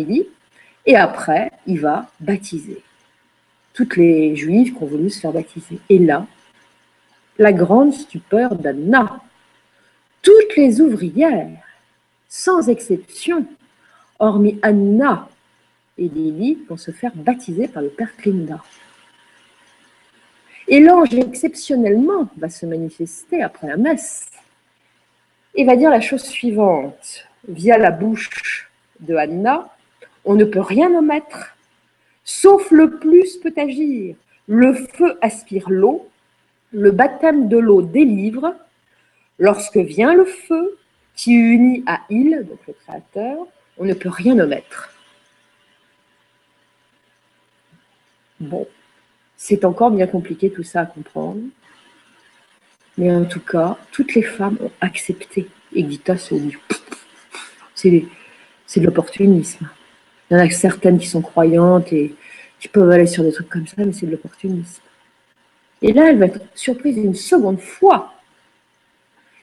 et après, il va baptiser toutes les juives qui ont voulu se faire baptiser. Et là, la grande stupeur d'Anna. Toutes les ouvrières, sans exception, hormis Anna et Lily, vont se faire baptiser par le père Klinda. Et l'ange, exceptionnellement, va se manifester après la messe et va dire la chose suivante, via la bouche de Anna, on ne peut rien omettre, sauf le plus peut agir. Le feu aspire l'eau, le baptême de l'eau délivre. Lorsque vient le feu, qui unit à il, donc le Créateur, on ne peut rien omettre. Bon, c'est encore bien compliqué tout ça à comprendre. Mais en tout cas, toutes les femmes ont accepté. Et Gita se dit, c'est de l'opportunisme. Il y en a certaines qui sont croyantes et qui peuvent aller sur des trucs comme ça, mais c'est de l'opportunisme. Et là, elle va être surprise une seconde fois.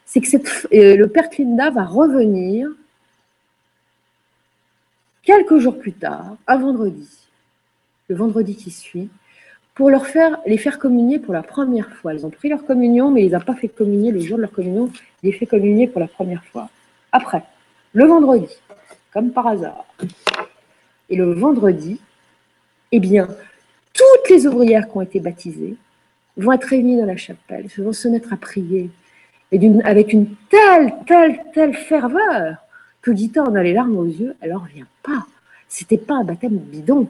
C'est que euh, le père Clinda va revenir quelques jours plus tard, un vendredi, le vendredi qui suit, pour les faire communier pour la première fois. Ils ont pris leur communion, mais ils n'ont pas fait communier le jour de leur communion, ils les fait communier pour la première fois. Après, le vendredi, comme par hasard. Et le vendredi, eh bien, toutes les ouvrières qui ont été baptisées vont être réunies dans la chapelle, vont se mettre à prier, et avec une telle, telle, telle ferveur que Gita en a les larmes aux yeux, elle n'en revient pas. C'était pas un baptême bidon.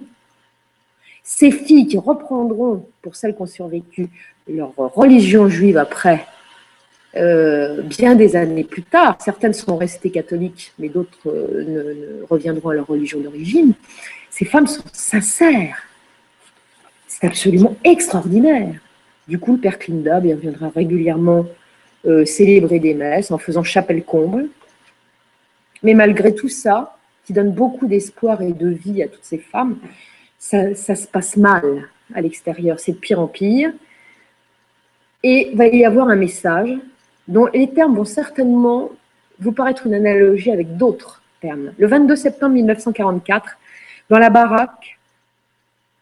Ces filles qui reprendront, pour celles qui ont survécu, leur religion juive après, euh, bien des années plus tard, certaines sont restées catholiques, mais d'autres euh, ne, reviendront à leur religion d'origine, ces femmes sont sincères. C'est absolument extraordinaire. Du coup, le père Klinda viendra régulièrement euh, célébrer des messes en faisant chapelle comble. Mais malgré tout ça, qui donne beaucoup d'espoir et de vie à toutes ces femmes, ça, se passe mal à l'extérieur, c'est de pire en pire. Et il va y avoir un message dont les termes vont certainement vous paraître une analogie avec d'autres termes. Le 22 septembre 1944, dans la baraque,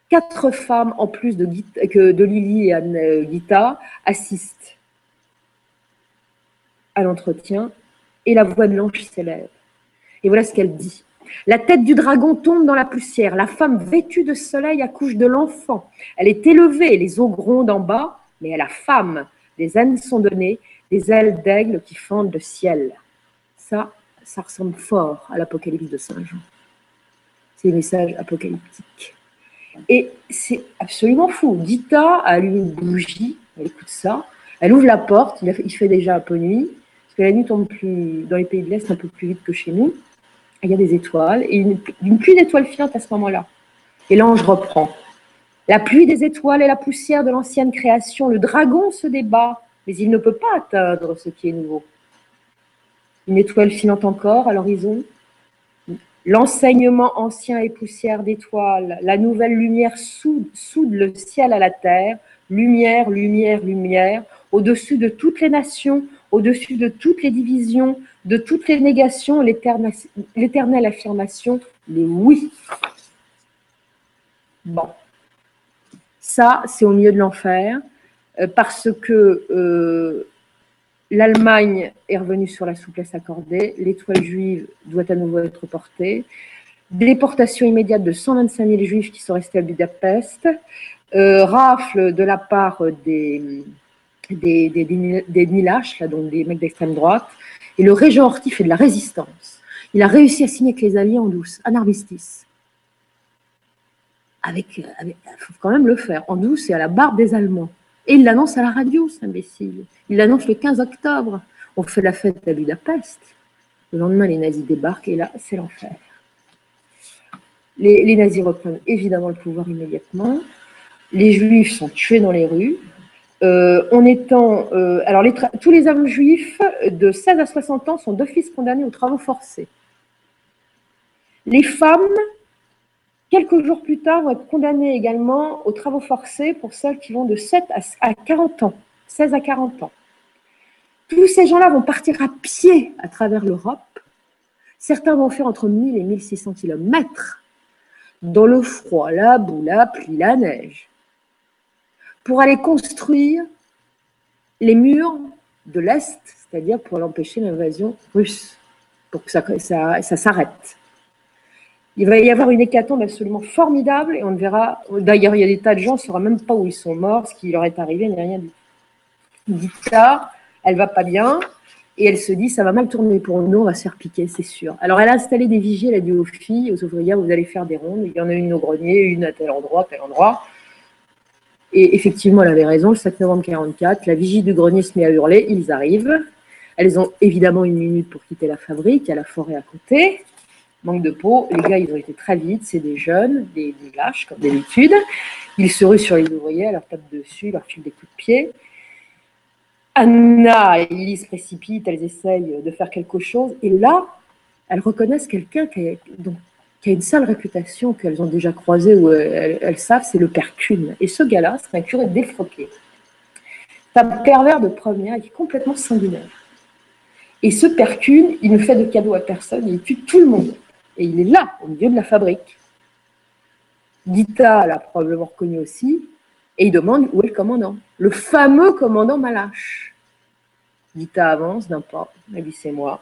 quatre femmes en plus de, Lily et Anne euh, Guita assistent à l'entretien et la voix de l'ange s'élève. Et voilà ce qu'elle dit. La tête du dragon tombe dans la poussière. La femme vêtue de soleil accouche de l'enfant. Elle est élevée, les eaux grondent en bas, mais à la femme, des ailes sont données, des ailes d'aigle qui fendent le ciel. Ça, ça ressemble fort à l'Apocalypse de Saint Jean. C'est un message apocalyptique. Et c'est absolument fou. Dita allume une bougie, elle écoute ça, elle ouvre la porte, il fait déjà un peu nuit, parce que la nuit tombe plus, dans les pays de l'Est un peu plus vite que chez nous. Il y a des étoiles, et une, pluie d'étoiles filantes à ce moment-là. Et l'ange reprend. La pluie des étoiles et la poussière de l'ancienne création, le dragon se débat, mais il ne peut pas atteindre ce qui est nouveau. Une étoile filante encore à l'horizon, l'enseignement ancien et poussière d'étoiles, la nouvelle lumière soude, soude le ciel à la terre, lumière, lumière, lumière, au-dessus de toutes les nations, au-dessus de toutes les divisions, de toutes les négations, l'éternelle affirmation, les oui. Bon. Ça, c'est au milieu de l'enfer, parce que euh, l'Allemagne est revenue sur la souplesse accordée, l'étoile juive doit à nouveau être portée, déportation immédiate de 125 000 juifs qui sont restés à Budapest, euh, rafle de la part des, des, Nilaches, là, donc des mecs d'extrême droite, et le régent Horthy fait de la résistance. Il a réussi à signer avec les Alliés en douce, un armistice. Avec, faut quand même le faire, en douce et à la barbe des Allemands. Et il l'annonce à la radio, cet imbécile. Il l'annonce le 15 octobre. On fait la fête à Budapest. Le lendemain, les nazis débarquent et là, c'est l'enfer. Les, nazis reprennent évidemment le pouvoir immédiatement. Les juifs sont tués dans les rues. Euh, en étant, euh, alors tous les hommes juifs de 16 à 60 ans sont d'office condamnés aux travaux forcés. Les femmes, quelques jours plus tard, vont être condamnées également aux travaux forcés pour celles qui vont de 7 à 40 ans, 16 à 40 ans. Tous ces gens-là vont partir à pied à travers l'Europe. Certains vont faire entre 1000 et 1600 kilomètres dans le froid, la boue, la pluie, la neige pour aller construire les murs de l'Est, c'est-à-dire pour l'empêcher l'invasion russe, pour que ça, s'arrête. Il va y avoir une hécatombe absolument formidable et on verra. D'ailleurs, il y a des tas de gens, on ne saura même pas où ils sont morts, ce qui leur est arrivé, a rien du tout. Elle va pas bien et elle se dit ça va mal tourner pour nous, on va se faire piquer, c'est sûr. Alors elle a installé des vigies, elle a dit aux filles, aux ouvrières, vous allez faire des rondes. Il y en a une au grenier, une à tel endroit, tel endroit. Et effectivement, elle avait raison, le 7 novembre 44, la vigie du grenier se met à hurler, ils arrivent. Elles ont évidemment une minute pour quitter la fabrique, il y a la forêt à côté. Manque de peau, les gars, ils ont été très vite, c'est des jeunes, des, lâches, comme d'habitude. Ils se ruent sur les ouvriers, leur tapent dessus, leur filent des coups de pied. Anna et Lily se précipitent, elles essayent de faire quelque chose, et là, elles reconnaissent quelqu'un qui, a, une sale réputation qu'elles ont déjà croisé ou elles, savent, c'est le père Kuhn. Et ce gars-là, c'est un curé défroqué. C'est un pervers de première, il est complètement sanguinaire. Et ce Kuhn, il ne fait de cadeaux à personne, il tue tout le monde. Et il est là, au milieu de la fabrique. Gita l'a probablement reconnu aussi, et il demande où est le commandant. Le fameux commandant Malache. Gita avance d'un pas, elle dit c'est moi.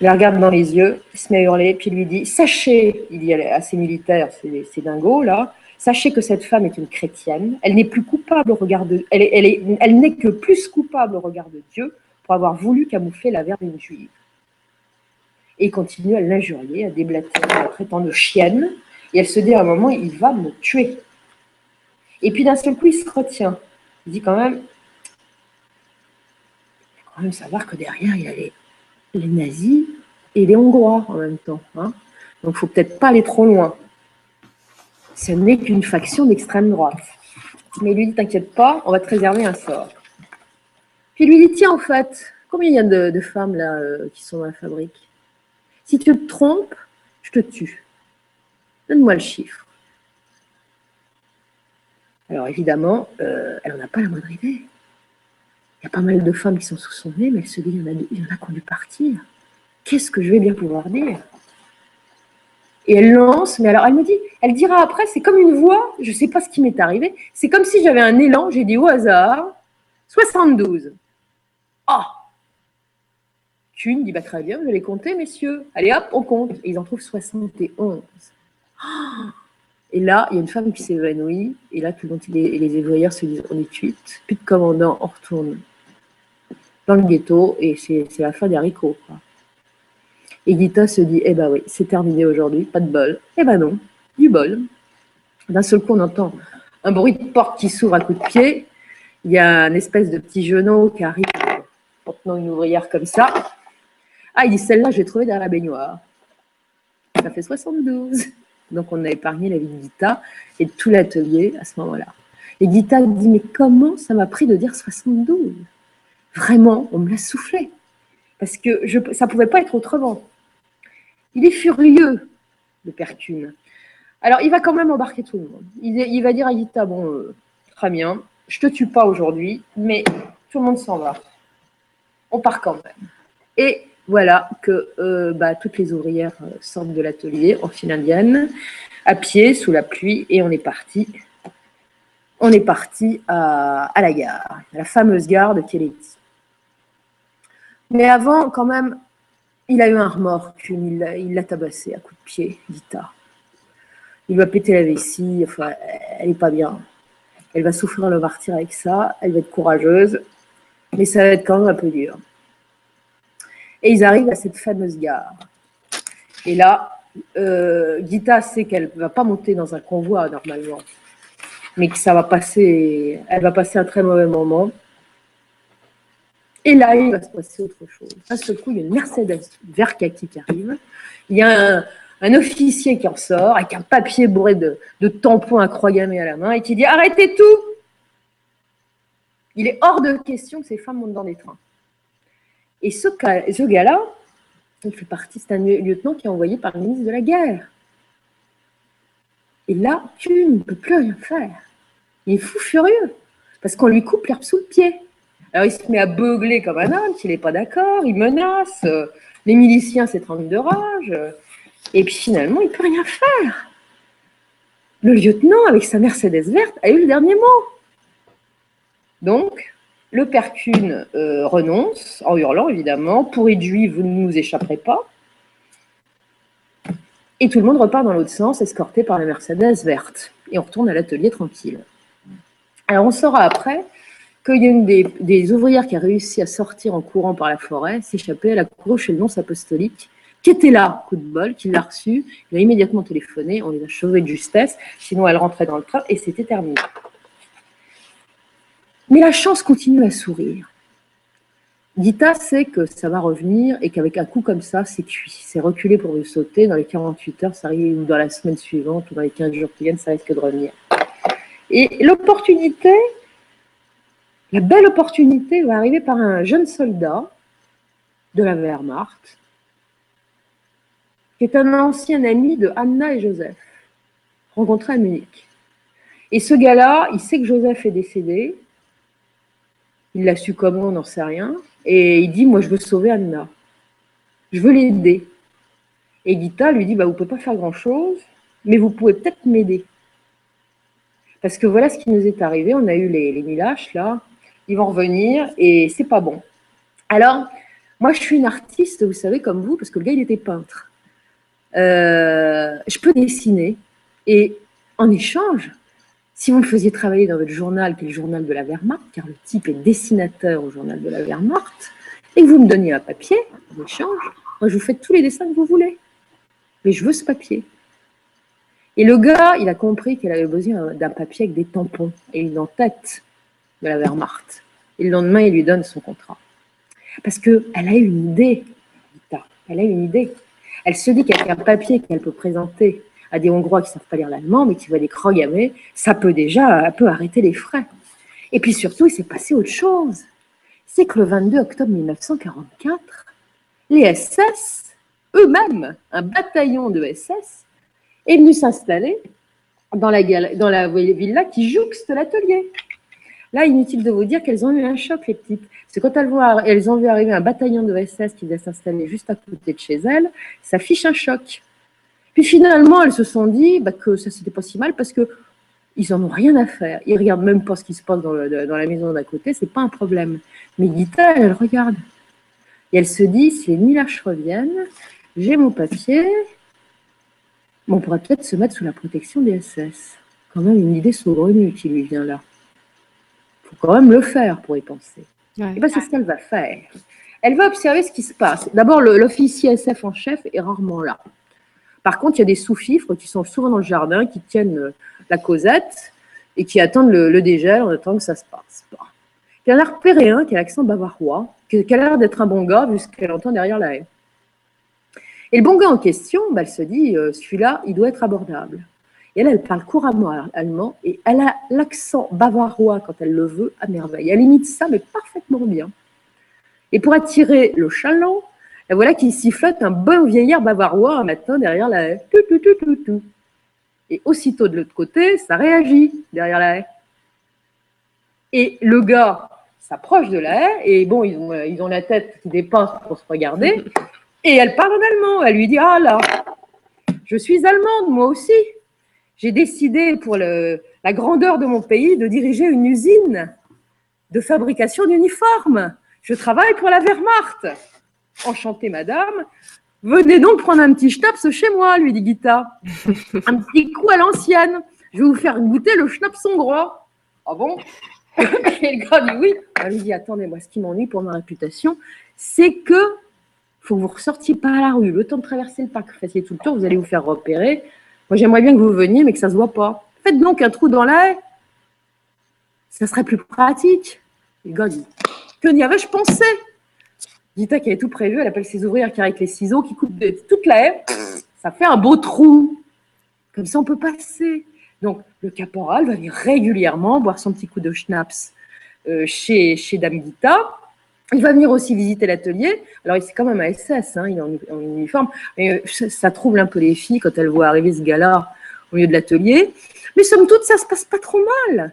Il la regarde dans les yeux, il se met à hurler, puis il lui dit Sachez, il dit à ses militaires, ces dingos là, sachez que cette femme est une chrétienne, elle n'est plus coupable au regard de. Elle, elle, elle n'est que plus coupable au regard de Dieu pour avoir voulu camoufler la verbe d'une juive et continue à l'injurier, à déblater, à traitant de chienne. Et elle se dit à un moment, il va me tuer. Et puis d'un seul coup, il se retient. Il dit quand même, il faut quand même savoir que derrière, il y a les, nazis et les Hongrois en même temps. Hein. Donc il ne faut peut-être pas aller trop loin. Ce n'est qu'une faction d'extrême droite. Mais il lui dit, t'inquiète pas, on va te réserver un sort. Puis il lui dit, tiens, en fait, combien il y a de, femmes là euh, qui sont dans la fabrique? Si tu te trompes, je te tue. Donne-moi le chiffre. Alors évidemment, euh, elle n'en a pas la moindre idée. Il y a pas mal de femmes qui sont sous son nez, mais elle se dit, il y en a, il y qui ont dû partir. Qu'est-ce que je vais bien pouvoir dire? Et elle lance, mais alors elle me dit, elle dira après, c'est comme une voix, je ne sais pas ce qui m'est arrivé, c'est comme si j'avais un élan, j'ai dit au hasard, 72. Oh Thune dit bah, Très bien, vous allez compter, messieurs. Allez hop, on compte. Et ils en trouvent 71. Et là, il y a une femme qui s'évanouit. Et là, tout les, les ouvrières se disent On est cuite, plus de commandant, on retourne dans le ghetto. Et c'est la fin des haricots. Et Gita se dit Eh ben oui, c'est terminé aujourd'hui, pas de bol. Eh ben non, du bol. D'un seul coup, on entend un bruit de porte qui s'ouvre à coups de pied. Il y a une espèce de petit genou qui arrive en une ouvrière comme ça. Ah, il dit celle-là, je l'ai trouvée dans la baignoire. Ça fait 72. Donc on a épargné la vie de Gita et tout l'atelier à ce moment-là. Et Gita dit Mais comment ça m'a pris de dire 72 Vraiment, on me l'a soufflé. Parce que ça ne pouvait pas être autrement. Il est furieux, le père Alors il va quand même embarquer tout le monde. Il, va dire à Gita Bon, euh, très bien, je ne te tue pas aujourd'hui, mais tout le monde s'en va. On part quand même. Et voilà que euh, bah, toutes les ouvrières euh, sortent de l'atelier en file indienne, à pied, sous la pluie, et on est parti. On est parti à, la gare, à la fameuse gare de Keleti. Mais avant, quand même, il a eu un remords, il l'a tabassé à coups de pied, Vita. Il va péter la vessie, enfin, elle n'est pas bien. Elle va souffrir le martyr avec ça, elle va être courageuse, mais ça va être quand même un peu dur. Et ils arrivent à cette fameuse gare. Et là, euh, sait qu'elle ne va pas monter dans un convoi normalement, mais que ça va passer, elle va passer un très mauvais moment. Et là, il va se passer autre chose. À ce coup, il y a une Mercedes vert kaki qui arrive. Il y a un, officier qui en sort avec un papier bourré de, de tampons gammée à la main et qui dit Arrêtez tout Il est hors de question que ces femmes montent dans des trains. Et ce, gars-là, il fait partie, c'est un lieutenant qui est envoyé par le ministre de la Guerre. Et là, tu ne peux plus rien faire. Il est fou furieux, parce qu'on lui coupe l'herbe sous le pied. Alors il se met à beugler comme un âne, s'il n'est pas d'accord, il menace, les miliciens s'étranglent de rage, et puis finalement, il ne peut rien faire. Le lieutenant, avec sa Mercedes verte, a eu le dernier mot. Donc, le percune euh, renonce, en hurlant évidemment, pour juive, vous ne nous échapperez pas. Et tout le monde repart dans l'autre sens, escorté par la Mercedes verte. Et on retourne à l'atelier tranquille. Alors on saura après qu'il y a une des, ouvrières qui a réussi à sortir en courant par la forêt, s'échapper, elle a couru chez le nonce apostolique, qui était là, coup de bol, qui l'a reçu, il a immédiatement téléphoné, on les a chauvés de justesse, sinon elle rentrait dans le train et c'était terminé. Mais la chance continue à sourire. Gita sait que ça va revenir et qu'avec un coup comme ça, c'est cuit. C'est reculé pour le sauter. Dans les 48 heures, ça arrive, ou dans la semaine suivante, ou dans les 15 jours qui viennent, ça risque de revenir. Et l'opportunité, la belle opportunité va arriver par un jeune soldat de la Wehrmacht, qui est un ancien ami de Anna et Joseph, rencontré à Munich. Et ce gars-là, il sait que Joseph est décédé. Il l'a su comment, on n'en sait rien. Et il dit, moi, je veux sauver Anna. Je veux l'aider. Et Gita lui dit, bah, vous ne pouvez pas faire grand-chose, mais vous pouvez peut-être m'aider. Parce que voilà ce qui nous est arrivé. On a eu les, les Milaches, là. Ils vont revenir et c'est pas bon. Alors, moi, je suis une artiste, vous savez, comme vous, parce que le gars, il était peintre. Euh, je peux dessiner. Et en échange, si vous me faisiez travailler dans votre journal, qui est le journal de la Wehrmacht, car le type est dessinateur au journal de la Wehrmacht, et que vous me donniez un papier, en échange, moi je vous fais tous les dessins que vous voulez. Mais je veux ce papier. Et le gars, il a compris qu'il avait besoin d'un papier avec des tampons et une en-tête de la Wehrmacht. Et le lendemain, il lui donne son contrat. Parce qu'elle a une idée, Elle a une idée. Elle se dit qu'avec un papier qu'elle peut présenter à des Hongrois qui ne savent pas lire l'allemand, mais qui voient des croix gammées, ça peut déjà un peu arrêter les frais. Et puis surtout, il s'est passé autre chose. C'est que le 22 octobre 1944, les SS, eux-mêmes, un bataillon de SS, est venu s'installer dans la, villa qui jouxte l'atelier. Là, inutile de vous dire qu'elles ont eu un choc, les petites. C'est quand elles, voient, elles ont vu arriver un bataillon de SS qui vient s'installer juste à côté de chez elles, ça fiche un choc. Puis finalement, elles se sont dit bah, que ça c'était pas si mal parce que ils en ont rien à faire. Ils regardent même pas ce qui se passe dans, la maison d'à côté, c'est pas un problème. Mais Gita, elle regarde. Et elle se dit, si les Milaches reviennent, j'ai mon papier, on pourrait peut-être se mettre sous la protection des SS. Quand même une idée saugrenue qui lui vient là. Il faut quand même le faire pour y penser. Et bien c'est ce qu'elle va faire. Elle va observer ce qui se passe. D'abord, l'officier SF en chef est rarement là. Par contre, il y a des sous-fifres qui sont souvent dans le jardin, qui tiennent euh, la causette et qui attendent le, dégel en attendant que ça se passe. Il a repéré un qui a l'accent bavarois, qui a l'air d'être un bon gars vu ce qu'elle entend derrière la haie. Et le bon gars en question, bah, elle se dit, euh, celui-là, il doit être abordable. Et elle, elle parle couramment allemand et elle a l'accent bavarois quand elle le veut à merveille. Elle imite ça, mais parfaitement bien. Et pour attirer le chaland, et voilà qu'il sifflote un bon vieillard bavarois un matin derrière la haie. Et aussitôt de l'autre côté, ça réagit derrière la haie. Et le gars s'approche de la haie, et bon, ils ont, euh, la tête qui dépasse pour se regarder, et elle parle en allemand. Elle lui dit Ah là, je suis allemande, moi aussi. J'ai décidé pour la grandeur de mon pays de diriger une usine de fabrication d'uniformes. Je travaille pour la Wehrmacht. Enchantée, madame. Venez donc prendre un petit schnaps chez moi, lui dit Guita. Un petit coup à l'ancienne. Je vais vous faire goûter le schnaps hongrois. Ah bon? Et le gars dit oui. Elle lui dit attendez, moi, ce qui m'ennuie pour ma réputation, c'est que faut que vous ressortiez pas à la rue. Le temps de traverser le parc, vous fassiez tout le tour, vous allez vous faire repérer. Moi, j'aimerais bien que vous veniez, mais que ça se voit pas. Faites donc un trou dans la haie. Ça serait plus pratique. Le gars dit que n'y avais-je pensé? Gita qui avait tout prévu, elle appelle ses ouvrières qui avec les ciseaux, qui coupent toute la haie. Ça fait un beau trou. Comme ça, on peut passer. Donc, le caporal va venir régulièrement boire son petit coup de schnapps euh, chez, chez Dame Gita. Il va venir aussi visiter l'atelier. Alors, c'est quand même un SS, hein, il est en, uniforme. Mais euh, ça, trouble un peu les filles quand elles voient arriver ce gars-là au milieu de l'atelier. Mais somme toute, ça se passe pas trop mal.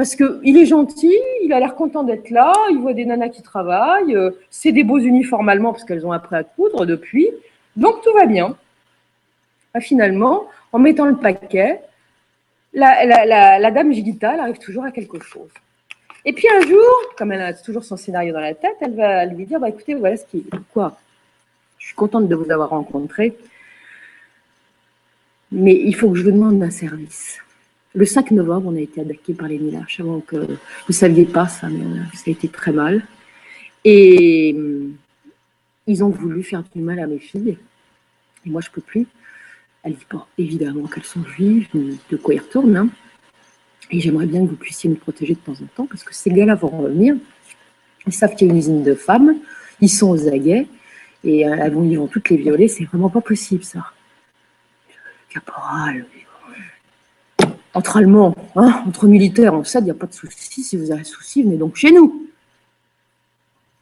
Parce qu'il est gentil, il a l'air content d'être là, il voit des nanas qui travaillent, euh, c'est des beaux uniformes allemands parce qu'elles ont appris à coudre depuis, donc tout va bien. Ah, finalement, en mettant le paquet, la, dame Gigita, elle arrive toujours à quelque chose. Et puis un jour, comme elle a toujours son scénario dans la tête, elle va lui dire, bah, écoutez, voilà ce qui... Quoi Je suis contente de vous avoir rencontré. Mais il faut que je vous demande un service. Le 5 novembre, on a été attaqué par les Milaches avant que vous ne saviez pas ça, mais ça a été très mal. Et hum, ils ont voulu faire du mal à mes filles. Et moi, je ne peux plus. Elles pas évidemment qu'elles sont juives, de quoi ils retournent. Hein. Et j'aimerais bien que vous puissiez me protéger de temps en temps, parce que ces gars-là vont revenir. Ils savent qu'il y a une usine de femmes. Ils sont aux aguets. Et euh, elles ils vont toutes les violer. C'est vraiment pas possible, ça. Caporal, entre Allemands, hein, entre militaires, on sait, il n'y a pas de souci. Si vous avez un souci, venez donc chez nous.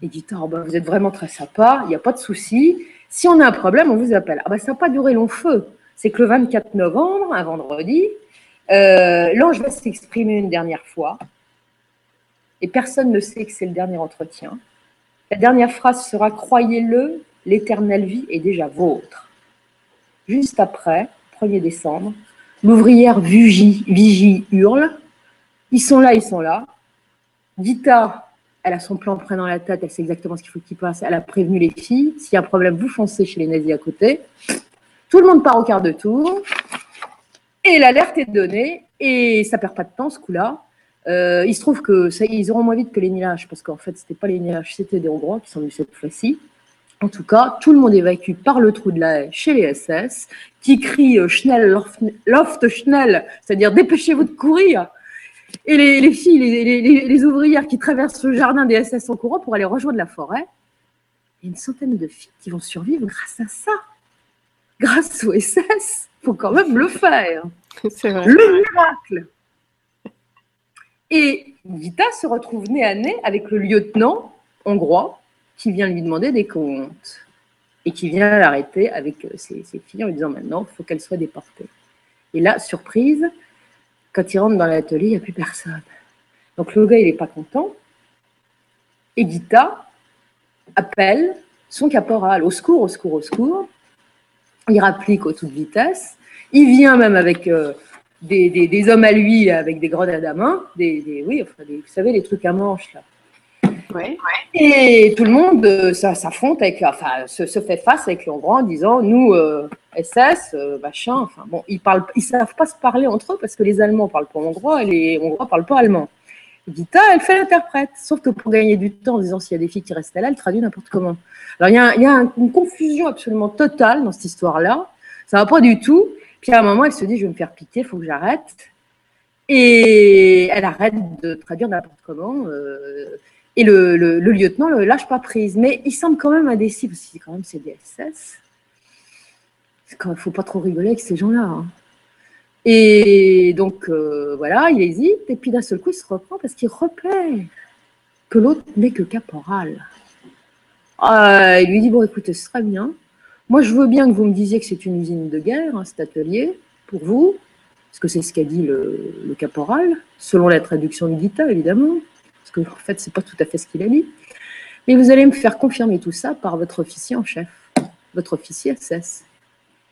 Éditeur, oh ben, vous êtes vraiment très sympa, il n'y a pas de souci. Si on a un problème, on vous appelle. Ah ben, ça n'a pas duré long feu. C'est que le 24 novembre, un vendredi, euh, l'ange va s'exprimer une dernière fois. Et personne ne sait que c'est le dernier entretien. La dernière phrase sera Croyez-le, l'éternelle vie est déjà vôtre. Juste après, 1er décembre, L'ouvrière vigie, vigie, hurle. Ils sont là, ils sont là. Dita, elle a son plan prêt dans la tête, elle sait exactement ce qu'il faut qu'il passe. Elle a prévenu les filles. S'il y a un problème, vous foncez chez les nazis à côté. Tout le monde part au quart de tour. Et l'alerte est donnée. Et ça perd pas de temps ce coup-là. Euh, il se trouve que ça, ils auront moins vite que les Nilages, parce qu'en fait, c'était pas les Nilages, c'était des Hongrois qui sont venus cette fois-ci. En tout cas, tout le monde évacue par le trou de la haie chez les SS, qui crient euh, Schnell, Loft Schnell, c'est-à-dire dépêchez-vous de courir. Et les, filles, les, ouvrières qui traversent le jardin des SS en courant pour aller rejoindre la forêt. Il y a une centaine de filles qui vont survivre grâce à ça. Grâce au SS. Il faut quand même le faire. C'est vrai. Le miracle. Et Vita se retrouve nez à nez avec le lieutenant hongrois qui vient lui demander des comptes et qui vient l'arrêter avec euh, ses, filles en lui disant maintenant, il faut qu'elles soient déportées. Et là, surprise, quand il rentre dans l'atelier, il n'y a plus personne. Donc le gars, il n'est pas content. Et Gita appelle son caporal au secours, au secours, au secours. Il rapplique au toute vitesse. Il vient même avec euh, des, hommes à lui, avec des grenades à main, des, oui, vous savez, les trucs à manches là. Et tout le monde euh, s'affronte avec, enfin, se, fait face avec Hongrois en disant nous, SS, euh, euh, machin. Enfin bon, ils parlent, ils savent pas se parler entre eux parce que les Allemands parlent pas hongrois et les Hongrois parlent pas allemand. Dita, elle fait l'interprète, sauf que pour gagner du temps en disant s'il y a des filles qui restent là, elle traduit n'importe comment. Alors il y a, y a une confusion absolument totale dans cette histoire-là. Ça va pas du tout. Puis à un moment, elle se dit je vais me faire piquer, il faut que j'arrête. Et elle arrête de traduire n'importe comment. Et le, lieutenant ne lâche pas prise. Mais il semble quand même indécis, parce que quand même c'est des SS. Il ne faut pas trop rigoler avec ces gens-là. Hein. Et donc, euh, voilà, il hésite, et puis d'un seul coup, il se reprend parce qu'il repère que l'autre n'est que caporal. Euh, il lui dit, bon, écoutez, ce serait bien. Moi, je veux bien que vous me disiez que c'est une usine de guerre, hein, cet atelier, pour vous, parce que c'est ce qu'a dit le, caporal, selon la traduction du Gita, évidemment parce qu'en en fait, c'est pas tout à fait ce qu'il a dit. Mais vous allez me faire confirmer tout ça par votre officier en chef, votre officier SS.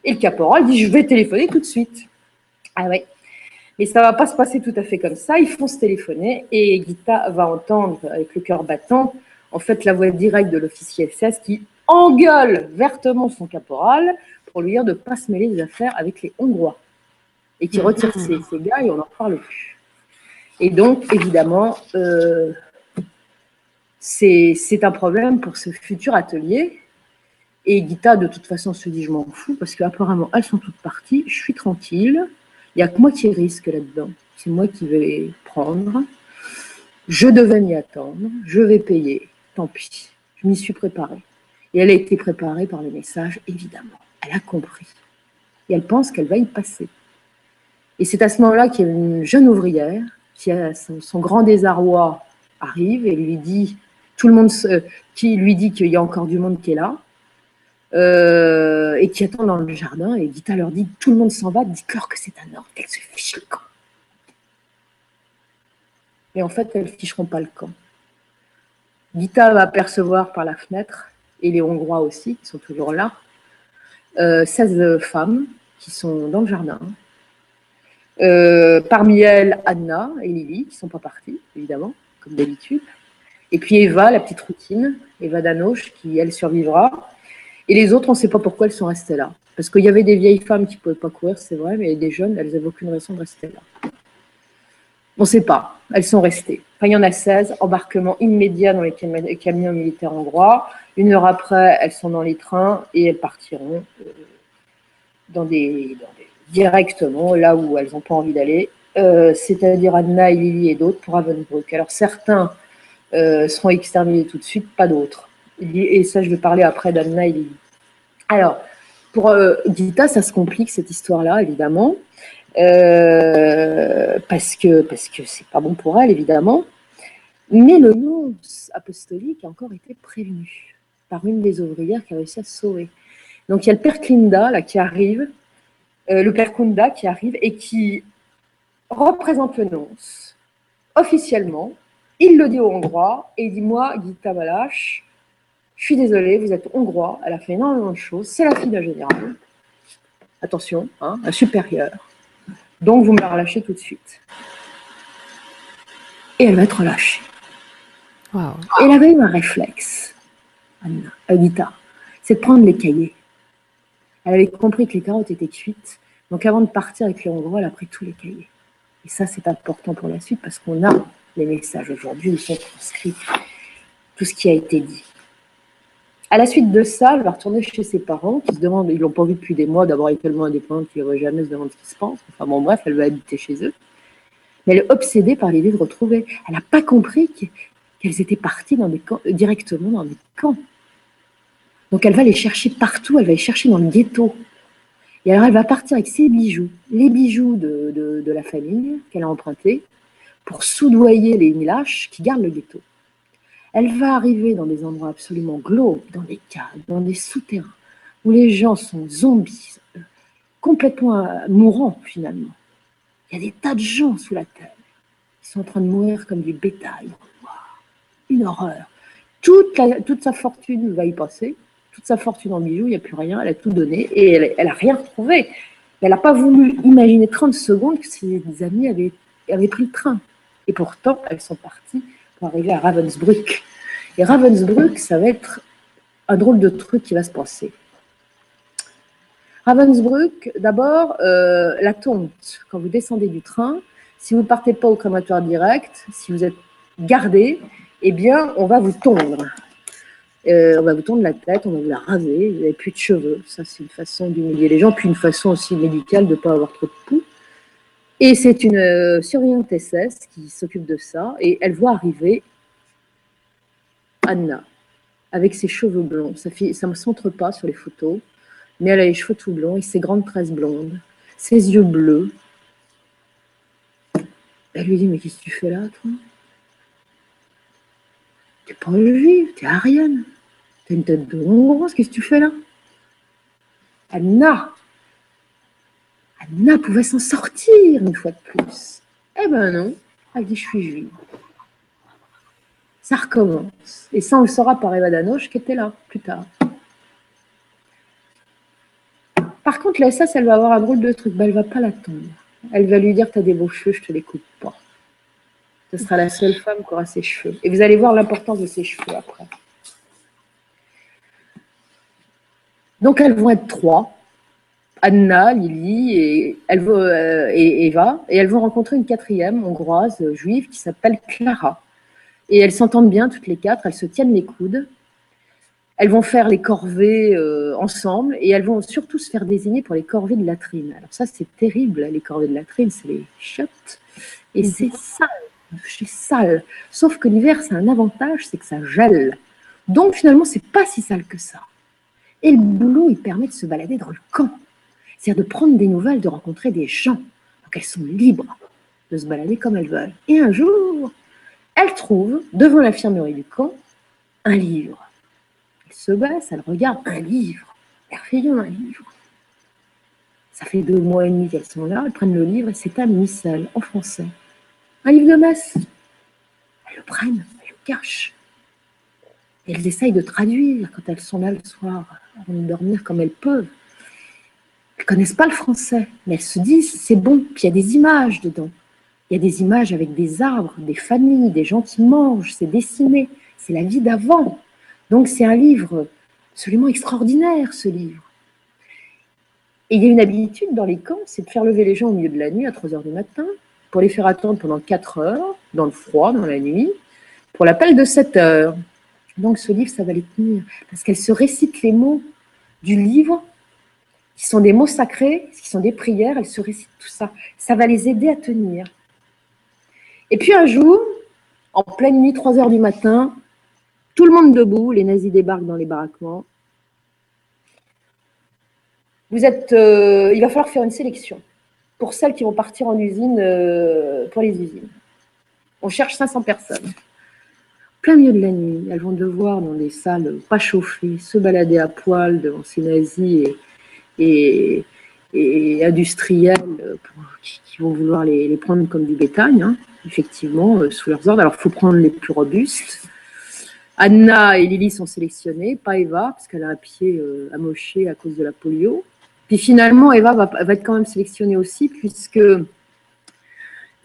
Et le caporal dit Je vais téléphoner tout de suite. Ah ouais. Mais ça va pas se passer tout à fait comme ça. Ils font se téléphoner et Gita va entendre avec le cœur battant, en fait, la voix directe de l'officier SS qui engueule vertement son caporal pour lui dire de ne pas se mêler des affaires avec les Hongrois et qui retire ses, ses gars et on n'en parle plus. Et donc, évidemment, euh, c'est un problème pour ce futur atelier. Et Gita, de toute façon, se dit je m'en fous parce qu'apparemment, elles sont toutes parties, je suis tranquille, il n'y a que moi qui risque là-dedans. C'est moi qui vais les prendre. Je devais m'y attendre, je vais payer, tant pis, je m'y suis préparée. Et elle a été préparée par le message, évidemment. Elle a compris. Et elle pense qu'elle va y passer. Et c'est à ce moment-là qu'il y a une jeune ouvrière qui a son, grand désarroi arrive et lui dit tout le monde qui lui dit qu'il y a encore du monde qui est là euh, et qui attend dans le jardin et Gita leur dit tout le monde s'en va dites-leur que c'est un ordre qu'elles se fichent le camp. Et en fait elles ne ficheront pas le camp. Gita va apercevoir par la fenêtre et les Hongrois aussi qui sont toujours là 16 euh, femmes qui sont dans le jardin euh, parmi elles, Anna et Lily, qui ne sont pas parties, évidemment, comme d'habitude. Et puis Eva, la petite routine, Eva Danoche, qui, elle, survivra. Et les autres, on ne sait pas pourquoi elles sont restées là. Parce qu'il y avait des vieilles femmes qui ne pouvaient pas courir, c'est vrai, mais des jeunes, elles n'avaient aucune raison de rester là. On ne sait pas, elles sont restées. Il y en a 16, embarquement immédiat dans les camions militaires hongrois. Une heure après, elles sont dans les trains et elles partiront euh, dans des, directement là où elles n'ont pas envie d'aller, euh, c'est-à-dire Anna et Lily et d'autres pour Ravensbrück. Alors certains euh, seront exterminés tout de suite, pas d'autres. Et ça, je vais parler après d'Anna et Lily. Alors, pour Gita, ça se complique cette histoire-là, évidemment. Euh, parce que parce que c'est pas bon pour elle évidemment. Mais le nom apostolique a encore été prévenu par une des ouvrières qui a réussi à se sauver. Donc il y a le père Klinda là qui arrive, euh, le père Kunda qui arrive et qui représente le nonce officiellement. Il le dit aux Hongrois et il dit moi Gita Balash, je suis désolé, vous êtes hongrois. Elle a fait énormément de choses. C'est la fille d'un général. Attention, hein, un supérieur. Donc, vous me la relâchez tout de suite. Et elle va être relâchée. Elle avait eu un réflexe, Anna, Anita, c'est de prendre les cahiers. Elle avait compris que les carottes étaient cuites. Donc, avant de partir avec les Hongrois, elle a pris tous les cahiers. Et ça, c'est important pour la suite parce qu'on a les messages aujourd'hui, ils sont transcrits. Tout ce qui a été dit. À la suite de ça, elle va retourner chez ses parents qui se demandent, ils l'ont pas vu depuis des mois, elle est tellement indépendante qu'il ne jamais se demander ce qui se passe. Enfin bon, bref, elle va habiter chez eux. Mais elle est obsédée par l'idée de retrouver. Elle n'a pas compris qu'elles étaient parties euh, directement dans des camps. Donc elle va les chercher partout, elle va les chercher dans le ghetto. Et alors elle va partir avec ses bijoux, les bijoux de, la famille qu'elle a empruntés, pour soudoyer les lâches qui gardent le ghetto. Elle va arriver dans des endroits absolument glauques, dans des caves, dans des souterrains, où les gens sont zombies, complètement euh, mourants finalement. Il y a des tas de gens sous la terre qui sont en train de mourir comme du bétail. Une horreur. Toute sa fortune va y passer, toute sa fortune en bijoux, il n'y a plus rien, elle a tout donné et elle n'a rien retrouvé. Elle n'a pas voulu imaginer 30 secondes que ses amis avaient, avaient pris le train. Et pourtant, elles sont parties pour arriver à Ravensbrück. Et Ravensbrück, ça va être un drôle de truc qui va se passer. Ravensbrück, d'abord, euh, la tonte. Quand vous descendez du train, si vous ne partez pas au crématoire direct, si vous êtes gardé, eh bien, on va vous tondre. Euh, on va vous tondre la tête, on va vous la raser, vous n'avez plus de cheveux. Ça, c'est une façon d'humilier les gens, puis une façon aussi médicale de ne pas avoir trop de poux. Et c'est une euh, surveillante SS qui s'occupe de ça, et elle voit arriver Anna, avec ses cheveux blonds. Ça ne me centre pas sur les photos, mais elle a les cheveux tout blonds et ses grandes tresses blondes, ses yeux bleus. Elle lui dit, mais qu'est-ce que tu fais là, toi? T'es pas juive, t'es arienne. T'as une tête de hongroise, qu'est-ce que tu fais là? Anna Anna pouvait s'en sortir une fois de plus. Eh ben non, elle dit je suis juive. Ça recommence. Et ça, on le saura par Eva Danoche qui était là plus tard. Par contre, la elle va avoir un drôle de truc. Ben, elle va pas l'attendre. Elle va lui dire T'as des beaux cheveux, je te les coupe pas. Ce sera la seule femme qui aura ses cheveux. Et vous allez voir l'importance de ses cheveux après. Donc, elles vont être trois. Anna, Lily et, euh, et Eva, et elles vont rencontrer une quatrième hongroise juive qui s'appelle Clara. Et elles s'entendent bien toutes les quatre, elles se tiennent les coudes. Elles vont faire les corvées euh, ensemble et elles vont surtout se faire désigner pour les corvées de latrine. Alors ça, c'est terrible, les corvées de latrine, c'est les chiottes. Et c'est sale, c'est sale. Sauf que l'hiver, c'est un avantage, c'est que ça gèle. Donc finalement, c'est pas si sale que ça. Et le boulot, il permet de se balader dans le camp. C'est-à-dire de prendre des nouvelles, de rencontrer des gens. Donc elles sont libres de se balader comme elles veulent. Et un jour, elle trouve, devant l'infirmerie du camp, un livre. Elle se baisse, elle regarde un livre. Merveilleux, un livre. Ça fait deux mois et demi qu'elles sont là, elles prennent le livre et c'est un missel en français. Un livre de messe. Elles le prennent, elles le cachent. Elles essayent de traduire quand elles sont là le soir, avant de dormir comme elles peuvent. Elles ne connaissent pas le français, mais elles se disent c'est bon, puis il y a des images dedans. Il y a des images avec des arbres, des familles, des gens qui mangent, c'est dessiné, c'est la vie d'avant. Donc c'est un livre absolument extraordinaire, ce livre. Et il y a une habitude dans les camps, c'est de faire lever les gens au milieu de la nuit à 3 heures du matin, pour les faire attendre pendant 4 heures, dans le froid, dans la nuit, pour l'appel de 7 heures. Donc ce livre, ça va les tenir, parce qu'elle se récite les mots du livre, qui sont des mots sacrés, qui sont des prières, elle se récite tout ça. Ça va les aider à tenir. Et puis un jour, en pleine nuit, 3 heures du matin, tout le monde debout, les nazis débarquent dans les baraquements. Vous êtes, euh, il va falloir faire une sélection pour celles qui vont partir en usine, euh, pour les usines. On cherche 500 personnes. Plein milieu de la nuit, elles vont devoir, dans des salles pas chauffées, se balader à poil devant ces nazis et, industriels qui, vont vouloir les, prendre comme du bétail, hein, effectivement, euh, sous leurs ordres. Alors, il faut prendre les plus robustes. Anna et Lily sont sélectionnées, pas Eva, parce qu'elle a un pied euh, amoché à cause de la polio. Puis finalement, Eva va, être quand même sélectionnée aussi, puisque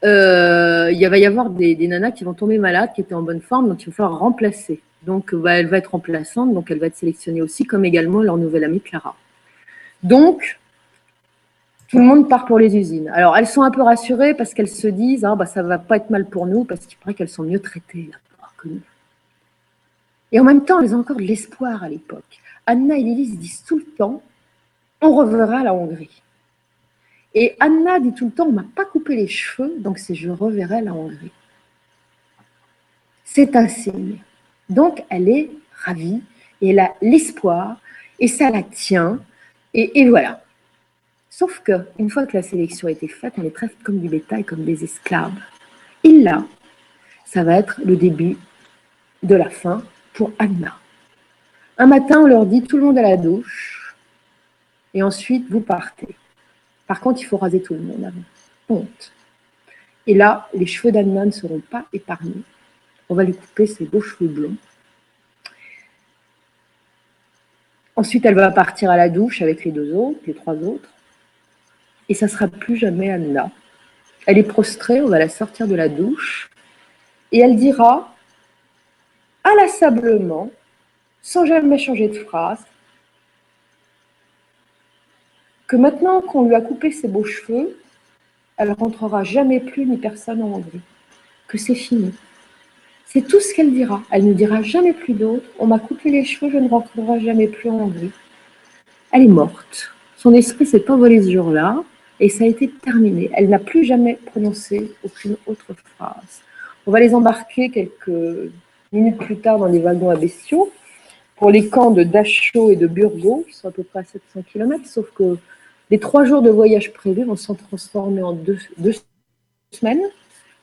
euh, il va y avoir des, nanas qui vont tomber malades, qui étaient en bonne forme, donc il va falloir remplacer. Donc bah, elle va être remplaçante, donc elle va être sélectionnée aussi, comme également leur nouvelle amie Clara. Donc, tout le monde part pour les usines. Alors, elles sont un peu rassurées parce qu'elles se disent, ah, bah, ça va pas être mal pour nous, parce qu'il paraît qu'elles sont mieux traitées que nous. Et en même temps, elles ont encore de l'espoir à l'époque. Anna et Lily se disent tout le temps, on reverra la Hongrie. Et Anna dit tout le temps, on m'a pas coupé les cheveux, donc c'est je reverrai la Hongrie. C'est un signe. Donc elle est ravie et elle a l'espoir et ça la tient. Et, voilà. Sauf que une fois que la sélection a été faite, on les traite comme du bétail, comme des esclaves. Et là, ça va être le début de la fin pour Anna. Un matin, on leur dit tout le monde à la douche, et ensuite vous partez. Par contre, il faut raser tout le monde avant. Honte. Et là, les cheveux d'Anna ne seront pas épargnés. On va lui couper ses beaux cheveux blonds. Ensuite, elle va partir à la douche avec les deux autres, les trois autres. Et ça ne sera plus jamais Anna. Elle est prostrée, on va la sortir de la douche. Et elle dira inlassablement, sans jamais changer de phrase, que maintenant qu'on lui a coupé ses beaux cheveux, elle rentrera jamais plus ni personne en Hongrie, que c'est fini. C'est tout ce qu'elle dira. Elle ne dira jamais plus d'autre. On m'a coupé les cheveux, je ne rentrerai jamais plus en Hongrie. Elle est morte. Son esprit s'est envolé ce jour-là et ça a été terminé. Elle n'a plus jamais prononcé aucune autre phrase. On va les embarquer quelques minutes plus tard dans les wagons à bestiaux pour les camps de Dachau et de Burgos, qui sont à peu près à 700 km, sauf que les trois jours de voyage prévus vont s'en transformer en deux, semaines,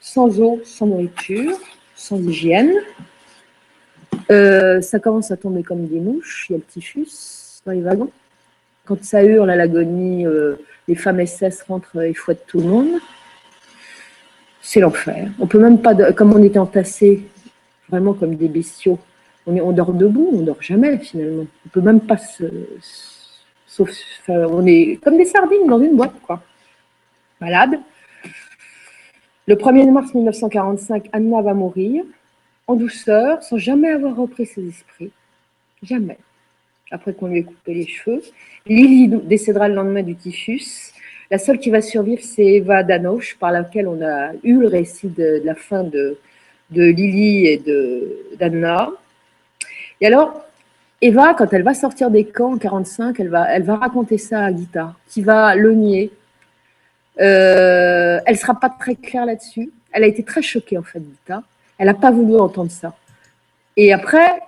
sans eau, sans nourriture, sans hygiène. Euh, ça commence à tomber comme des mouches, il y a le typhus dans les wagons. Quand ça hurle à l'agonie, euh, les femmes SS rentrent et fouettent tout le monde. C'est l'enfer. On peut même pas, comme on était entassés vraiment comme des bestiaux. On, dort debout, on dort jamais finalement. On peut même pas se. Sauf, on est comme des sardines dans une boîte, quoi. Malade. Le 1er mars 1945, Anna va mourir en douceur, sans jamais avoir repris ses esprits. Jamais. Après qu'on lui ait coupé les cheveux. Lily décédera le lendemain du typhus. La seule qui va survivre, c'est Eva Danoche, par laquelle on a eu le récit de la fin de, de Lily et d'Anna. Et alors, Eva, quand elle va sortir des camps en 45, elle va, elle va raconter ça à Gita, qui va le nier. Euh, elle sera pas très claire là-dessus. Elle a été très choquée, en fait, Gita. Elle n'a pas voulu entendre ça. Et après,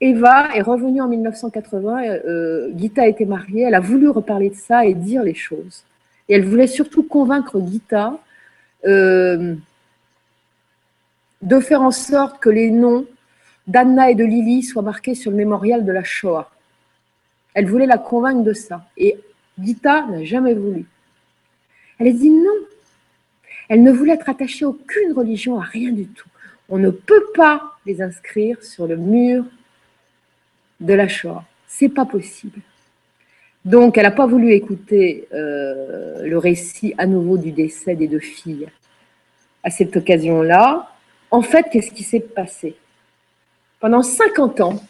Eva est revenue en 1980. Euh, Gita a été mariée. Elle a voulu reparler de ça et dire les choses. Et elle voulait surtout convaincre Gita euh, de faire en sorte que les noms d'Anna et de Lily soient marqués sur le mémorial de la Shoah. Elle voulait la convaincre de ça. Et Gita n'a jamais voulu. Elle a dit non. Elle ne voulait être attachée à aucune religion, à rien du tout. On ne peut pas les inscrire sur le mur de la Shoah. C'est pas possible. Donc, elle n'a pas voulu écouter euh, le récit à nouveau du décès des deux filles à cette occasion-là. En fait, qu'est-ce qui s'est passé? Pendant 50 ans,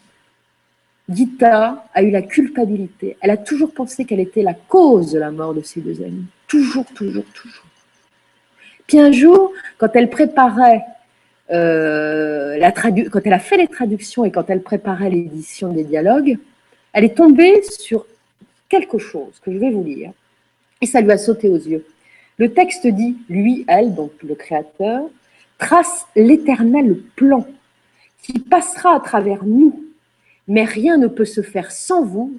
Gita a eu la culpabilité. Elle a toujours pensé qu'elle était la cause de la mort de ses deux amis. Toujours, toujours, toujours. Puis un jour, quand elle préparait euh, quand elle a fait les traductions et quand elle préparait l'édition des dialogues, elle est tombée sur quelque chose que je vais vous lire et ça lui a sauté aux yeux. Le texte dit, lui, elle, donc le créateur, trace l'éternel plan qui passera à travers nous, mais rien ne peut se faire sans vous.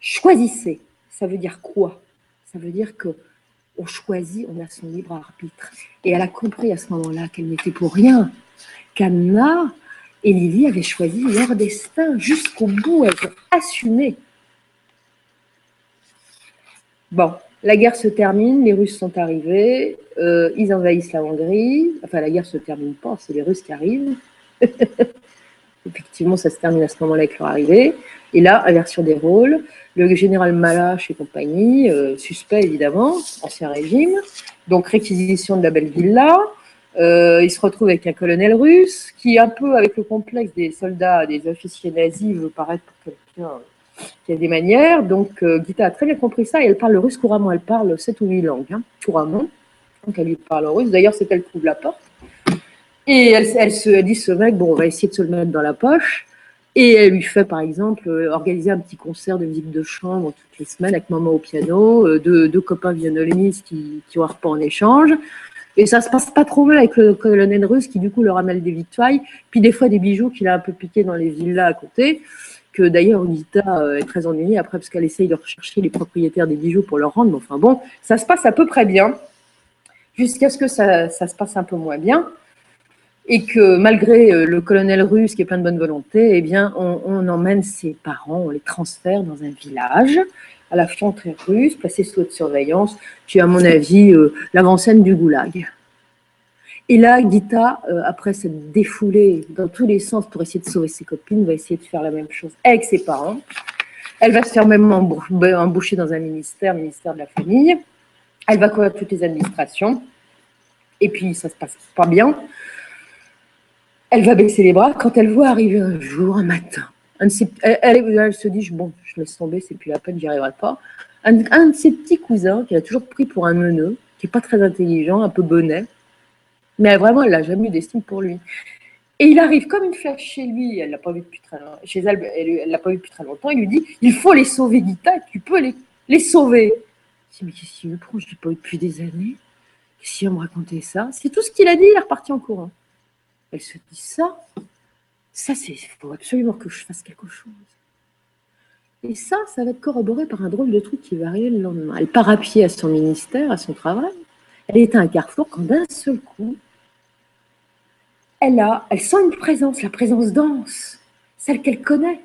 Choisissez. Ça veut dire quoi? Ça veut dire que on choisit, on a son libre arbitre. Et elle a compris à ce moment-là qu'elle n'était pour rien, qu'Anna et Lily avaient choisi leur destin jusqu'au bout, elles ont assumé. Bon, la guerre se termine, les Russes sont arrivés, euh, ils envahissent la Hongrie. Enfin, la guerre se termine pas, c'est les Russes qui arrivent. Effectivement, ça se termine à ce moment-là avec leur arrivée. Et là, inversion des rôles, le général Malache et compagnie, euh, suspect évidemment, ancien régime, donc réquisition de la belle villa. Euh, il se retrouve avec un colonel russe qui, un peu avec le complexe des soldats, des officiers nazis, veut paraître pour quelqu'un qui a des manières. Donc, euh, Gita a très bien compris ça et elle parle le russe couramment. Elle parle sept ou huit langues, hein, couramment. Donc, elle lui parle en russe. D'ailleurs, c'est elle qui ouvre la porte. Et elle, elle se dit, ce mec, bon, on va essayer de se le mettre dans la poche. Et elle lui fait, par exemple, euh, organiser un petit concert de musique de chambre toutes les semaines avec maman au piano, euh, deux, copains violonistes qui, qui ont un repas en échange. Et ça se passe pas trop mal avec le colonel russe qui, du coup, leur amène des victoires, puis des fois des bijoux qu'il a un peu piqués dans les villas à côté que d'ailleurs Unita euh, est très ennuyée après parce qu'elle essaye de rechercher les propriétaires des bijoux pour leur rendre. Mais enfin bon, ça se passe à peu près bien, jusqu'à ce que ça, se passe un peu moins bien. Et que malgré euh, le colonel russe qui est plein de bonne volonté, eh bien, on, emmène ses parents, on les transfère dans un village à la frontière russe, placé sous haute surveillance, qui est à mon avis euh, l'avant-scène du goulag. Et là, Gita, euh, après s'être défoulée dans tous les sens pour essayer de sauver ses copines, va essayer de faire la même chose avec ses parents. Elle va se faire même embaucher dans un ministère, ministère de la famille. Elle va courir toutes les administrations. Et puis, ça se passe pas bien. Elle va baisser les bras quand elle voit arriver un jour, un matin. elle, se dit, bon, je laisse tomber, c'est plus la peine, j'y arriverai pas. Un, de ses petits cousins, qui a toujours pris pour un neuneu, qui est pas très intelligent, un peu bonnet, mais vraiment, elle n'a jamais eu d'estime pour lui. Et il arrive comme une flèche chez lui, elle l'a pas vu depuis très longtemps, chez l'a pas vu depuis très longtemps, il lui dit, il faut les sauver, Gita, tu peux les, sauver. Je dis, mais qu'est-ce qu'il me prend, je ne l'ai pas vu depuis des années. Qu'est-ce qu'il va me raconter ça? C'est tout ce qu'il a dit, il est reparti en courant. Elle se dit, ça, ça, c'est, faut absolument que je fasse quelque chose. Et ça, ça va être corroboré par un drôle de truc qui va arriver le lendemain. Elle part à pied à son ministère, à son travail. Elle est à un carrefour quand d'un seul coup, elle a, elle sent une présence, la présence dense, celle qu'elle connaît.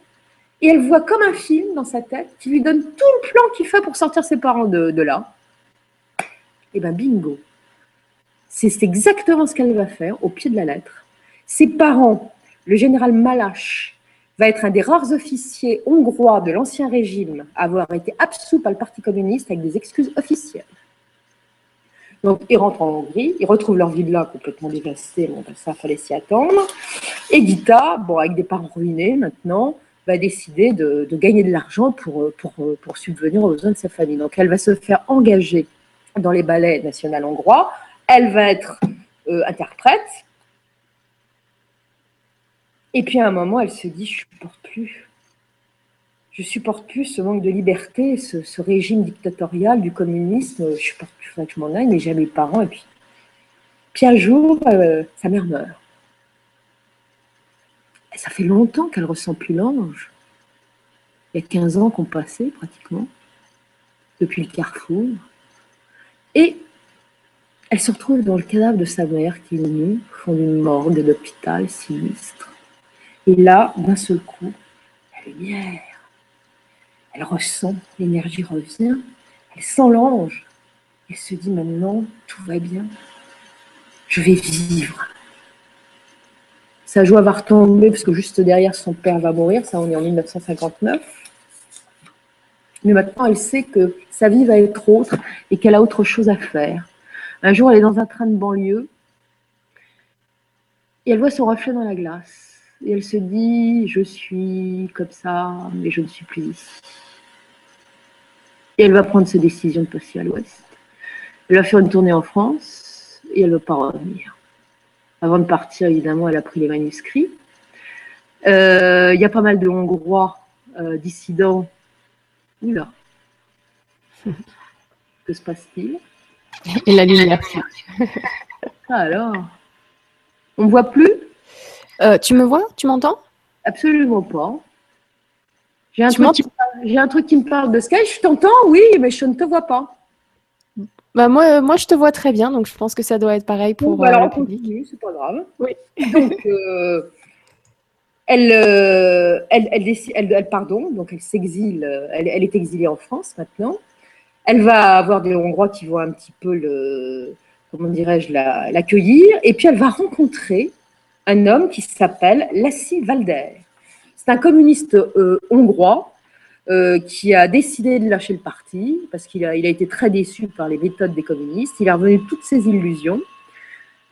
Et elle voit comme un film dans sa tête qui lui donne tout le plan qu'il fait pour sortir ses parents de, là. Et bien bingo. C'est exactement ce qu'elle va faire au pied de la lettre. Ses parents, le général Malache, va être un des rares officiers hongrois de l'Ancien Régime à avoir été absous par le Parti communiste avec des excuses officielles. Donc, ils rentrent en Hongrie, ils retrouvent leur villa complètement dévastée, bon, ben, ça, fallait s'y attendre. Et Gita, bon, avec des parents ruinés maintenant, va décider de, gagner de l'argent pour, pour, pour, subvenir aux besoins de sa famille. Donc, elle va se faire engager dans les ballets nationaux hongrois. Elle va être euh, interprète. Et puis, à un moment, elle se dit, je ne supporte plus je supporte plus ce manque de liberté, ce, régime dictatorial du communisme. Je supporte plus, que je m'en aille, mais j'ai mes parents. Et puis, un jour, euh, sa mère meurt. Ça fait longtemps qu'elle ressent plus l'ange. Il y a 15 ans qu'on passait pratiquement, depuis le carrefour. Et elle se retrouve dans le cadavre de sa mère qui est nue, au fond d'une de l'hôpital sinistre. Et là, d'un seul coup, la lumière elle ressent, l'énergie revient, elle sent l'ange. Elle se dit maintenant, tout va bien. Je vais vivre. Sa joie va retomber parce que juste derrière son père va mourir, ça on est en 1959. Mais maintenant elle sait que sa vie va être autre et qu'elle a autre chose à faire. Un jour elle est dans un train de banlieue et elle voit son reflet dans la glace. Et elle se dit, je suis comme ça, mais je ne suis plus ici. Et elle va prendre sa décision de passer à l'ouest. Elle va faire une tournée en France et elle ne va pas revenir. Avant de partir, évidemment, elle a pris les manuscrits. Euh, il y a pas mal de Hongrois euh, dissidents. Oula. que se passe-t-il? Et la lumière. Alors, on ne voit plus? Euh, Tu me vois? Tu m'entends? Absolument pas. J'ai un, truc qui, un truc qui me parle de Sky. Je t'entends, oui, mais je ne te vois pas. Bah moi, moi, je te vois très bien, donc je pense que ça doit être pareil pour alors, le public. C'est pas grave. Oui. Donc, elle, elle, elle, elle, pardon, donc elle s'exile, elle, elle, est exilée en France maintenant. Elle va avoir des Hongrois qui vont un petit peu le, comment dirais-je, l'accueillir. et puis elle va rencontrer un homme qui s'appelle Lassi Valder. C'est un communiste euh, hongrois euh, qui a décidé de lâcher le parti parce qu'il a, été très déçu par les méthodes des communistes. Il a revenu toutes ses illusions.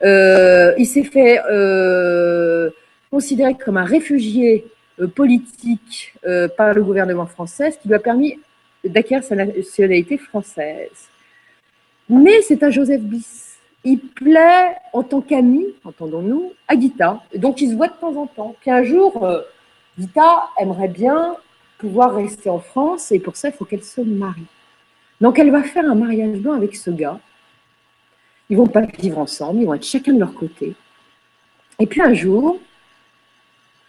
Euh, il s'est fait considéré comme un réfugié politique par le gouvernement français, ce qui lui a permis d'acquérir sa nationalité française. Mais c'est un Joseph Bis. Il plaît en tant qu'ami, entendons-nous, à Gita. Donc, ils se voient de temps en temps. Puis un jour, euh, Gita aimerait bien pouvoir rester en France et pour ça, il faut qu'elle se marie. Donc, elle va faire un mariage blanc avec ce gars. Ils vont pas vivre ensemble, ils vont être chacun de leur côté. Et puis un jour,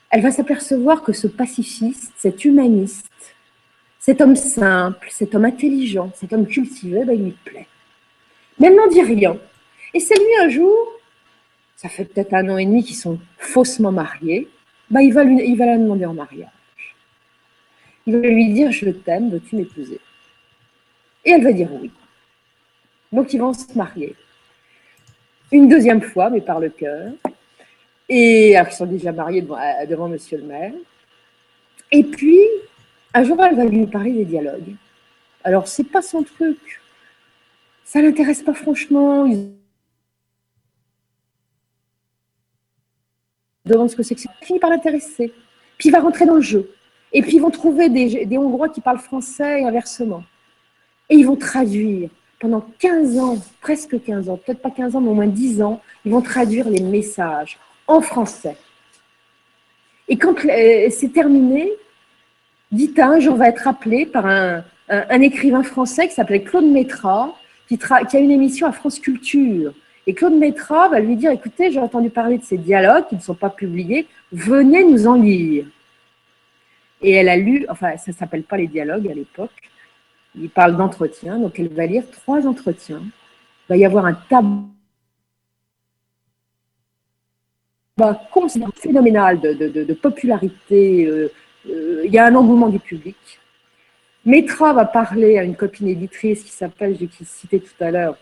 elle va s'apercevoir que ce pacifiste, cet humaniste, cet homme simple, cet homme intelligent, cet homme cultivé, ben, il lui plaît. Mais elle n'en dit rien. Et c'est lui un jour, ça fait peut-être un an et demi qu'ils sont faussement mariés, ben, il, va lui, il va la demander en mariage. Il va lui dire Je t'aime, veux-tu m'épouser? Et elle va dire oui. Donc ils vont se marier. Une deuxième fois, mais par le cœur. Et alors, ils sont déjà mariés devant, devant monsieur le maire. Et puis, un jour, elle va lui parler des dialogues. Alors, c'est pas son truc. Ça l'intéresse pas franchement. Demande ce que c'est que ça. finit par l'intéresser. Puis il va rentrer dans le jeu. Et puis ils vont trouver des, Hongrois qui parlent français et inversement. Et ils vont traduire pendant 15 ans, presque 15 ans, peut-être pas 15 ans, mais au moins 10 ans, ils vont traduire les messages en français. Et quand euh, c'est terminé, Dita un jour va être appelé par un, écrivain français qui s'appelait Claude Métra, qui, a une émission à France Culture. Et Claude Métra va lui dire, écoutez, j'ai entendu parler de ces dialogues qui ne sont pas publiés, venez nous en lire. Et elle a lu, enfin, ça ne s'appelle pas les dialogues à l'époque, il parle d'entretien, donc elle va lire trois entretiens. Il va y avoir un tableau phénoménal de, popularité, euh, euh, il y a un engouement du public. Métra va parler à une copine éditrice qui s'appelle, j'ai cité tout à l'heure,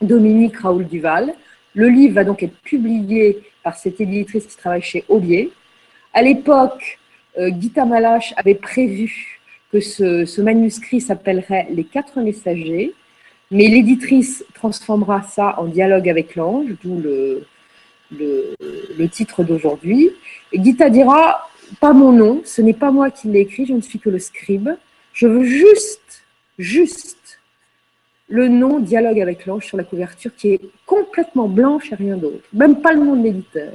Dominique Raoul Duval. Le livre va donc être publié par cette éditrice qui travaille chez Aubier. À l'époque, euh, Gita Malache avait prévu que ce, manuscrit s'appellerait Les quatre messagers, mais l'éditrice transformera ça en dialogue avec l'ange, d'où le, le, le, titre d'aujourd'hui. Gita dira pas mon nom, ce n'est pas moi qui l'ai écrit, je ne suis que le scribe. Je veux juste, juste le nom Dialogue avec l'ange sur la couverture qui est complètement blanche et rien d'autre. Même pas le nom de l'éditeur.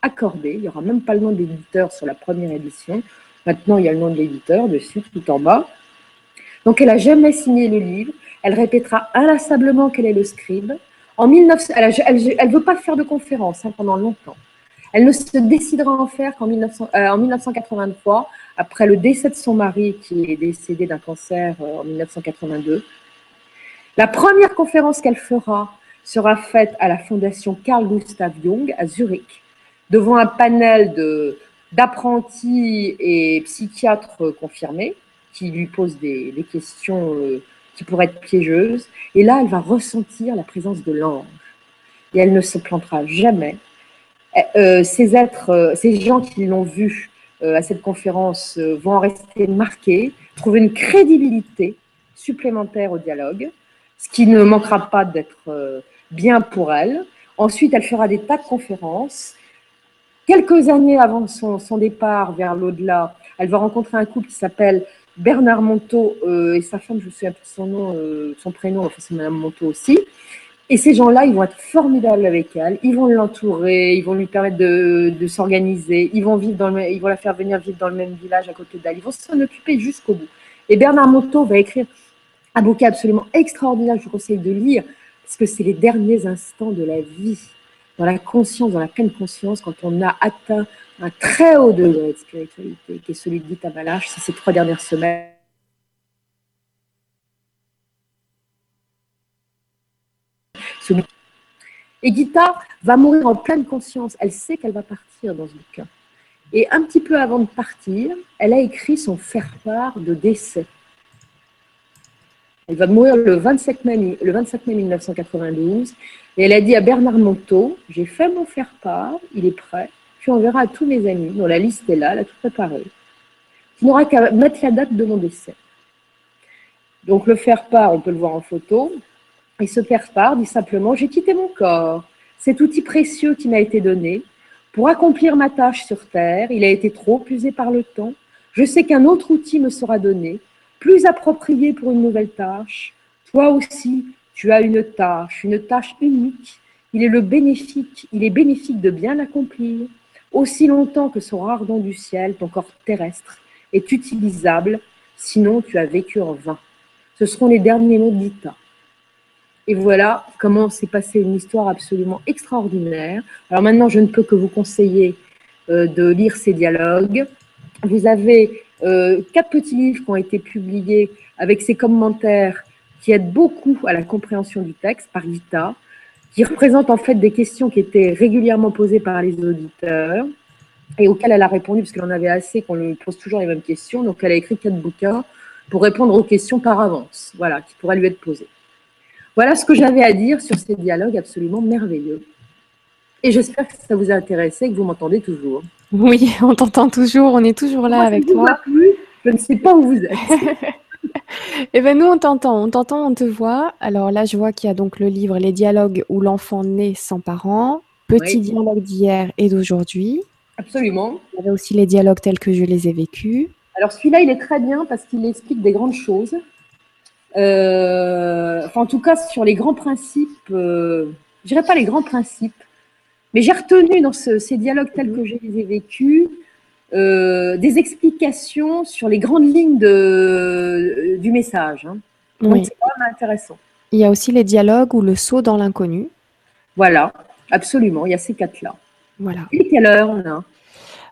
Accordé, il n'y aura même pas le nom de l'éditeur sur la première édition. Maintenant, il y a le nom de l'éditeur dessus, tout en bas. Donc, elle n'a jamais signé le livre. Elle répétera inlassablement qu'elle est le scribe. En 19... Elle ne veut pas faire de conférence hein, pendant longtemps. Elle ne se décidera en faire qu'en 1983, euh, après le décès de son mari qui est décédé d'un cancer euh, en 1982. La première conférence qu'elle fera sera faite à la fondation Carl Gustav Jung à Zurich, devant un panel d'apprentis et psychiatres confirmés qui lui posent des, questions euh, qui pourraient être piégeuses. Et là, elle va ressentir la présence de l'ange. Et elle ne se plantera jamais euh, ces êtres, euh, ces gens qui l'ont vu euh, à cette conférence vont en rester marqués, trouver une crédibilité supplémentaire au dialogue, ce qui ne manquera pas d'être bien pour elle. Ensuite, elle fera des tas de conférences. Quelques années avant son, départ vers l'au-delà, elle va rencontrer un couple qui s'appelle Bernard Monteau et sa femme, je me souviens plus son nom, son prénom, enfin c'est Madame Monteau aussi. Et ces gens-là, ils vont être formidables avec elle. Ils vont l'entourer, ils vont lui permettre de, de s'organiser. Ils vont vivre dans le, ils vont la faire venir vivre dans le même village à côté d'elle. Ils vont s'en occuper jusqu'au bout. Et Bernard Monteau va écrire un bouquin absolument extraordinaire. Je vous conseille de lire parce que c'est les derniers instants de la vie, dans la conscience, dans la pleine conscience, quand on a atteint un très haut degré de spiritualité, qui est celui de Gita Malache, c'est ces trois dernières semaines Et Gita va mourir en pleine conscience. Elle sait qu'elle va partir dans ce bouquin. Et un petit peu avant de partir, elle a écrit son faire-part de décès. Elle va mourir le 27 mai, le 27 mai 1992. Et elle a dit à Bernard Monteau, j'ai fait mon faire-part, il est prêt. Tu enverras à tous mes amis, dont la liste est là, elle a tout préparé. Tu n'auras qu'à mettre la date de mon décès. Donc le faire-part, on peut le voir en photo. Et ce faire-part dit simplement J'ai quitté mon corps, cet outil précieux qui m'a été donné. Pour accomplir ma tâche sur Terre, il a été trop usé par le temps. Je sais qu'un autre outil me sera donné, plus approprié pour une nouvelle tâche. Toi aussi, tu as une tâche, une tâche unique. Il est le bénéfique, il est bénéfique de bien l'accomplir. Aussi longtemps que sera ardent du ciel, ton corps terrestre est utilisable, sinon tu as vécu en vain. Ce seront les derniers mots d'Ita. Et voilà comment s'est passée une histoire absolument extraordinaire. Alors maintenant, je ne peux que vous conseiller euh, de lire ces dialogues. Vous avez euh, quatre petits livres qui ont été publiés avec ces commentaires qui aident beaucoup à la compréhension du texte par Gita, qui représentent en fait des questions qui étaient régulièrement posées par les auditeurs et auxquelles elle a répondu, parce qu'elle en avait assez qu'on lui pose toujours les mêmes questions. Donc elle a écrit quatre bouquins pour répondre aux questions par avance, voilà, qui pourraient lui être posées. Voilà ce que j'avais à dire sur ces dialogues absolument merveilleux. Et j'espère que ça vous a intéressé et que vous m'entendez toujours. Oui, on t'entend toujours, on est toujours là avec toi. je ne sais pas où vous êtes. Eh bien, nous, on t'entend, on t'entend, on te voit. Alors là, je vois qu'il y a donc le livre Les dialogues où l'enfant naît sans parents, Petit dialogue d'hier et d'aujourd'hui. Absolument. Il y avait aussi les dialogues tels que je les ai vécus. Alors celui-là, il est très bien parce qu'il explique des grandes choses. Euh, enfin, en tout cas, sur les grands principes, euh, je dirais pas les grands principes, mais j'ai retenu dans ces dialogues tels que je les ai vécus euh, des explications sur les grandes lignes de, du message. Hein. Donc, c'est quand même intéressant. Il y a aussi les dialogues ou le saut dans l'inconnu. Voilà, absolument, il y a ces quatre-là. Voilà. Et quelle heure on a?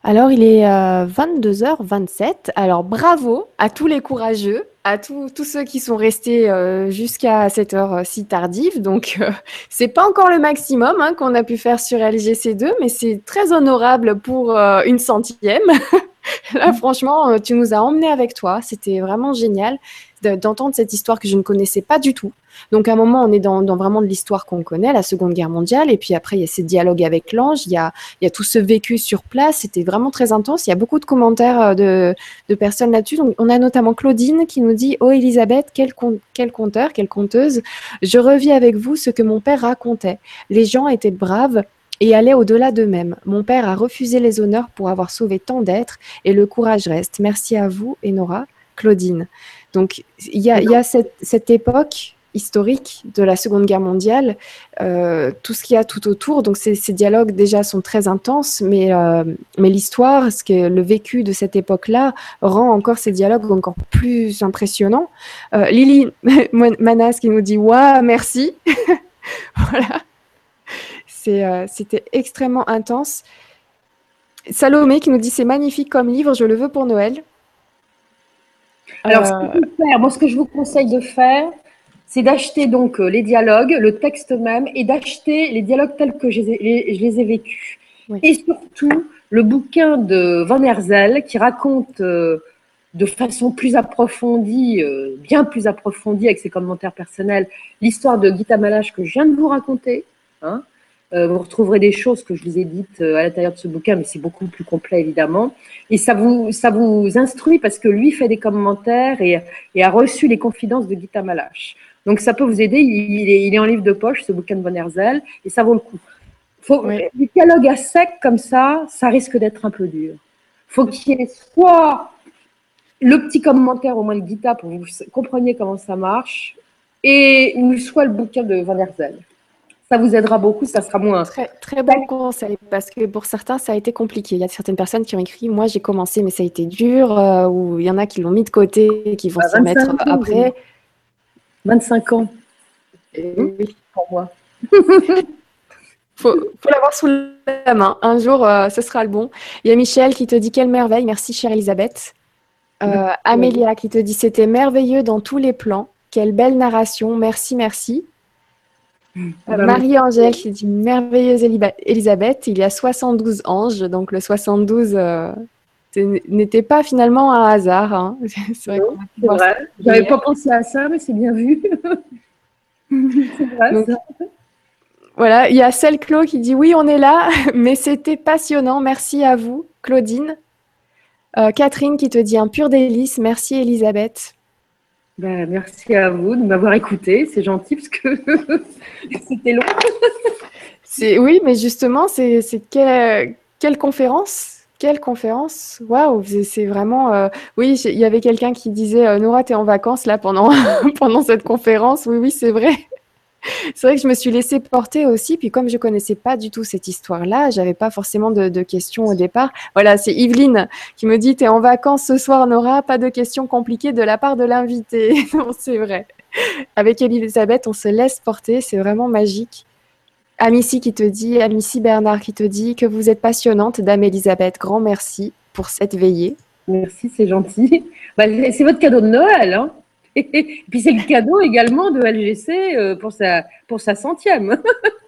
Alors, il est 22h27. Euh, Alors, bravo à tous les courageux, à tous, ceux qui sont restés euh, jusqu'à cette heure euh, si tardive. Donc, c'est pas encore le maximum hein, qu'on a pu faire sur LGC2, mais c'est très honorable pour une centième. Là, franchement, tu nous as emmenés avec toi. C'était vraiment génial d'entendre cette histoire que je ne connaissais pas du tout. Donc à un moment, on est dans, vraiment de l'histoire qu'on connaît, la Seconde Guerre mondiale, et puis après, il y a ces dialogues avec l'ange, il y a, il y a tout ce vécu sur place, c'était vraiment très intense. Il y a beaucoup de commentaires euh, de, de personnes là-dessus. On a notamment Claudine qui nous dit « Oh Elisabeth, quel, quel conteur, quelle conteuse, je revis avec vous ce que mon père racontait. Les gens étaient braves, et allaient au-delà d'eux-mêmes. Mon père a refusé les honneurs pour avoir sauvé tant d'êtres et le courage reste. Merci à vous, Enora, Claudine. Donc, il y a, cette, époque historique de la Seconde Guerre mondiale, euh, tout ce qu'il y a tout autour. Donc ces, dialogues déjà sont très intenses, mais, euh, mais l'histoire, ce que le vécu de cette époque-là rend encore ces dialogues encore plus impressionnants. Euh, Lily Manas qui nous dit Waouh, merci. voilà. C'était extrêmement intense. Salomé qui nous dit C'est magnifique comme livre, je le veux pour Noël. Alors, ce euh, moi, ce que je vous conseille de faire, c'est d'acheter donc euh, les dialogues, le texte même, et d'acheter les dialogues tels que je les, ai vécus. Et surtout, le bouquin de Van Herzel qui raconte euh, de façon plus approfondie, bien plus approfondie avec ses commentaires personnels, l'histoire de Gita Malache que je viens de vous raconter. Hein, vous retrouverez des choses que je vous ai dites euh, à l'intérieur de ce bouquin, mais c'est beaucoup plus complet évidemment. Et ça vous, ça vous instruit parce que lui fait des commentaires et, et a reçu les confidences de Gita Malache. Donc ça peut vous aider. Il est, il est, en livre de poche, ce bouquin de Von Herzel, et ça vaut le coup. Faut, Du dialogue à sec comme ça, ça risque d'être un peu dur. faut qu'il y ait soit le petit commentaire au moins de Gita pour que vous compreniez comment ça marche, et soit le bouquin de Van der Zel. Ça vous aidera beaucoup, ça sera moins. Très, très bon conseil, parce que pour certains, ça a été compliqué. Il y a certaines personnes qui ont écrit Moi, j'ai commencé, mais ça a été dur, euh, ou il y en a qui l'ont mis de côté et qui vont bah, s'y mettre après. 25 ans. oui, pour moi. faut, faut l'avoir sous la main. Un jour, euh, ce sera le bon. Il y a Michel qui te dit Quelle merveille. Merci, chère Elisabeth. Euh, Amélia qui te dit C'était merveilleux dans tous les plans. Quelle belle narration. Merci, merci. Bah Marie-Angèle qui dit Merveilleuse Elisabeth. Il y a 72 anges. Donc le 72 euh, n'était pas finalement un hasard. Hein. C'est vrai. J'avais pas pensé à ça, mais c'est bien vu. Voilà, il y a celle Clo qui dit oui, on est là, mais c'était passionnant. Merci à vous, Claudine. Euh, Catherine qui te dit un pur délice. Merci, Elisabeth. Ben, merci à vous de m'avoir écouté. C'est gentil parce que c'était long. oui, mais justement, c'est quelle, conférence? Quelle conférence? Waouh, c'est vraiment. Euh, oui, il y avait quelqu'un qui disait euh, Nora, tu es en vacances là pendant, pendant cette conférence. Oui, oui, c'est vrai. C'est vrai que je me suis laissée porter aussi, puis comme je connaissais pas du tout cette histoire-là, j'avais pas forcément de, questions au départ. Voilà, c'est Yveline qui me dit, tu es en vacances ce soir, Nora, pas de questions compliquées de la part de l'invité. c'est vrai. Avec Elisabeth, on se laisse porter, c'est vraiment magique. Amici qui te dit, Amici Bernard qui te dit que vous êtes passionnante, Dame Elisabeth. Grand merci pour cette veillée. Merci, c'est gentil. Bah, c'est votre cadeau de Noël. Hein et puis c'est le cadeau également de LGC euh, pour sa, pour sa centième.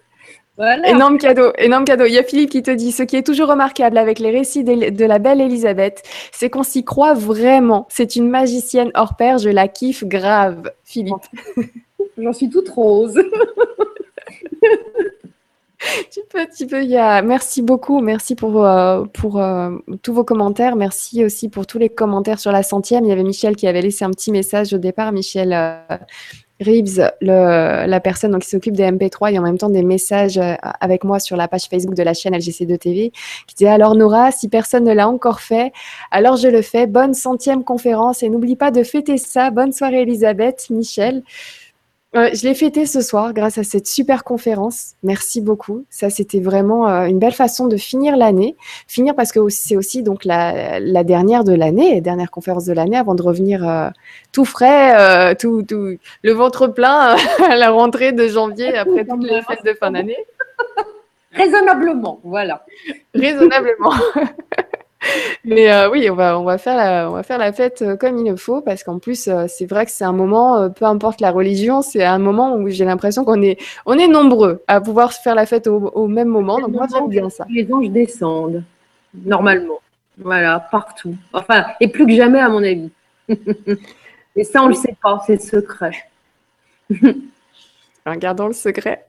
voilà. Énorme cadeau, énorme cadeau. Il y a Philippe qui te dit ce qui est toujours remarquable avec les récits de la belle Elisabeth, c'est qu'on s'y croit vraiment. C'est une magicienne hors pair, je la kiffe grave, Philippe. J'en suis toute rose. tu peux, tu. Merci beaucoup. Merci pour, euh, euh, tous vos commentaires. Merci aussi pour tous les commentaires sur la centième. Il y avait Michel qui avait laissé un petit message au départ. Michel euh, la personne donc, qui s'occupe des MP3 et en même temps des messages avec moi sur la page Facebook de la chaîne LGC2 TV, qui disait alors Nora, si personne ne l'a encore fait, alors je le fais. Bonne centième conférence et n'oublie pas de fêter ça. Bonne soirée Elisabeth, Michel je l'ai fêté ce soir grâce à cette super conférence. Merci beaucoup. Ça, c'était vraiment euh, une belle façon de finir l'année. Finir parce que c'est aussi donc la, dernière de l'année, dernière conférence de l'année avant de revenir euh, tout frais, euh, tout, tout, le ventre plein à la rentrée de janvier après toutes les fêtes de fin d'année. Raisonnablement, voilà. Raisonnablement. Mais euh, oui, on va, on, va faire la, on va faire la fête euh, comme il le faut parce qu'en plus, euh, c'est vrai que c'est un moment, peu importe la religion, c'est un moment où j'ai l'impression qu'on est, on est nombreux à pouvoir faire la fête au, même moment. Donc moi, j'aime bien ça. Les anges descendent, normalement. Voilà, partout. Enfin, et plus que jamais, à mon avis. et ça, on ne le sait pas, c'est secret. Gardons le secret.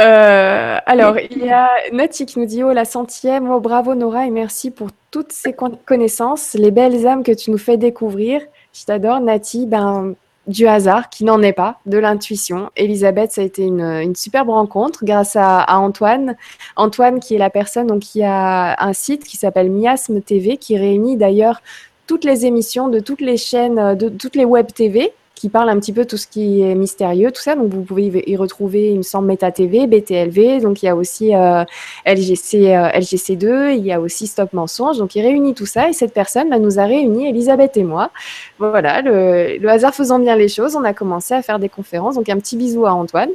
Euh, alors, il y a Nati qui nous dit Oh, la centième, oh, bravo Nora et merci pour toutes ces connaissances, les belles âmes que tu nous fais découvrir. Je t'adore, Nati. Ben, du hasard, qui n'en est pas, de l'intuition. Elisabeth, ça a été une, superbe rencontre grâce à, Antoine. Antoine, qui est la personne donc, qui a un site qui s'appelle Miasme TV, qui réunit d'ailleurs toutes les émissions de toutes les chaînes, de toutes les web TV qui parle un petit peu tout ce qui est mystérieux, tout ça. Donc vous pouvez y retrouver, il me semble, Meta TV, BTLV. Donc il y a aussi euh, LGC, euh, LGC2, il y a aussi Stop Mensonge. Donc il réunit tout ça et cette personne bah, nous a réunis, Elisabeth et moi. Voilà, le, hasard faisant bien les choses, on a commencé à faire des conférences. Donc un petit bisou à Antoine.